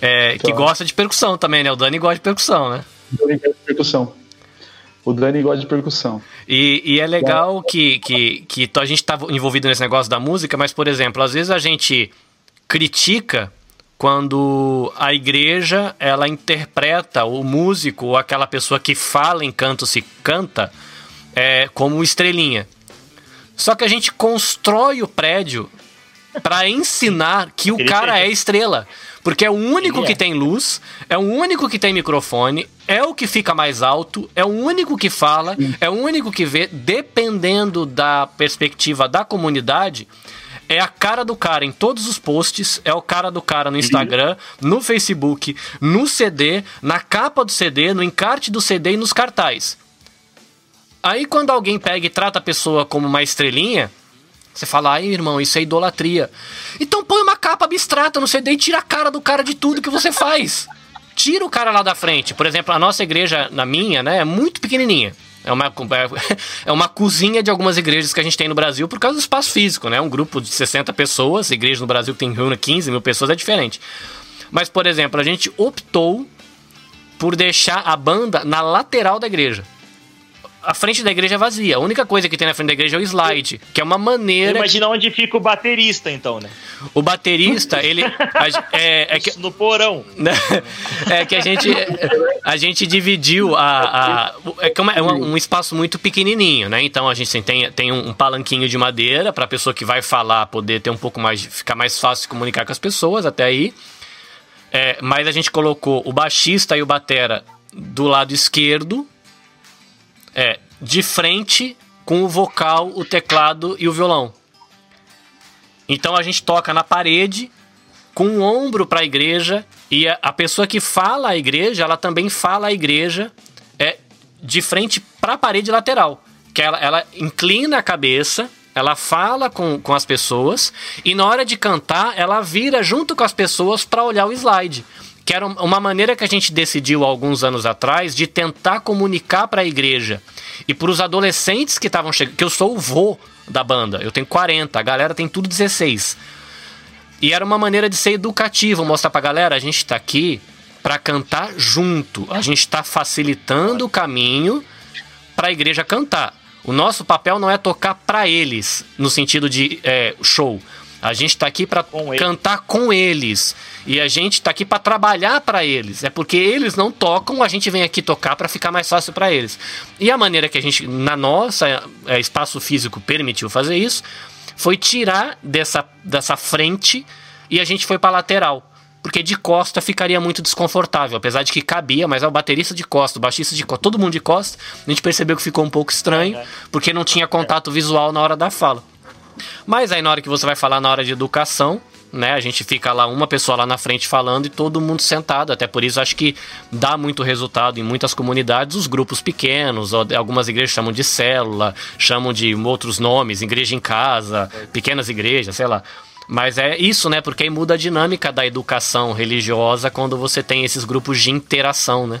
É, que gosta de percussão também, né? O Dani gosta de percussão, né? O Dani gosta de percussão. O Dani gosta de percussão. E, e é legal que, que, que a gente tá envolvido nesse negócio da música, mas, por exemplo, às vezes a gente critica quando a igreja ela interpreta o músico ou aquela pessoa que fala em canto se canta é, como estrelinha. Só que a gente constrói o prédio para ensinar que o cara é estrela. Porque é o único que tem luz, é o único que tem microfone, é o que fica mais alto, é o único que fala, é o único que vê, dependendo da perspectiva da comunidade é a cara do cara em todos os posts, é o cara do cara no Instagram, no Facebook, no CD, na capa do CD, no encarte do CD e nos cartazes. Aí quando alguém pega e trata a pessoa como uma estrelinha, você fala, ai irmão, isso é idolatria. Então põe uma capa abstrata no CD e tira a cara do cara de tudo que você faz. Tira o cara lá da frente. Por exemplo, a nossa igreja, na minha, né, é muito pequenininha. É uma, é uma cozinha de algumas igrejas que a gente tem no Brasil por causa do espaço físico, né? Um grupo de 60 pessoas, igreja no Brasil que tem 15 mil pessoas, é diferente. Mas, por exemplo, a gente optou por deixar a banda na lateral da igreja a frente da igreja é vazia. A única coisa que tem na frente da igreja é o slide, que é uma maneira. Imagina onde fica o baterista, então, né? O baterista, ele. é, é que, no porão. (laughs) é que a gente. A gente dividiu a. a é, que é, é um, um, espaço muito pequenininho, né? Então a gente tem, tem um, um palanquinho de madeira para a pessoa que vai falar poder ter um pouco mais. ficar mais fácil de comunicar com as pessoas até aí. É, mas a gente colocou o baixista e o batera do lado esquerdo é de frente com o vocal, o teclado e o violão. Então a gente toca na parede com o ombro para a igreja e a, a, pessoa que fala a igreja, ela também fala a igreja é de frente para a parede lateral, que ela, ela inclina a cabeça, ela fala com, com as pessoas e na hora de cantar ela vira junto com as pessoas para olhar o slide que era uma maneira que a gente decidiu alguns anos atrás de tentar comunicar para a igreja e para os adolescentes que estavam chegando, que eu sou o vô da banda, eu tenho 40, a galera tem tudo 16. E era uma maneira de ser educativo, mostrar para a galera, a gente está aqui para cantar junto, a gente está facilitando o caminho para a igreja cantar. O nosso papel não é tocar para eles, no sentido de é, show. A gente está aqui para cantar com eles. E a gente está aqui para trabalhar para eles. É porque eles não tocam, a gente vem aqui tocar para ficar mais fácil para eles. E a maneira que a gente, na nossa é, espaço físico, permitiu fazer isso foi tirar dessa, dessa frente e a gente foi para lateral. Porque de costa ficaria muito desconfortável, apesar de que cabia, mas é o baterista de costa, o baixista de costa, todo mundo de costa. A gente percebeu que ficou um pouco estranho, porque não tinha contato visual na hora da fala. Mas aí na hora que você vai falar na hora de educação, né? A gente fica lá, uma pessoa lá na frente falando e todo mundo sentado. Até por isso acho que dá muito resultado em muitas comunidades, os grupos pequenos, algumas igrejas chamam de célula, chamam de outros nomes, igreja em casa, pequenas igrejas, sei lá. Mas é isso, né? Porque aí muda a dinâmica da educação religiosa quando você tem esses grupos de interação, né?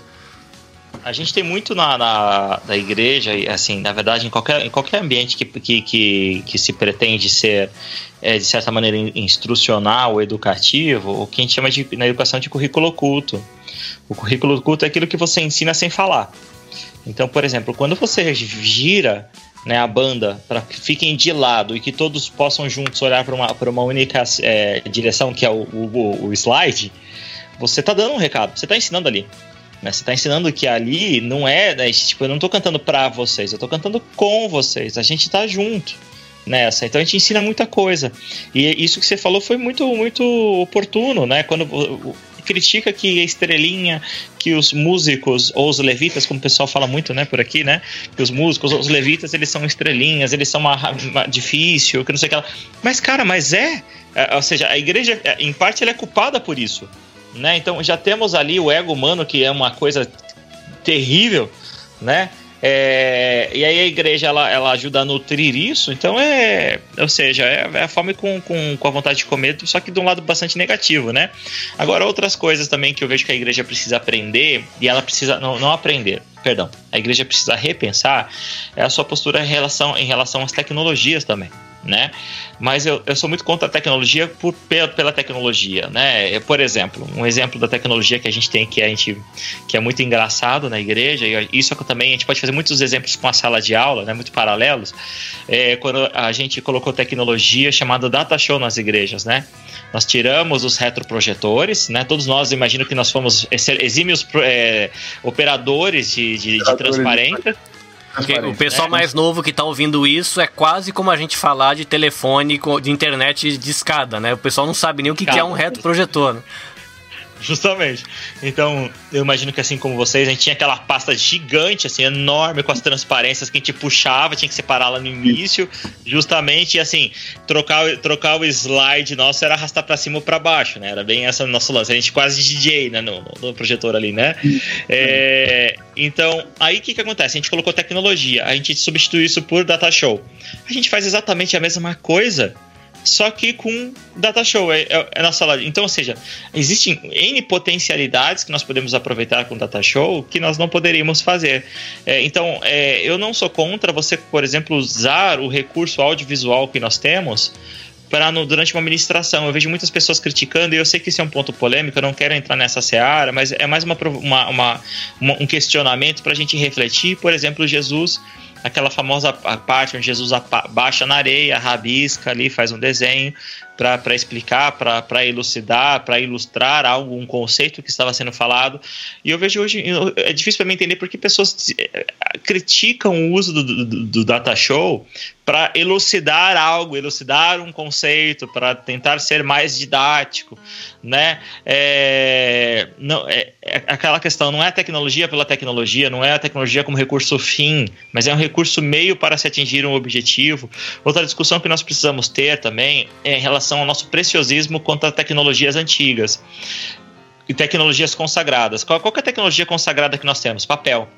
A gente tem muito na, na, na igreja, assim, na verdade, em qualquer, em qualquer ambiente que, que, que, que se pretende ser, é, de certa maneira, instrucional educativo, o que a gente chama de, na educação de currículo oculto. O currículo oculto é aquilo que você ensina sem falar. Então, por exemplo, quando você gira né, a banda para que fiquem de lado e que todos possam juntos olhar para uma, uma única é, direção, que é o, o, o slide, você está dando um recado, você está ensinando ali. Né? Você está ensinando que ali não é. Né? Tipo, eu não estou cantando para vocês, eu estou cantando com vocês. A gente está junto nessa. Então a gente ensina muita coisa. E isso que você falou foi muito, muito oportuno, né? Quando critica que a estrelinha, que os músicos ou os levitas, como o pessoal fala muito, né, por aqui, né, que os músicos, os levitas, eles são estrelinhas, eles são uma, uma difícil, que não sei o que lá. Mas cara, mas é, é, ou seja, a igreja, é, em parte, ela é culpada por isso. Né? Então já temos ali o ego humano, que é uma coisa terrível, né? É, e aí a igreja ela, ela ajuda a nutrir isso, então é. Ou seja, é, é a fome com, com, com a vontade de comer, só que de um lado bastante negativo, né? Agora, outras coisas também que eu vejo que a igreja precisa aprender, e ela precisa não, não aprender. perdão, a igreja precisa repensar é a sua postura em relação, em relação às tecnologias também né? Mas eu, eu sou muito contra a tecnologia por, pela, pela tecnologia, né? Por exemplo, um exemplo da tecnologia que a gente tem que a gente que é muito engraçado na igreja e isso é também a gente pode fazer muitos exemplos com a sala de aula, né? Muito paralelos. É, quando a gente colocou tecnologia chamada data show nas igrejas, né? Nós tiramos os retroprojetores, né? Todos nós imagino que nós fomos exímios é, operadores de, de, de transparência. O pessoal mais novo que tá ouvindo isso é quase como a gente falar de telefone, de internet de escada, né? O pessoal não sabe nem o que, que é um retroprojetor. Né? (laughs) Justamente. Então, eu imagino que assim como vocês, a gente tinha aquela pasta gigante, assim, enorme, com as transparências que a gente puxava, tinha que separar lá no início, justamente, e assim, trocar, trocar o slide nosso era arrastar para cima ou para baixo, né? Era bem essa nosso lance. A gente quase DJ, né, no, no projetor ali, né? É, então, aí o que que acontece? A gente colocou tecnologia, a gente substituiu isso por data show. A gente faz exatamente a mesma coisa só que com data show é, é, é na sala. Então, ou seja, existem N potencialidades que nós podemos aproveitar com data show que nós não poderíamos fazer. É, então, é, eu não sou contra você, por exemplo, usar o recurso audiovisual que nós temos para durante uma ministração. Eu vejo muitas pessoas criticando, e eu sei que isso é um ponto polêmico, eu não quero entrar nessa seara, mas é mais uma, uma, uma um questionamento para a gente refletir. Por exemplo, Jesus aquela famosa parte onde Jesus baixa na areia, rabisca ali, faz um desenho para explicar, para elucidar, para ilustrar algum conceito que estava sendo falado. E eu vejo hoje, é difícil para mim entender por que pessoas eh, criticam o uso do, do, do data show para elucidar algo, elucidar um conceito, para tentar ser mais didático, né? É, não, é, é, aquela questão, não é a tecnologia pela tecnologia, não é a tecnologia como recurso fim, mas é um recurso meio para se atingir um objetivo. Outra discussão que nós precisamos ter também é em relação ao nosso preciosismo quanto a tecnologias antigas e tecnologias consagradas. Qual, qual é a tecnologia consagrada que nós temos? Papel.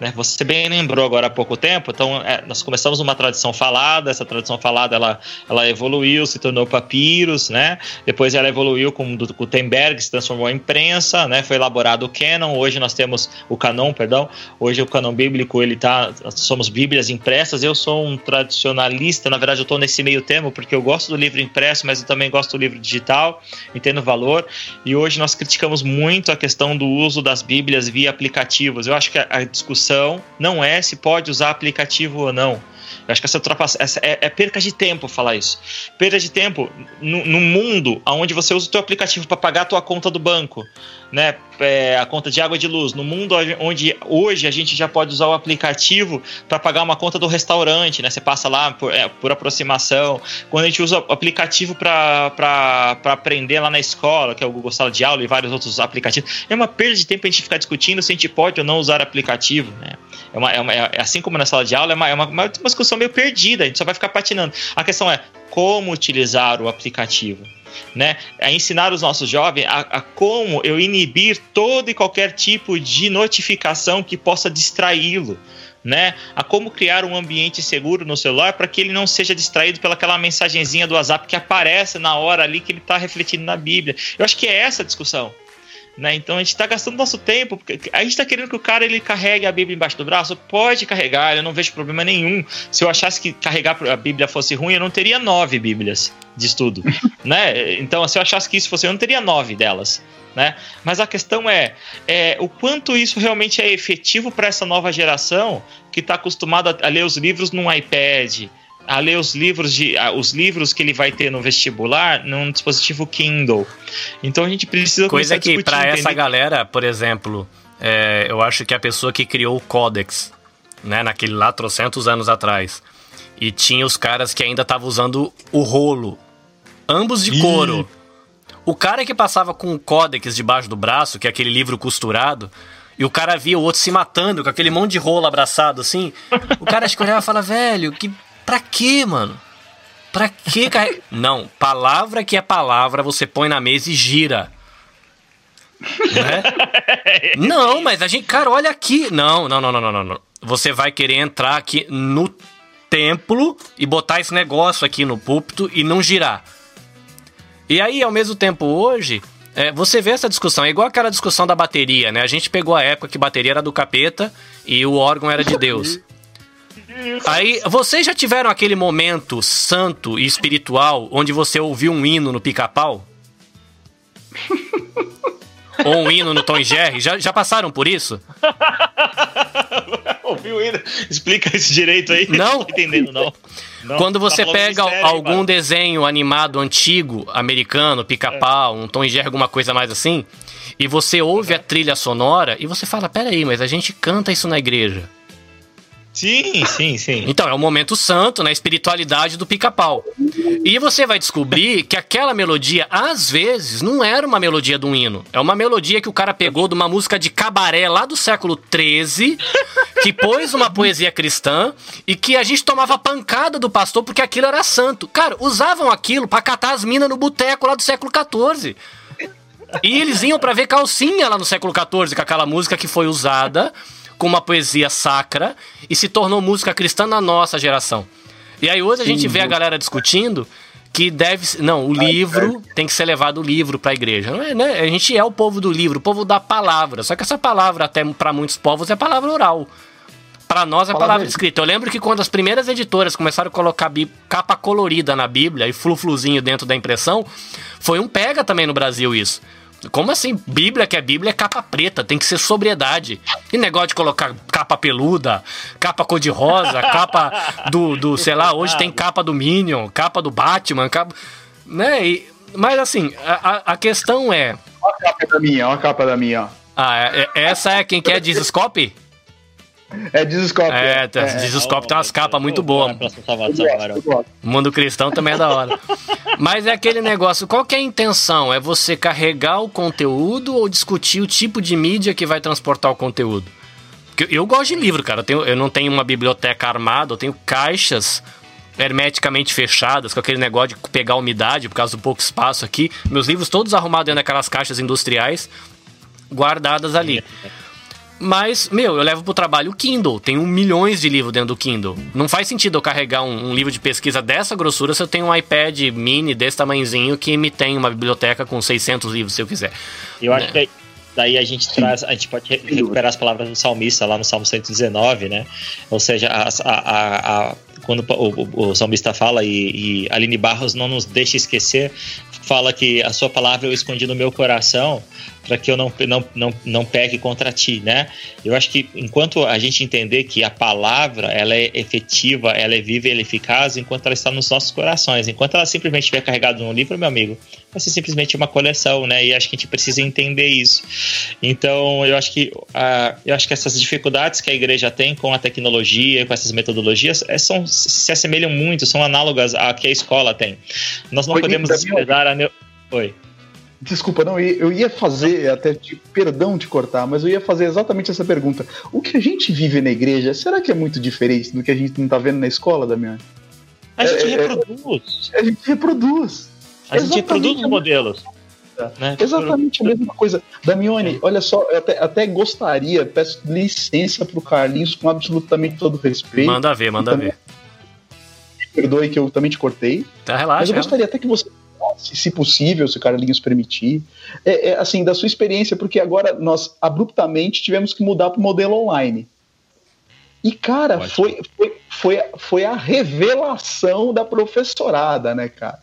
Né? Você bem lembrou agora há pouco tempo, então é, nós começamos uma tradição falada, essa tradição falada ela, ela evoluiu, se tornou papiros, né? depois ela evoluiu com o Gutenberg, se transformou em imprensa, né? foi elaborado o Canon, hoje nós temos o Canon, perdão, hoje o Canon bíblico, ele tá, somos bíblias impressas, eu sou um tradicionalista, na verdade eu estou nesse meio termo, porque eu gosto do livro impresso, mas eu também gosto do livro digital, entendo o valor, e hoje nós criticamos muito a questão do uso das bíblias via aplicativos, eu acho que a, a discussão discussão não é se pode usar aplicativo ou não. Eu acho que essa, ultrapassa, essa é, é, perca de tempo falar isso. Perda de tempo no, no mundo onde você usa o teu aplicativo para pagar a tua conta do banco, né? É, a conta de água e de luz. No mundo onde hoje a gente já pode usar o aplicativo para pagar uma conta do restaurante, né? Você passa lá por, é, por aproximação. Quando a gente usa o aplicativo para aprender lá na escola, que é o Google Sala de Aula e vários outros aplicativos, é uma perda de tempo a gente ficar discutindo se a gente pode ou não usar aplicativo, né? É, uma, é, uma, é assim como na sala de aula, é uma, é uma, uma discussão meio perdida, a gente só vai ficar patinando. A questão é como utilizar o aplicativo né? A ensinar os nossos jovens a, a, como eu inibir todo e qualquer tipo de notificação que possa distraí-lo. Né, a como criar um ambiente seguro no celular para que ele não seja distraído pelaquela mensagenzinha do WhatsApp que aparece na hora ali que ele está refletindo na Bíblia. Eu acho que é essa a discussão. Né? Então a gente está gastando nosso tempo. A gente está querendo que o cara ele carregue a Bíblia embaixo do braço. Pode carregar, eu não vejo problema nenhum. Se eu achasse que carregar a Bíblia fosse ruim, eu não teria nove Bíblias de estudo. (laughs) né? Então, se eu achasse que isso fosse, eu não teria nove delas. Né? Mas a questão é, é o quanto isso realmente é efetivo para essa nova geração que está acostumada a ler os livros num iPad, a ler os livros de os livros que ele vai ter no vestibular num dispositivo Kindle. Então a gente precisa coisa que para essa galera, por exemplo, é, eu acho que a pessoa que criou o Codex, né, naquele lá trocentos anos atrás, e tinha os caras que ainda estavam usando o rolo, ambos de couro. O cara que passava com o Codex debaixo do braço, que é aquele livro costurado, e o cara via o outro se matando com aquele monte de rolo abraçado assim. O cara acho que olhava e falava, velho, que Pra quê, mano? Pra que carregar? (laughs) Não, palavra que é palavra, você põe na mesa e gira. Né? (laughs) não, mas a gente, cara, olha aqui. Não, não, não, não, não, não. Você vai querer entrar aqui no templo e botar esse negócio aqui no púlpito e não girar. E aí, ao mesmo tempo, hoje, É, você vê essa discussão, é igual aquela discussão da bateria, né? A gente pegou a época que bateria era do capeta e o órgão era de (laughs) Deus. Aí, vocês já tiveram aquele momento santo e espiritual onde você ouviu um hino no pica-pau? (laughs) Ou um hino no Tom e Jerry? Já, já passaram por isso? (laughs) Ouviu hino? Explica esse direito aí. Não? Não tô entendendo, não. não. Quando você Tá pega sério, algum mano. desenho animado antigo, americano, pica-pau, um Tom e Jerry, alguma coisa mais assim, e você ouve a trilha sonora e você fala, peraí, mas a gente canta isso na igreja. Sim, sim, sim. Então, é o momento santo, na espiritualidade do pica-pau. E você vai descobrir que aquela melodia, às vezes, não era uma melodia de um hino. É uma melodia que o cara pegou de uma música de cabaré lá do século XIII, que pôs uma poesia cristã e que a gente tomava pancada do pastor porque aquilo era santo. Cara, usavam aquilo pra catar as minas no boteco lá do século XIV. E eles iam pra ver calcinha lá no século XIV com aquela música que foi usada com uma poesia sacra e se tornou música cristã na nossa geração. E aí hoje a gente vê a galera discutindo que deve não o livro tem que ser levado o livro para a igreja não é né? A gente é o povo do livro o povo da palavra só que essa palavra até para muitos povos é palavra oral. Para nós é Palavra- palavra escrita. Eu lembro que quando as primeiras editoras começaram a colocar capa colorida na Bíblia e flufluzinho dentro da impressão foi um pega também no Brasil isso como assim? Bíblia que é Bíblia é capa preta, tem que ser sobriedade. E negócio de colocar capa peluda, capa cor-de-rosa, (laughs) capa do, do, sei lá, hoje tem capa do Minion, capa do Batman, capa. Né? E- mas assim, a, a- questão é. Olha a capa da minha, olha a capa da minha, ó. Ah, é- é- essa é quem quer Dizscope? É Dizscope. É, tá, Dizscope tem umas capas muito boas. Mundo cristão também é da hora. Mas é aquele negócio, qual que é a intenção? É você carregar o conteúdo ou discutir o tipo de mídia que vai transportar o conteúdo? Porque eu gosto de livro, cara. Eu, tenho- eu não tenho uma biblioteca armada, eu tenho caixas hermeticamente fechadas, com aquele negócio de pegar umidade por causa do pouco espaço aqui. Meus livros todos arrumados dentro daquelas caixas industriais, guardadas ali. Mas, meu, eu levo pro trabalho o Kindle. Tenho milhões de livros dentro do Kindle. Não faz sentido eu carregar um, um livro de pesquisa dessa grossura se eu tenho um iPad mini desse tamanhozinho que me tem uma biblioteca com 600 livros, se eu quiser. Eu acho né? que daí a gente traz, a gente pode re- recuperar as palavras do salmista lá no Salmo 119, né? Ou seja, a, a- a- quando o, o- o salmista fala e, e Aline Barros não nos deixa esquecer, fala que a sua palavra eu escondi no meu coração para que eu não, não, não, não pegue contra ti, né? Eu acho que enquanto a gente entender que a palavra ela é efetiva, ela é viva e ela é eficaz, enquanto ela está nos nossos corações, enquanto ela simplesmente estiver carregada num livro, meu amigo, vai ser simplesmente uma coleção, né? E acho que a gente precisa entender isso. Então, eu acho que ah, eu acho que essas dificuldades que a igreja tem com a tecnologia, com essas metodologias, é, são, se assemelham muito, são análogas à que a escola tem. Nós não Oi, podemos desprezar a. Oi. Desculpa, não, eu ia fazer, até te, perdão te cortar, mas eu ia fazer exatamente essa pergunta. O que a gente vive na igreja, será que é muito diferente do que a gente não tá vendo na escola, Damião? A gente É, é, reproduz. A gente reproduz. A gente reproduz os modelos. Né? Exatamente a mesma coisa. Damione, olha só, eu até, até gostaria, peço licença pro Carlinhos com absolutamente todo respeito. Manda ver, manda ver. Perdoe que eu também te cortei. Tá, Mas relaxa. eu gostaria até que você, se se possível, se o Carlinhos permitir, é, é, assim, da sua experiência, porque agora nós abruptamente tivemos que mudar para o modelo online. E, cara, Ótimo. foi, foi, foi, foi a revelação da professorada, né, cara?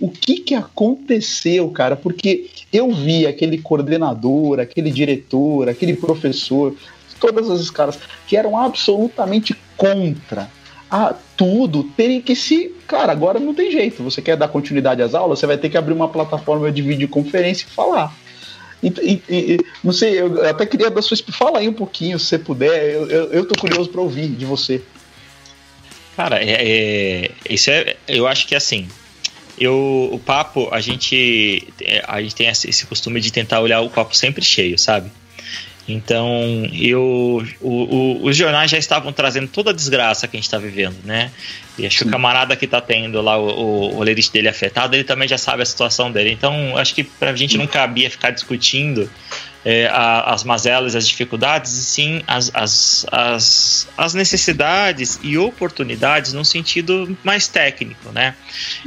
O que que aconteceu, cara? Porque eu vi aquele coordenador, aquele diretor, aquele professor, todas as caras que eram absolutamente contra a tudo terem que se. Cara, agora não tem jeito. Você quer dar continuidade às aulas, você vai ter que abrir uma plataforma de videoconferência e falar. E, e- e- não sei, eu até queria da sua. Fala aí um pouquinho, se você puder. Eu, eu, eu tô curioso para ouvir de você. Cara, é, é- isso é. Eu acho que assim. Eu, o papo, a gente, é, a gente tem esse costume de tentar olhar o copo sempre cheio, sabe? Então, eu, o- o- os jornais já estavam trazendo toda a desgraça que a gente está vivendo, né? E acho que o Sim. camarada que está tendo lá o, o, o lerite dele afetado, ele também já sabe a situação dele. Então, acho que pra gente não cabia ficar discutindo é, a- as mazelas, as dificuldades, e sim as, as, as, as necessidades e oportunidades num sentido mais técnico, né?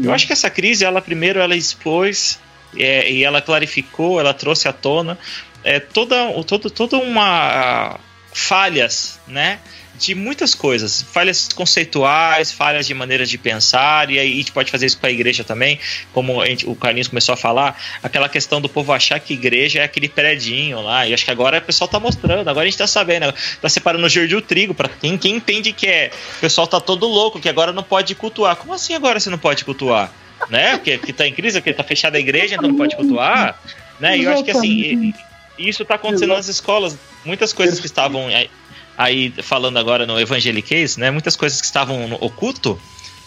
Eu acho que essa crise, ela primeiro, ela expôs é, e ela clarificou, ela trouxe à tona é, toda, toda, toda uma falhas, né? de muitas coisas, falhas conceituais, falhas de maneiras de pensar, e aí a gente pode fazer isso com a igreja também, como gente, o Carlinhos começou a falar, aquela questão do povo achar que igreja é aquele predinho lá, e acho que agora o pessoal tá mostrando, agora a gente tá sabendo, tá separando o joio do trigo, para quem, quem entende que é, o pessoal tá todo louco, que agora não pode cultuar. Como assim agora você não pode cultuar? Né? Porque, porque tá em crise, porque tá fechada a igreja, então não pode cultuar, né? E eu acho que assim, isso tá acontecendo nas escolas, muitas coisas que estavam aí falando agora no Evangeliquez, né, muitas coisas que estavam no oculto,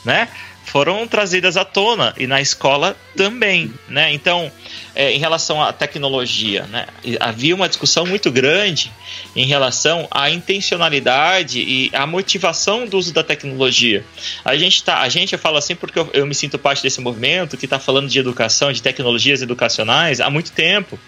né, foram trazidas à tona e na escola também, né? Então, é, em relação à tecnologia, né, havia uma discussão muito grande em relação à intencionalidade e à motivação do uso da tecnologia. A gente tá, a gente fala assim porque eu, eu me sinto parte desse movimento que está falando de educação, de tecnologias educacionais há muito tempo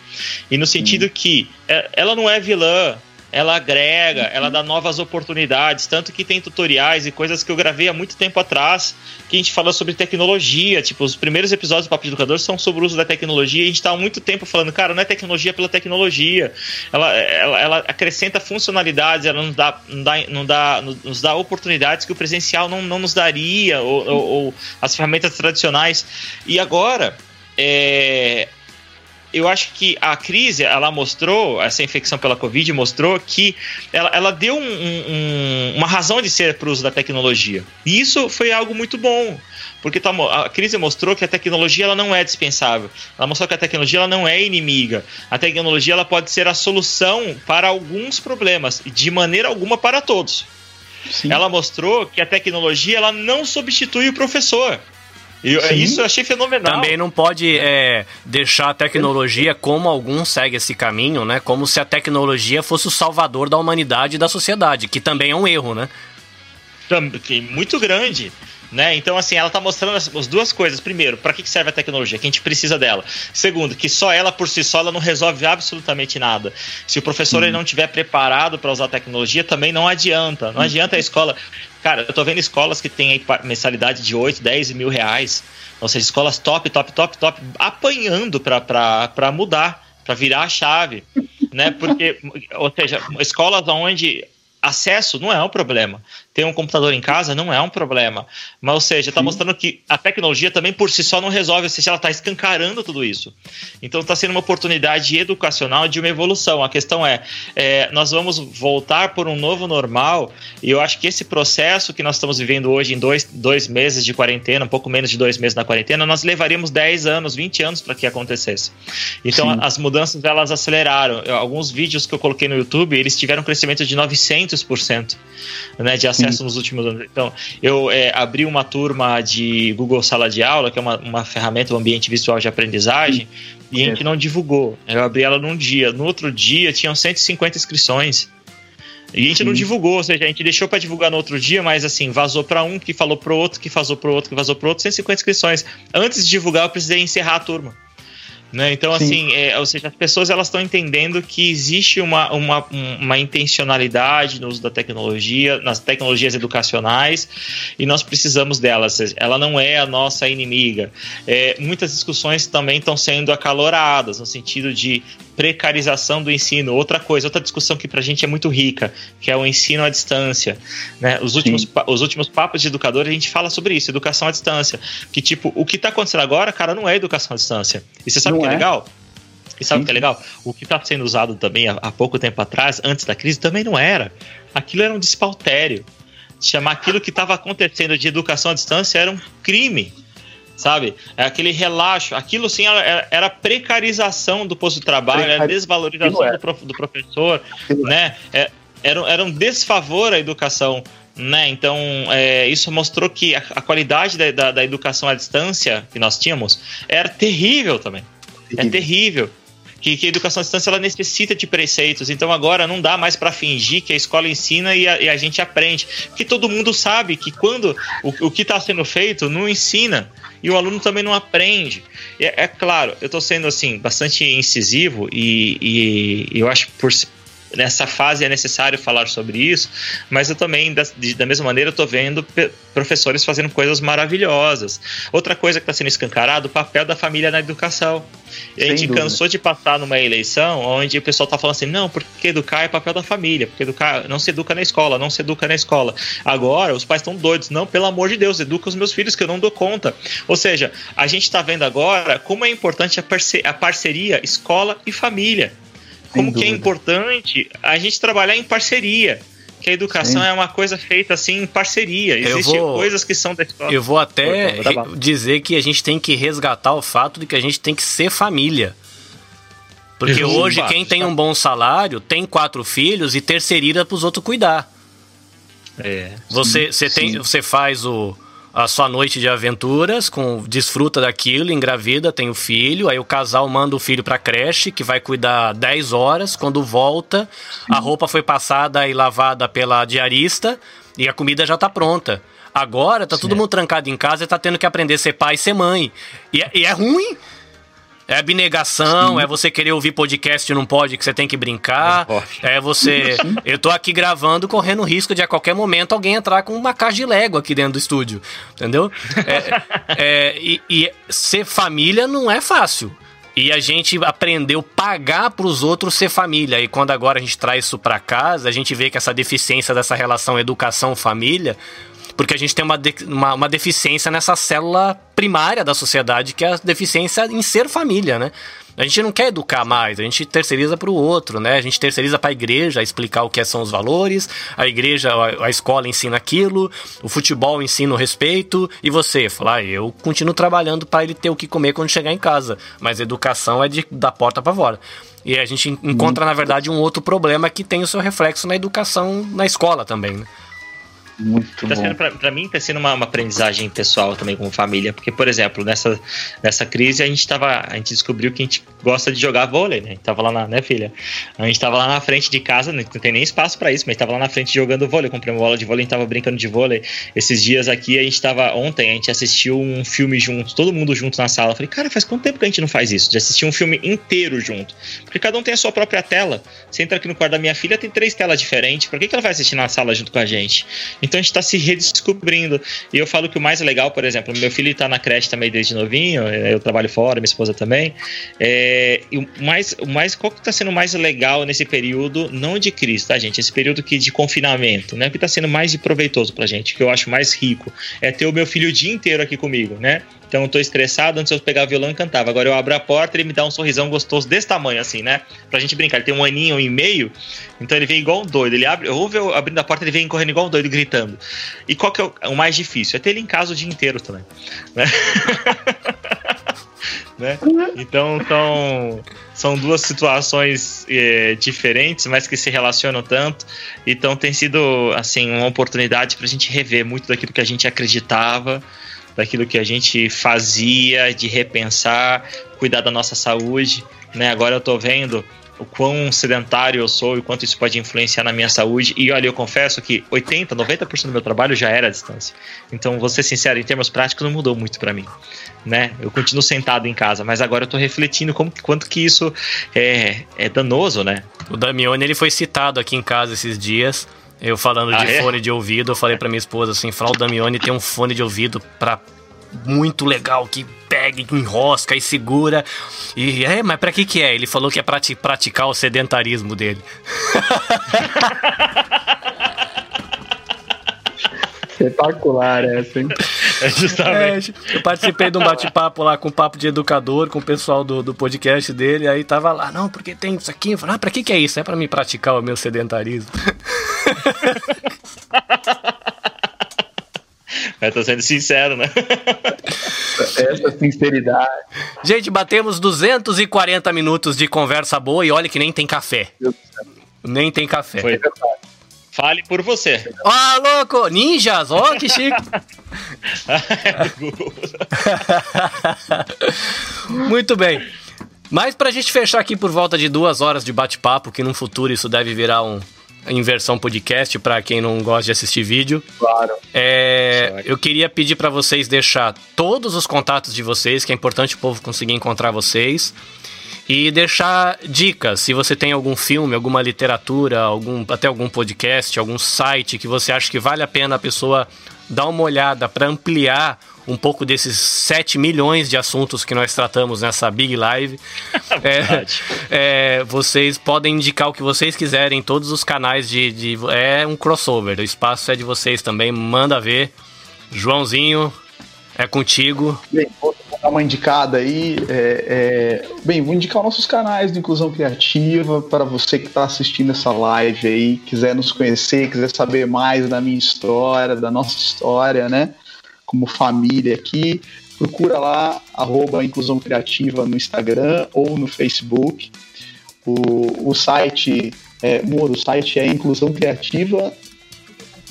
e no sentido hum. que é, ela não é vilã, ela agrega, uhum. ela dá novas oportunidades, tanto que tem tutoriais e coisas que eu gravei há muito tempo atrás, que a gente fala sobre tecnologia, tipo, os primeiros episódios do Papo de Educador são sobre o uso da tecnologia, e a gente está há muito tempo falando, cara, não é tecnologia pela tecnologia, ela, ela, ela acrescenta funcionalidades, ela nos dá, não dá, não dá, nos dá oportunidades que o presencial não, não nos daria, ou, ou, ou as ferramentas tradicionais, e agora, é, eu acho que a crise, ela mostrou, essa infecção pela Covid mostrou que ela, ela deu um, um, uma razão de ser para o uso da tecnologia. E isso foi algo muito bom, porque tá, a crise mostrou que a tecnologia ela não é dispensável. Ela mostrou que a tecnologia ela não é inimiga. A tecnologia ela pode ser a solução para alguns problemas, e de maneira alguma para todos. Sim. Ela mostrou que a tecnologia ela não substitui o professor. Eu, isso eu achei fenomenal. Também não pode é, deixar a tecnologia como alguns seguem esse caminho, né? Como se a tecnologia fosse o salvador da humanidade e da sociedade, que também é um erro, né? Muito grande. Né? Então, assim, ela está mostrando as, duas coisas. Primeiro, para que serve a tecnologia? Que a gente precisa dela. Segundo, que só ela por si só ela não resolve absolutamente nada. Se o professor ele não estiver preparado para usar a tecnologia, também não adianta. Não adianta a escola. Cara, eu tô vendo escolas que têm mensalidade de 8, 10 mil reais. Ou seja, escolas top, top, top, top, apanhando para mudar, para virar a chave. Né? Porque, ou seja, escolas onde acesso não é um problema ter um computador em casa não é um problema. Mas, ou seja, está mostrando que a tecnologia também por si só não resolve, ou seja, ela está escancarando tudo isso. Então está sendo uma oportunidade educacional de uma evolução. A questão é, é, nós vamos voltar por um novo normal, e eu acho que esse processo que nós estamos vivendo hoje em dois, dois meses de quarentena, um pouco menos de dois meses na quarentena, nós levaríamos 10 anos, 20 anos para que acontecesse. Então Sim. as mudanças elas aceleraram. Alguns vídeos que eu coloquei no YouTube, eles tiveram um crescimento de 900% né, de acesso acesso nos últimos anos. Então, eu é, abri uma turma de Google Sala de Aula, que é uma, uma ferramenta, um ambiente visual de aprendizagem, e a gente não divulgou. Eu abri ela num dia. No outro dia, tinham 150 inscrições. E a gente Sim. não divulgou, ou seja, a gente deixou para divulgar no outro dia, mas assim, vazou para um, que falou pro outro, que vazou pro outro, que vazou pro outro, 150 inscrições. Antes de divulgar, eu precisei encerrar a turma. Né? Então, Sim. assim, é, ou seja, as pessoas elas estão entendendo que existe uma, uma, uma intencionalidade no uso da tecnologia, nas tecnologias educacionais, e nós precisamos delas. Ela não é a nossa inimiga. É, muitas discussões também estão sendo acaloradas, no sentido de precarização do ensino. Outra coisa, outra discussão que para a gente é muito rica, que é o ensino à distância. Né? Os, últimos, os últimos papos de educadores a gente fala sobre isso, educação à distância. Que tipo, o que está acontecendo agora, cara, não é educação à distância. E você sabe o que é, é legal? E sabe o que é legal? O que está sendo usado também há, há pouco tempo atrás, antes da crise, também não era. Aquilo era um despautério. Chamar aquilo que estava acontecendo de educação à distância era um crime sabe? É aquele relaxo. Aquilo sim era, era precarização do posto de trabalho, era desvalorização é. do, prof, do, professor, né? É, era, era um desfavor à educação. Né? Então, é, isso mostrou que a, a qualidade da, da, da, educação à distância que nós tínhamos era terrível também. É terrível que, que a educação à distância ela necessita de preceitos. Então agora não dá mais para fingir que a escola ensina e a, e a, gente aprende. Porque todo mundo sabe que quando o, o que está sendo feito não ensina e o aluno também não aprende. É, é claro, eu estou sendo assim bastante incisivo e, e, eu acho por nessa fase é necessário falar sobre isso, mas eu também, da, de, da mesma maneira, tô vendo professores fazendo coisas maravilhosas. Outra coisa que está sendo escancarado, o papel da família na educação. A gente dúvida. cansou de passar numa eleição onde o pessoal tá falando assim, não, porque educar é papel da família, porque educar não se educa na escola, não se educa na escola. Agora, os pais estão doidos, não, pelo amor de Deus, educa os meus filhos que eu não dou conta. Ou seja, a gente está vendo agora como é importante a, parce a parceria escola e família. Como que é importante a gente trabalhar em parceria que a educação Sim. é uma coisa feita assim em parceria. Existem vou, coisas que são da escola. Eu vou até tá dizer que a gente tem que resgatar o fato de que a gente tem que ser família. Porque hoje quem tem um bom salário tem quatro filhos e terceiriza para os outros cuidar. É. Você, você, tem, você faz o, a sua noite de aventuras, com desfruta daquilo, engravida, tem o filho, aí o casal manda o filho pra creche, que vai cuidar 10 horas, quando volta, a roupa foi passada e lavada pela diarista e a comida já tá pronta. Agora tá todo mundo trancado em casa e tá tendo que aprender a ser pai e ser mãe. E é, e é ruim. É abnegação, Sim. é você querer ouvir podcast e não pode, que você tem que brincar. É você. Eu tô aqui gravando, correndo risco de a qualquer momento alguém entrar com uma caixa de Lego aqui dentro do estúdio. Entendeu? É, é, e, e ser família não é fácil. E a gente aprendeu pagar para os outros ser família. E quando agora a gente traz isso para casa, a gente vê que essa deficiência dessa relação educação-família porque a gente tem uma, de, uma, uma, deficiência nessa célula primária da sociedade, que é a deficiência em ser família, né? A gente não quer educar mais, a gente terceiriza para o outro, né? A gente terceiriza para a igreja explicar o que são os valores, a igreja, a, escola ensina aquilo, o futebol ensina o respeito, e você falar, ah, eu continuo trabalhando para ele ter o que comer quando chegar em casa, mas educação é de, da porta para fora. E a gente encontra, na verdade, um outro problema que tem o seu reflexo na educação na escola também, né? Muito tá bom. Pra, pra, mim, tá sendo uma, uma, aprendizagem pessoal também com família. Porque, por exemplo, nessa, nessa crise a gente tava. A gente descobriu que a gente gosta de jogar vôlei, né? A gente tava lá na, né, filha? A gente tava lá na frente de casa, não tem nem espaço para isso, mas tava lá na frente jogando vôlei. comprei uma bola de vôlei, a gente tava brincando de vôlei. Esses dias aqui a gente tava. Ontem a gente assistiu um filme junto, todo mundo junto na sala. Eu falei, cara, faz quanto tempo que a gente não faz isso? De assistir um filme inteiro junto. Porque cada um tem a sua própria tela. Você entra aqui no quarto da minha filha, tem três telas diferentes. Por que, que ela vai assistir na sala junto com a gente? Então a gente está se redescobrindo. E eu falo que o mais legal, por exemplo, meu filho está na creche também desde novinho, eu trabalho fora, minha esposa também. É, e o mais, o mais, qual que está sendo mais legal nesse período, não de crise, tá, gente? Esse período que de confinamento, né? O que está sendo mais proveitoso pra gente, que eu acho mais rico, é ter o meu filho o dia inteiro aqui comigo, né? Então eu tô estressado, antes eu pegava violão e cantava. Agora eu abro a porta e ele me dá um sorrisão gostoso desse tamanho, assim, né? Pra gente brincar. Ele tem um aninho e meio, então ele vem igual um doido. Ele abre, ouve eu abrindo a porta, ele vem correndo igual um doido, gritando. E qual que é o, o mais difícil? É ter ele em casa o dia inteiro também. Né? (laughs) né? Então são, são duas situações é, diferentes, mas que se relacionam tanto. Então tem sido assim uma oportunidade para a gente rever muito daquilo que a gente acreditava daquilo que a gente fazia, de repensar, cuidar da nossa saúde. Né? Agora eu estou vendo o quão sedentário eu sou e quanto isso pode influenciar na minha saúde. E olha, eu confesso que 80, 90% do meu trabalho já era à distância. Então, vou ser sincero, em termos práticos não mudou muito para mim, né? Eu continuo sentado em casa, mas agora eu tô refletindo como quanto que isso é, é danoso, né? O Damione, ele foi citado aqui em casa esses dias eu falando ah, de é? fone de ouvido, eu falei pra minha esposa assim, Frau Damione tem um fone de ouvido pra muito legal que pega, enrosca e segura. E é, mas pra que que é? Ele falou que é pra praticar o sedentarismo dele. Espetacular essa, hein? (laughs) É justamente. É, eu participei de um bate-papo lá com o papo de educador, com o pessoal do, do podcast dele, aí tava lá, não, porque tem isso aqui. Eu falei, ah, pra que que é isso? É pra me praticar o meu sedentarismo. (laughs) Mas tô sendo sincero, né? Essa sinceridade. Gente, batemos 240 minutos de conversa boa e olha que nem tem café. Nem tem café. Foi verdade. Fale por você. Ah, louco! Ninjas! Ó, oh, que chique! (laughs) Muito bem. Mas pra gente fechar aqui por volta de duas horas de bate-papo, que no futuro isso deve virar um, em versão podcast para quem não gosta de assistir vídeo. Claro. É, eu queria pedir para vocês deixar todos os contatos de vocês, que é importante o povo conseguir encontrar vocês. E deixar dicas. Se você tem algum filme, alguma literatura, algum, até algum podcast, algum site que você acha que vale a pena a pessoa dar uma olhada para ampliar um pouco desses 7 milhões de assuntos que nós tratamos nessa Big Live. (laughs) é, é, vocês podem indicar o que vocês quiserem em todos os canais de, de. É um crossover. O espaço é de vocês também. Manda ver. Joãozinho, é contigo. Bem, dar uma indicada aí. É, é... Bem, vou indicar nossos canais de inclusão criativa para você que está assistindo essa live aí, quiser nos conhecer, quiser saber mais da minha história, da nossa história, né? como família aqui. Procura lá, arroba Inclusão Criativa no Instagram ou no Facebook. O, o site, é, o site é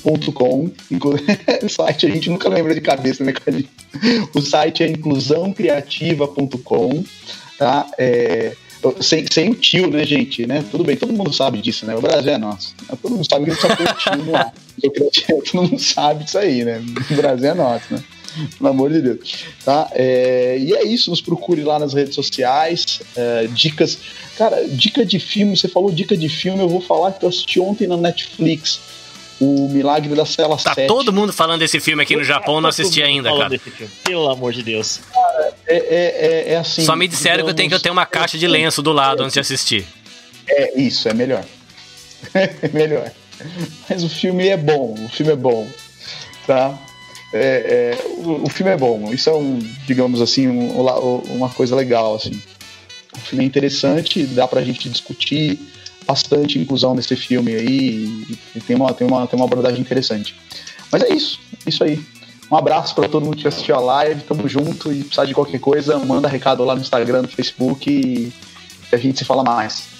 inclusãocriativa.com. (laughs) o site a gente nunca lembra de cabeça, né, Carlinhos? O site é inclusãocriativa.com, tá? É, sem, sem o tio, né, gente? Né? Tudo bem, todo mundo sabe disso, né? O Brasil é nosso. Todo mundo sabe que não o tio no (laughs) ar. Todo mundo sabe disso aí, né? O Brasil é nosso, né? Pelo amor de Deus. Tá? É, e é isso, nos procure lá nas redes sociais. É, dicas. Cara, dica de filme, você falou dica de filme, eu vou falar que eu assisti ontem na Netflix. O Milagre da Cela tá 7. Tá todo mundo falando desse filme aqui no Japão, não assisti ainda, cara. Pelo amor de Deus. Cara, é, é, é, é assim. Só me disseram digamos, que eu tenho que ter uma caixa de lenço do lado antes de assistir. É, isso, é melhor. (laughs) é melhor. Mas o filme é bom, o filme é bom. Tá? É, é, o, o, filme é bom. Isso é um, digamos assim, um, uma coisa legal, assim. O filme é interessante, dá pra gente discutir bastante inclusão nesse filme aí e tem uma, tem uma, tem uma abordagem interessante. Mas é isso, isso aí. Um abraço para todo mundo que assistiu a live, tamo junto e precisar de qualquer coisa, manda recado lá no Instagram, no Facebook e a gente se fala mais.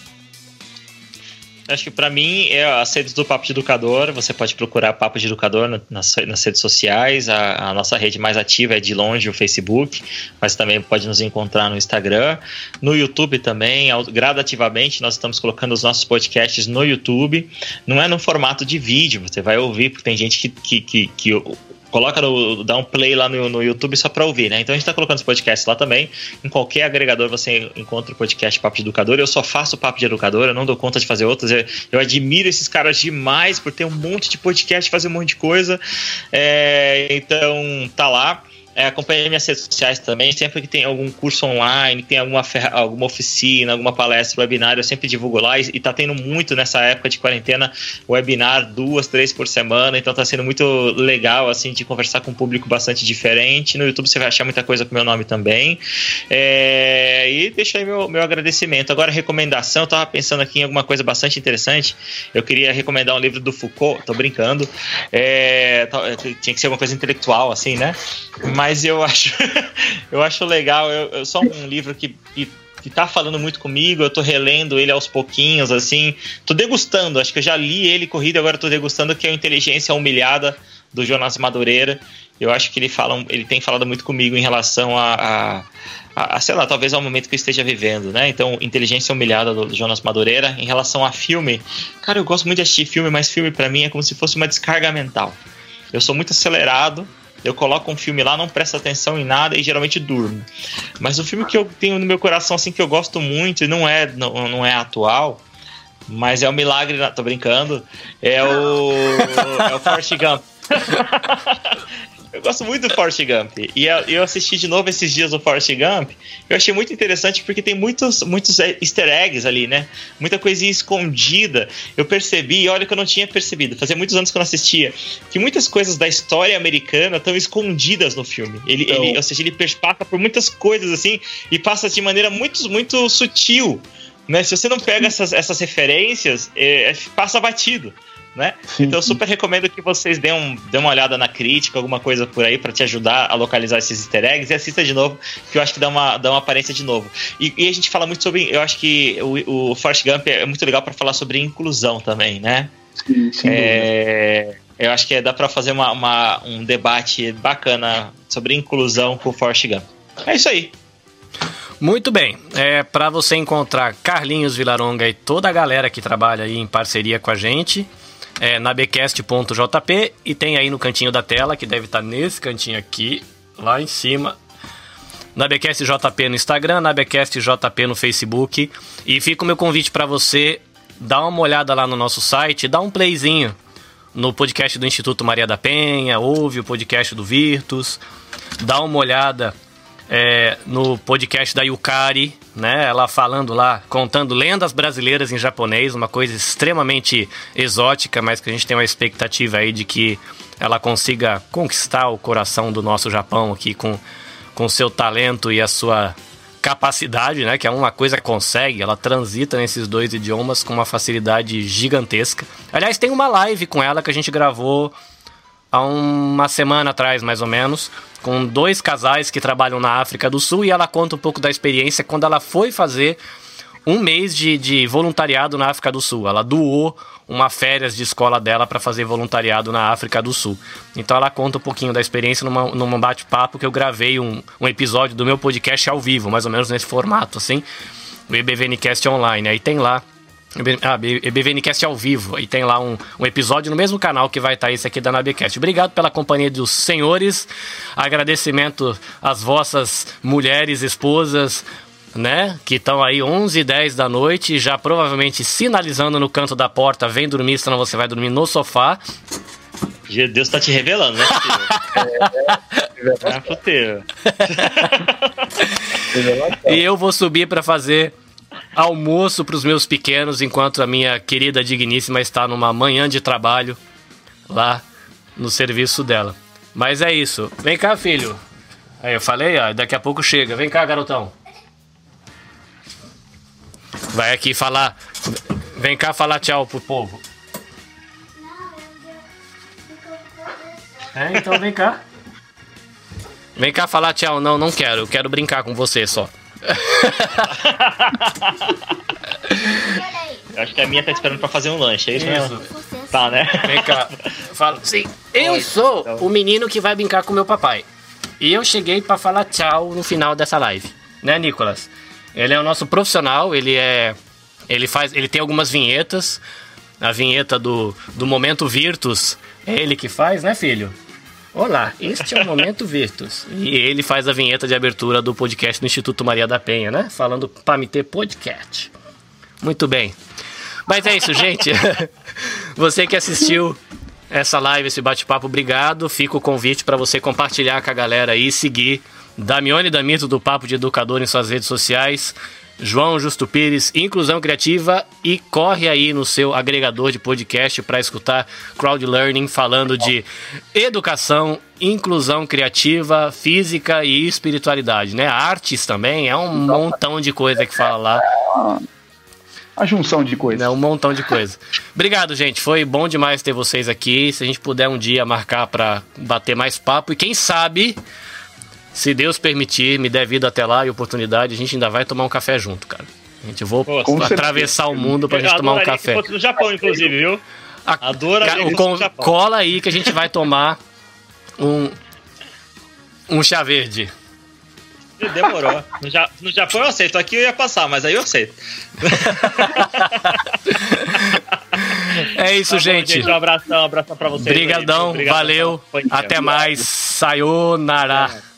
Acho que para mim é as redes do Papo de Educador. Você pode procurar Papo de Educador nas, nas redes sociais. A, a, nossa rede mais ativa é de longe o Facebook, mas também pode nos encontrar no Instagram, no YouTube também. Gradativamente nós estamos colocando os nossos podcasts no YouTube. Não é no formato de vídeo, você vai ouvir, porque tem gente que, que, que, que coloca no, dá um play lá no, no YouTube só para ouvir, né? Então a gente tá colocando os podcasts lá também. Em qualquer agregador você encontra o podcast Papo de Educador. Eu só faço Papo de Educador, eu não dou conta de fazer outros. Eu, eu admiro esses caras demais por ter um monte de podcast, fazer um monte de coisa. É, então tá lá. É, acompanhe minhas redes sociais também. Sempre que tem algum curso online, tem alguma, alguma oficina, alguma palestra, webinar, eu sempre divulgo lá. E, e tá tendo muito nessa época de quarentena, webinar duas, três por semana. Então tá sendo muito legal, assim, de conversar com um público bastante diferente. No YouTube você vai achar muita coisa com meu nome também. É, e aí meu, meu agradecimento. Agora, recomendação, eu tava pensando aqui em alguma coisa bastante interessante. Eu queria recomendar um livro do Foucault, tô brincando. É, tinha que ser alguma coisa intelectual, assim, né? Mas mas eu acho, (laughs) eu acho legal. Eu, eu só um livro que, que, que tá falando muito comigo. Eu tô relendo ele aos pouquinhos, assim. Tô degustando. Acho que eu já li ele corrido, agora tô degustando que é o Inteligência Humilhada do Jonas Madureira. Eu acho que ele fala, ele tem falado muito comigo em relação a, a, a, sei lá, talvez ao momento que eu esteja vivendo, né? Então, Inteligência Humilhada do Jonas Madureira. Em relação a filme, cara, eu gosto muito de assistir filme, mas filme para mim é como se fosse uma descarga mental. Eu sou muito acelerado, eu coloco um filme lá, não presto atenção em nada e geralmente durmo. Mas o filme que eu tenho no meu coração, assim, que eu gosto muito, e não é, não, não é atual, mas é o Milagre, tô brincando, é o, é o Forrest Gump. (laughs) Eu gosto muito do Forrest Gump. E eu assisti de novo esses dias o Forrest Gump. Eu achei muito interessante porque tem muitos, muitos easter eggs ali, né? Muita coisinha escondida. Eu percebi, olha que eu não tinha percebido. Fazia muitos anos que eu não assistia. Que muitas coisas da história americana estão escondidas no filme. Ele, então... ele, ou seja, ele passa por muitas coisas assim e passa de maneira muito, muito sutil. Né? Se você não pega essas, essas referências, é, passa batido né? Sim, então eu super recomendo que vocês dêem, um, dêem uma olhada na crítica, alguma coisa por aí para te ajudar a localizar esses easter eggs e assista de novo, que eu acho que dá uma, dá uma aparência de novo. E, e a gente fala muito sobre, eu acho que o, o Forrest Gump é muito legal para falar sobre inclusão também, né? Sim, sim. É, eu acho que dá para fazer uma, uma, um debate bacana sobre inclusão com o Forrest Gump. É isso aí. Muito bem. É para você encontrar Carlinhos Vilaronga e toda a galera que trabalha aí em parceria com a gente, é, na bcast.jp e tem aí no cantinho da tela, que deve estar tá nesse cantinho aqui, lá em cima, Nabecast JP no Instagram, Nabecast JP no Facebook. E fica o meu convite para você dar uma olhada lá no nosso site, dar um playzinho no podcast do Instituto Maria da Penha, ouve o podcast do Virtus, dá uma olhada é, no podcast da Yukari, né? Ela falando lá, contando lendas brasileiras em japonês, uma coisa extremamente exótica, mas que a gente tem uma expectativa aí de que ela consiga conquistar o coração do nosso Japão aqui com com seu talento e a sua capacidade, né? Que é uma coisa que consegue, ela transita nesses dois idiomas com uma facilidade gigantesca. Aliás, tem uma live com ela que a gente gravou há uma semana atrás, mais ou menos, com dois casais que trabalham na África do Sul e ela conta um pouco da experiência quando ela foi fazer um mês de, de voluntariado na África do Sul. Ela doou uma férias de escola dela para fazer voluntariado na África do Sul. Então ela conta um pouquinho da experiência numa, num bate-papo que eu gravei um, um episódio do meu podcast ao vivo, mais ou menos nesse formato, assim, o EBVNcast Online. Aí tem lá ah, EBVNcast ao vivo. E tem lá um, um, episódio no mesmo canal que vai estar esse aqui da Nabecast. Obrigado pela companhia dos senhores. Agradecimento às vossas mulheres, esposas, né? Que estão aí 11 e 10 da noite, já provavelmente sinalizando no canto da porta, vem dormir, senão você vai dormir no sofá. Deus tá te revelando, né? é, é, e eu vou subir para fazer almoço para os meus pequenos, enquanto a minha querida digníssima está numa manhã de trabalho lá no serviço dela. Mas é isso. Vem cá, filho. Aí eu falei, ó, daqui a pouco chega. Vem cá, garotão. Vai aqui falar. Vem cá falar tchau pro povo. É, então vem cá. Vem cá falar tchau. Não, não quero. Eu quero brincar com você só. Eu acho que a minha tá esperando pra fazer um lanche, é isso, isso. mesmo? Tá, né? Vem cá. Fala. Sim, eu Oi, sou então. o menino que vai brincar com meu papai. E eu cheguei para falar tchau no final dessa live. Né, Nicolas? Ele é o nosso profissional, ele é. Ele faz. Ele tem algumas vinhetas. A vinheta do, do Momento Virtus é ele que faz, né, filho? Olá, este é o Momento (laughs) Virtus. E ele faz a vinheta de abertura do podcast do Instituto Maria da Penha, né? Falando Pamitê Podcast. Muito bem. Mas é isso, gente. (laughs) Você que assistiu essa live, esse bate-papo, obrigado. Fica o convite para você compartilhar com a galera aí e seguir Damione Damito do Papo de Educador em suas redes sociais. João Justo Pires, Inclusão Criativa e corre aí no seu agregador de podcast para escutar Crowd Learning falando de educação, inclusão criativa, física e espiritualidade, né? Artes também, é um montão de coisa que fala lá. A junção de coisas. É um montão de coisa. Obrigado, gente. Foi bom demais ter vocês aqui. Se a gente puder um dia marcar para bater mais papo e quem sabe se Deus permitir, me der vida até lá e oportunidade, a gente ainda vai tomar um café junto, cara. A gente vou atravessar certeza. o mundo pra gente tomar um café. no Japão, inclusive, viu? Adoraria com, Cola aí que a gente vai tomar um, um chá verde. Demorou. No, ja, no Japão eu aceito. Aqui eu ia passar, mas aí eu aceito. (laughs) é isso, tá gente. gente. Um abração, um abração pra vocês. Obrigadão, valeu. Até mais. Sayonara. É.